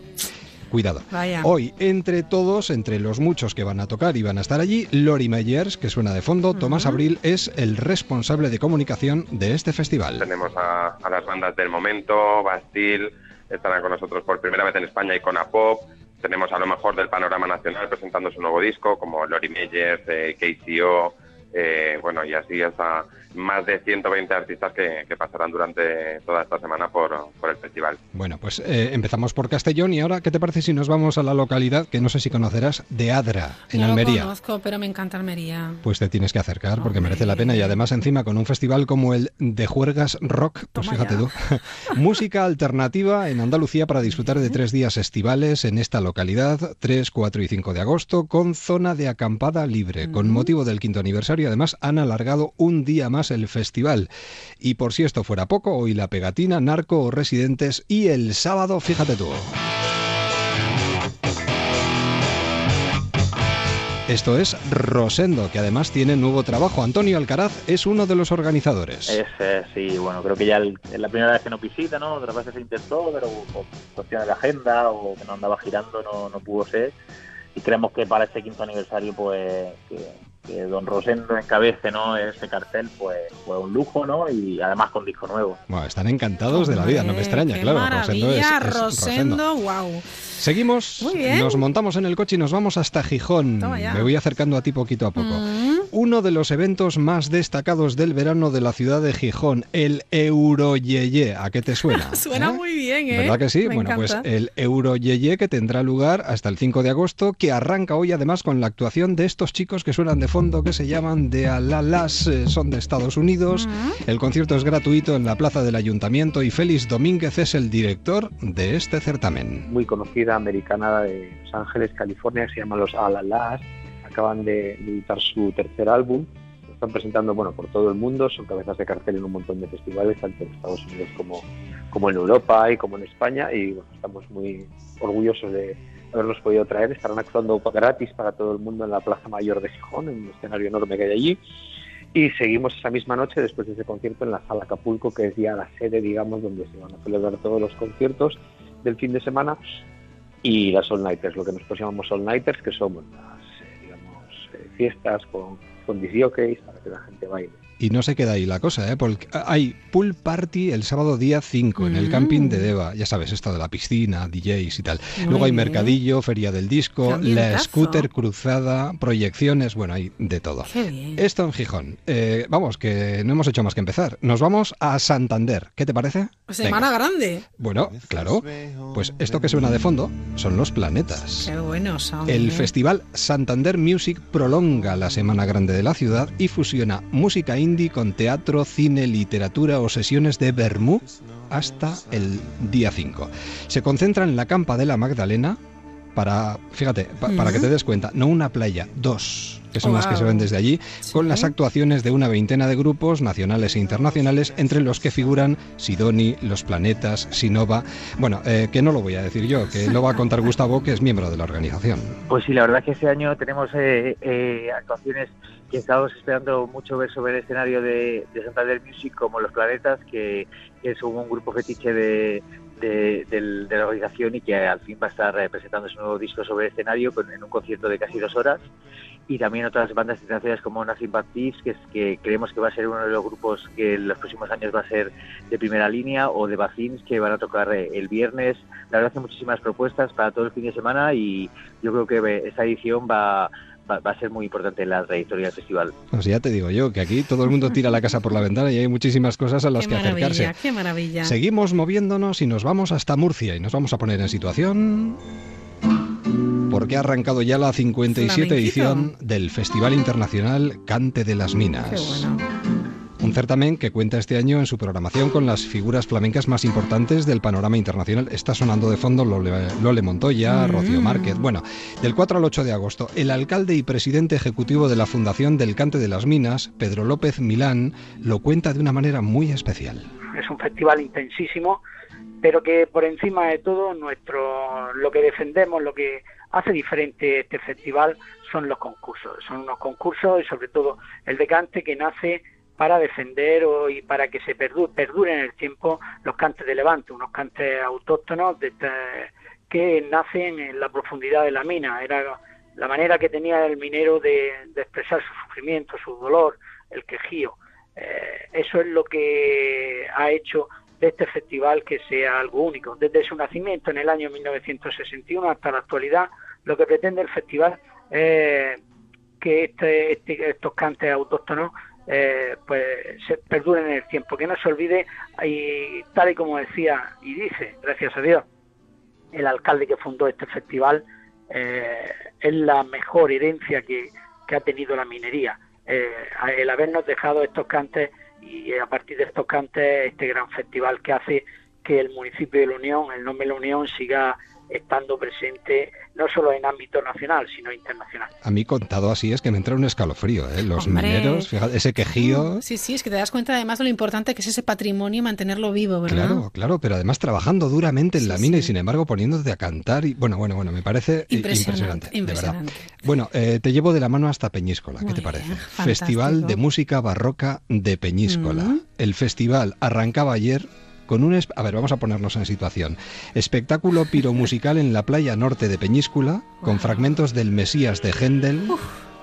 Cuidado. Vaya. Hoy, entre todos, entre los muchos que van a tocar y van a estar allí, Lori Meyers, que suena de fondo, Tomás Abril es el responsable de comunicación de este festival. Tenemos a, a las bandas del momento, Bastille, estarán con nosotros por primera vez en España, Icona Pop. Tenemos a lo mejor del panorama nacional presentando su nuevo disco, como Lori Meyers, eh, KCO, eh, bueno, y así hasta más de 120 artistas que, que pasarán durante toda esta semana por, por el festival. Bueno, pues eh, empezamos por Castellón y ahora, ¿qué te parece si nos vamos a la localidad que no sé si conocerás, de Adra, en no Almería? lo conozco, pero me encanta Almería. Pues te tienes que acercar porque merece la pena y además encima con un festival como el de Juergas Rock, pues fíjate tú, <laughs> música alternativa en Andalucía para disfrutar de tres días estivales en esta localidad, 3, 4 y 5 de agosto, con zona de acampada libre. Con motivo del quinto aniversario además han alargado un día más el festival. Y por si esto fuera poco, hoy la pegatina, narco residentes y el sábado, fíjate tú. Esto es Rosendo, que además tiene nuevo trabajo. Antonio Alcaraz es uno de los organizadores. Es, eh, sí, bueno, creo que ya es la primera vez que nos visita, ¿no? Otras veces se intentó, pero por cuestiones de agenda o que no andaba girando no, no pudo ser. Y creemos que para este quinto aniversario, pues, que, que Don Rosendo encabece, ¿no? Ese cartel, pues, fue un lujo, ¿no? Y además con disco nuevo. Bueno, están encantados de la vida, no me extraña, Qué claro. Rosendo es- es Rosendo, wow. Seguimos, Muy bien. nos montamos en el coche y nos vamos hasta Gijón. Me voy acercando a ti poquito a poco. Mm. Uno de los eventos más destacados del verano de la ciudad de Gijón, el Euroyeye. ¿A qué te suena? <laughs> Suena muy bien, ¿eh? ¿Verdad que sí? Me bueno, pues el Euroyeye que tendrá lugar hasta el 5 de agosto, que arranca hoy además con la actuación de estos chicos que suenan de fondo, que se llaman de Alalas, eh, son de Estados Unidos. El concierto es gratuito en la plaza del ayuntamiento y Félix Domínguez es el director de este certamen. muy conocida americana de Los Ángeles, California, que se llama Los Alalas. Acaban de, de editar su tercer álbum. Lo están presentando bueno, por todo el mundo, son cabezas de cartel en un montón de festivales, tanto en Estados Unidos como, como en Europa y como en España. Y bueno, estamos muy orgullosos de haberlos podido traer. Estarán actuando gratis para todo el mundo en la Plaza Mayor de Gijón, en un escenario enorme que hay allí. Y seguimos esa misma noche, después de ese concierto, en la Sala Acapulco, que es ya la sede, digamos, donde se van a celebrar todos los conciertos del fin de semana y las All Nighters, lo que nosotros llamamos All Nighters, que son las eh, digamos, eh, fiestas con, con para que la gente baile. Y no se queda ahí la cosa, ¿eh? Porque hay pool party el sábado día 5 en el Mm. camping de Deva. Ya sabes, esto de la piscina, DJs y tal. Muy Luego hay bien. mercadillo, feria del disco, la scooter cruzada, proyecciones, bueno, hay de todo. Esto en Gijón. Eh, vamos, que no hemos hecho más que empezar. Nos vamos a Santander. ¿Qué te parece? Semana grande. Bueno, claro. Pues esto que suena de fondo son los planetas. Qué buenos son. El ¿eh? Festival Santander Music prolonga la Semana Grande de la ciudad y fusiona música indie con teatro, cine, literatura o sesiones de vermú hasta el día 5. Se concentra en la Campa de la Magdalena, para, fíjate, pa- para que te des cuenta, no una playa, dos que son las que se ven desde allí, con las actuaciones de una veintena de grupos nacionales e internacionales, entre los que figuran Sidoni, Los Planetas, Sinova. Bueno, eh, que no lo voy a decir yo, que lo va a contar Gustavo, que es miembro de la organización. Pues sí, la verdad es que este año tenemos eh, eh, actuaciones que estábamos esperando mucho ver sobre el escenario de, de Santander Music, como Los Planetas, que, que es un grupo fetiche de, de, del- de la organización y que al fin va a estar eh, presentando su nuevo disco sobre el escenario con- en un concierto de casi dos horas. Y también otras bandas internacionales como Nothing But Thieves, que, es, que creemos que va a ser uno de los grupos que en los próximos años va a ser de primera línea, o de Bacins, que van a tocar eh, el viernes. La verdad, que muchísimas propuestas para todo el fin de semana y yo creo que eh, esta edición va, va, va a ser muy importante en la trayectoria del festival. Pues ya te digo yo, que aquí todo el mundo tira la casa por la ventana y hay muchísimas cosas a las Qué que acercarse. qué maravilla. Seguimos moviéndonos y nos vamos hasta Murcia y nos vamos a poner en situación porque ha arrancado ya la 57 Flamenquito. edición del Festival Internacional Cante de las Minas. Qué bueno. Un certamen que cuenta este año en su programación con las figuras flamencas más importantes del panorama internacional. Está sonando de fondo Lole, Lole Montoya, Mm. Rocío Márquez. Bueno, del 4 al 8 de agosto, el alcalde y presidente ejecutivo de la Fundación del Cante de las Minas, Pedro López Milán, lo cuenta de una manera muy especial. es un festival intensísimo, pero que por encima de todo nuestro lo que defendemos, lo que hace diferente este festival son los concursos. Son unos concursos y sobre todo el de cante que nace para defender o- y para que se perdu- perduren en el tiempo los cantes de Levante, unos cantes autóctonos de que nacen en la profundidad de la mina. Era la manera que tenía el minero de, de expresar su sufrimiento, su dolor, el quejío. Eh, eso es lo que ha hecho de este festival que sea algo único. Desde su nacimiento en el año 1961 hasta la actualidad, lo que pretende el festival es que este, este- estos cantes autóctonos eh, pues se perduren en el tiempo, que no se olvide y tal y como decía y dice, gracias a Dios, el alcalde que fundó este festival eh, es la mejor herencia que, que ha tenido la minería. Eh, el habernos dejado estos cantes y a partir de estos cantes este gran festival que hace que el municipio de La Unión, el nombre de La Unión, siga estando presente no solo en ámbito nacional, sino internacional. A mí contado así es que me entra un escalofrío, ¿eh? Los Hombre. mineros, fíjate, ese quejío. Sí, sí, es que te das cuenta además de lo importante que es ese patrimonio y mantenerlo vivo, ¿verdad? Claro, claro, pero además trabajando duramente en la mina y sin embargo poniéndote a cantar y bueno, bueno, bueno, me parece i- Impresionante, impresionante, de verdad. Bueno, eh, te llevo de la mano hasta Peñíscola, ¿qué Muy te parece? bien, Festival de Música Barroca de Peñíscola. Mm. El festival arrancaba ayer con un... A ver, vamos a ponernos en situación. Espectáculo piromusical en la playa norte de Peñíscola, con fragmentos del Mesías de Händel,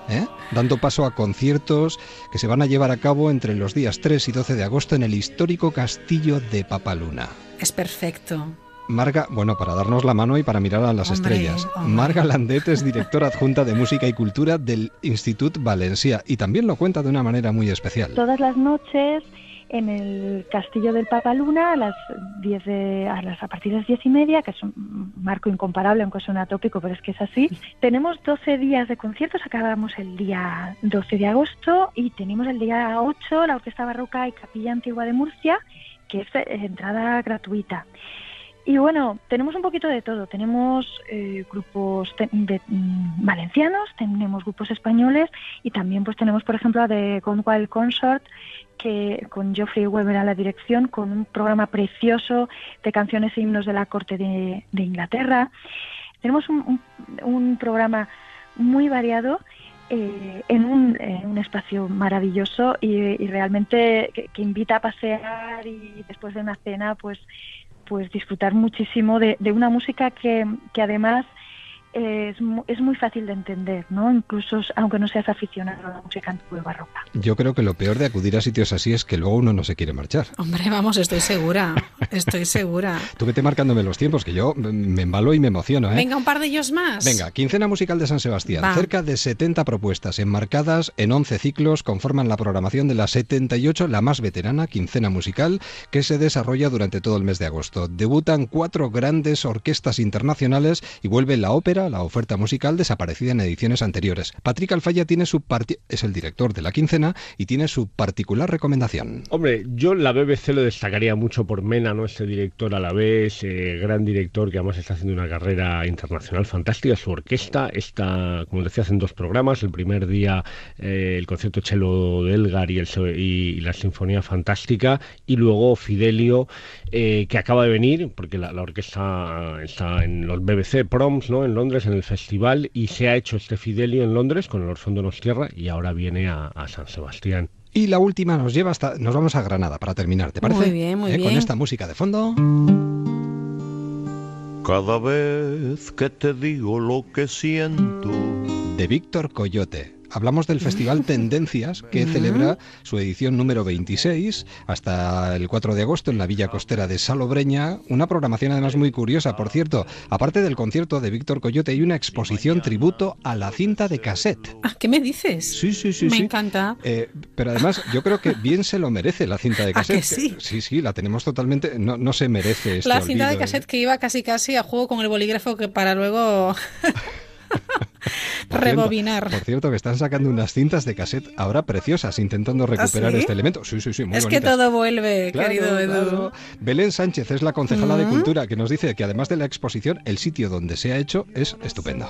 ¿eh? dando paso a conciertos que se van a llevar a cabo entre los días 3 y 12 de agosto en el histórico castillo de Papaluna. Es perfecto. Marga, bueno, para darnos la mano y para mirar a las Hombre, estrellas. hombre. Marga Landet es directora adjunta de Música y Cultura del Institut Valencia y también lo cuenta de una manera muy especial. Todas las noches en el castillo del Papaluna a las 10 de, a, las, a partir de las 10 y media, que es un marco incomparable, aunque suena tópico, pero es que es así. <laughs> Tenemos 12 días de conciertos, acabamos el día 12 de agosto y tenemos el día 8 la Orquesta Barroca y Capilla Antigua de Murcia, que es eh, entrada gratuita. Y bueno, tenemos un poquito de todo. Tenemos eh, grupos te- de- mm, valencianos, tenemos grupos españoles y también pues tenemos, por ejemplo, a The Gone Wild Consort, que con Geoffrey Weber a la dirección, con un programa precioso de canciones e himnos de la corte de, Inglaterra. Tenemos un, un- programa muy variado eh, en, un, espacio maravilloso y, realmente que, que invita a pasear y después de una cena pues pues disfrutar muchísimo de, de una música que, que además es, mu- es muy fácil de entender, ¿no? Incluso aunque no seas aficionado a la música antigua barroca. Yo creo que lo peor de acudir a sitios así es que luego uno no se quiere marchar. Hombre, vamos, estoy segura. <laughs> Estoy segura. Tú vete marcándome los tiempos, que yo me embalo y me emociono, ¿eh? Venga, un par de ellos más. Venga, quincena musical de San Sebastián. Va. Cerca de 70 propuestas enmarcadas en 11 ciclos conforman la programación de la 78, la más veterana quincena musical, que se desarrolla durante todo el mes de agosto. Debutan cuatro grandes orquestas internacionales y vuelve la ópera la oferta musical desaparecida en ediciones anteriores. Patrick Alfaya tiene su es el director de la quincena y tiene su particular recomendación. Hombre, yo la BBC lo destacaría mucho por Mena, ¿no? Ese director a la vez, eh, gran director que además está haciendo una carrera internacional fantástica. Su orquesta está, como decía, en dos programas. El primer día eh, el concierto Chelo de Elgar y, la Sinfonía Fantástica. Y luego Fidelio, eh, que acaba de venir, porque la, orquesta está en los BBC Proms, ¿no? En Londres, en el festival. Y se ha hecho este Fidelio en Londres con el Orfondo Nos Tierra y ahora viene a, San Sebastián. Y la última nos lleva hasta. Nos vamos a Granada para terminar, ¿te parece? Muy bien, muy bien. Con esta música de fondo. Cada vez que te digo lo que siento. De Víctor Coyote. Hablamos del Festival <laughs> Tendencias, que celebra su edición número 26 hasta el 4 de agosto en la Villa Costera de Salobreña. Una programación además muy curiosa, por cierto. Aparte del concierto de Víctor Coyote, hay una exposición tributo a la cinta de cassette. Ah, ¿Qué me dices? Sí, sí, sí. Me encanta. Eh, pero además, yo creo que bien se lo merece la cinta de cassette. <laughs> ¿A que sí? Sí, sí, la tenemos totalmente. No, no se merece este La cinta de olvido, cassette ¿eh? que iba casi casi a juego con el bolígrafo que para luego. <laughs> Por Rebobinar. Cierto, por cierto, que están sacando unas cintas de cassette ahora preciosas, intentando recuperar ¿Ah, sí? este elemento. Sí, sí, sí, muy es que todo vuelve, Claro, querido Edu. claro. Belén Sánchez es la concejala de Mm. Cultura que nos dice que además de la exposición, el sitio donde se ha hecho es estupendo.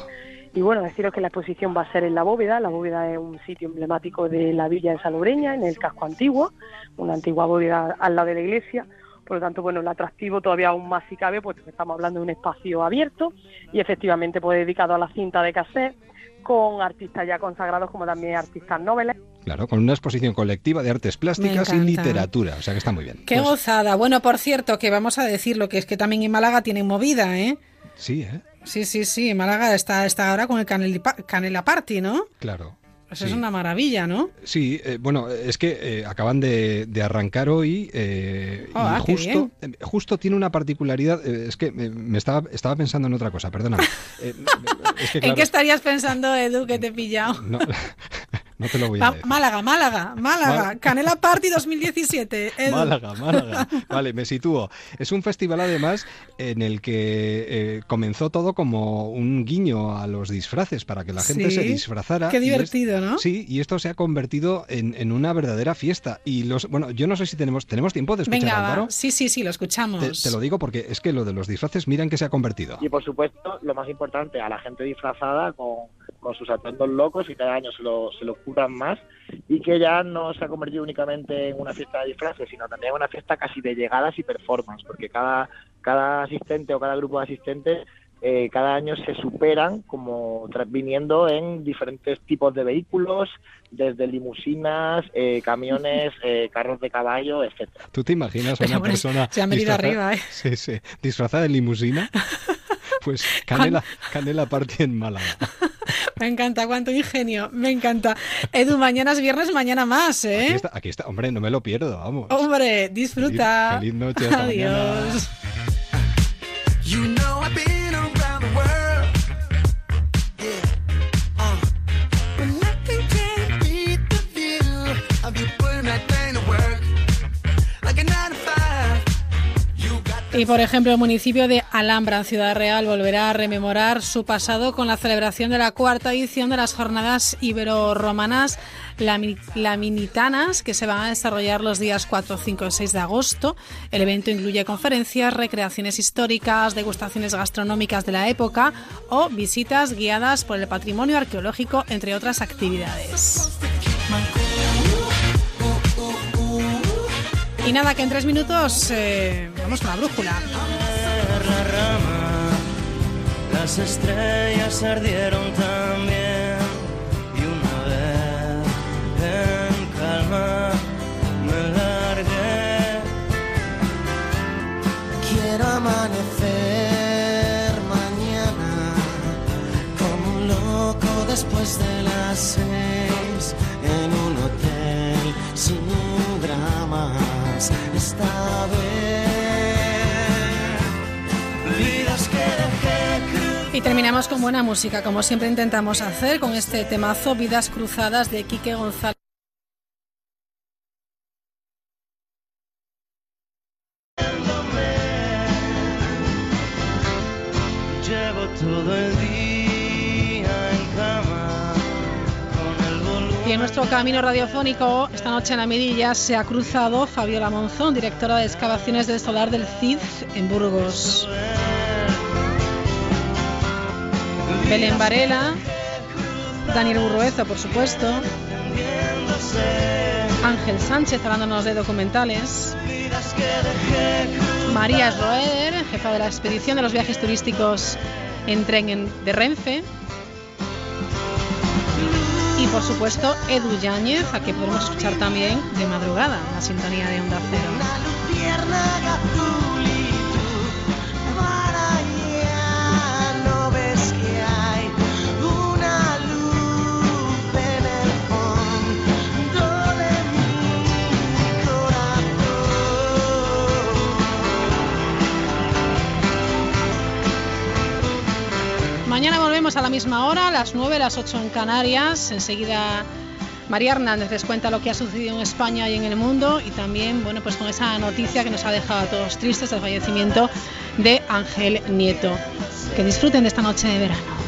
Y bueno, deciros que la exposición va a ser en la bóveda. La bóveda es un sitio emblemático de la villa de Salobreña, en el casco antiguo, una antigua bóveda al lado de la iglesia. Por lo tanto, bueno, el atractivo todavía aún más si cabe, puesto que estamos hablando de un espacio abierto y efectivamente pues dedicado a la cinta de cassette, con artistas ya consagrados como también artistas noveles. Claro, con una exposición colectiva de artes plásticas y literatura. O sea que está muy bien. Qué Pues, gozada. Bueno, por cierto, que vamos a decir lo que es que también en Málaga tienen movida, ¿eh? sí, ¿eh? Sí, sí, sí. Málaga está, está ahora con el Canela Party, ¿no? Claro. Sí. es una maravilla, ¿no? Sí, eh, bueno, es que eh, acaban de, de arrancar hoy eh, Ah, y justo, eh, justo tiene una particularidad. es que me, estaba, estaba pensando en otra cosa, perdóname. <laughs> Es que, ¿En qué estarías pensando, Edu, que te he pillado? no, <laughs> no te lo voy a decir. Málaga, Málaga, Málaga. Mal- Canela Party <laughs> 2017. Edu. Málaga, Málaga. <laughs> Vale, me sitúo. Es un festival además en el que eh, comenzó todo como un guiño a los disfraces para que la gente Sí. se disfrazara. Qué es- divertido, ¿no? Sí, y esto se ha convertido en, en una verdadera fiesta. Y los, bueno, yo no sé si tenemos, tenemos tiempo de escuchar Venga. Álvaro. Sí, sí, sí, lo escuchamos. Te, te lo digo porque es que lo de los disfraces, mira en qué se ha convertido. Y por supuesto, lo más importante, a la gente disfrazada con, con sus atuendos locos y cada año se lo, se lo curan más y que ya no se ha convertido únicamente en una fiesta de disfraces, sino también en una fiesta casi de llegadas y performance, porque cada, cada asistente o cada grupo de asistentes eh, cada año se superan como viniendo en diferentes tipos de vehículos, desde limusinas, eh, camiones, <laughs> eh, carros de caballo, etcétera. ¿Tú te imaginas a una <laughs> bueno, persona se han venido arriba, ¿eh? Sí, sí, disfrazada de limusina? <laughs> Pues Canela, Canela Party en Málaga. <laughs> Me encanta, cuánto ingenio, me encanta. Edu, mañana es viernes, mañana más, Aquí ¿eh? está, aquí está. Hombre, no me lo pierdo, vamos. Hombre, disfruta. Feliz- feliz noche, hasta. Adiós. Y por ejemplo, el municipio de Alhambra, en Ciudad Real, volverá a rememorar su pasado con la celebración de la cuarta edición de las jornadas ibero-romanas lami- laminitanas que se van a desarrollar los días 4, 5 y 6 de agosto. El evento incluye conferencias, recreaciones históricas, degustaciones gastronómicas de la época o visitas guiadas por el patrimonio arqueológico, entre otras actividades. Y nada, que en tres minutos eh, vamos con la brújula. la rama, las estrellas ardieron también y una vez en calma me largué. Quiero amanecer mañana como un loco después de las seis en un hotel sin Y terminamos con buena música, como siempre intentamos hacer con este temazo Vidas Cruzadas de Quique González. Camino radiofónico, esta noche en la mirilla, se ha cruzado Fabiola Monzón, directora de excavaciones del solar del CID en Burgos. Belén Varela, Daniel Burruezo, por supuesto. Ángel Sánchez hablándonos de documentales. María Roeder, jefa de la expedición de los viajes turísticos en tren en- de Renfe. Por supuesto Edu Yáñez, a que podemos escuchar también de madrugada la sintonía de Onda Cero. Mañana volvemos a la misma hora, las 9, las 8 en Canarias. Enseguida María Hernández les cuenta lo que ha sucedido en España y en el mundo y también, bueno, pues con esa noticia que nos ha dejado a todos tristes el fallecimiento de Ángel Nieto. Que disfruten de esta noche de verano.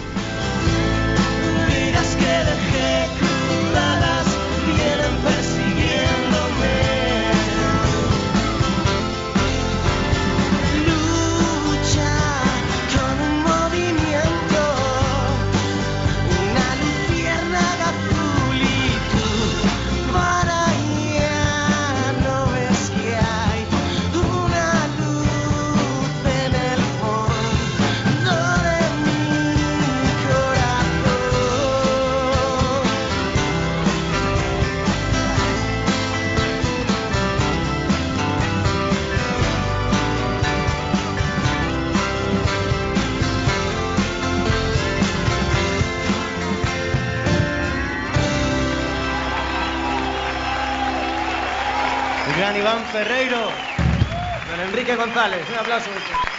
Ferreiro, don Enrique González, un aplauso.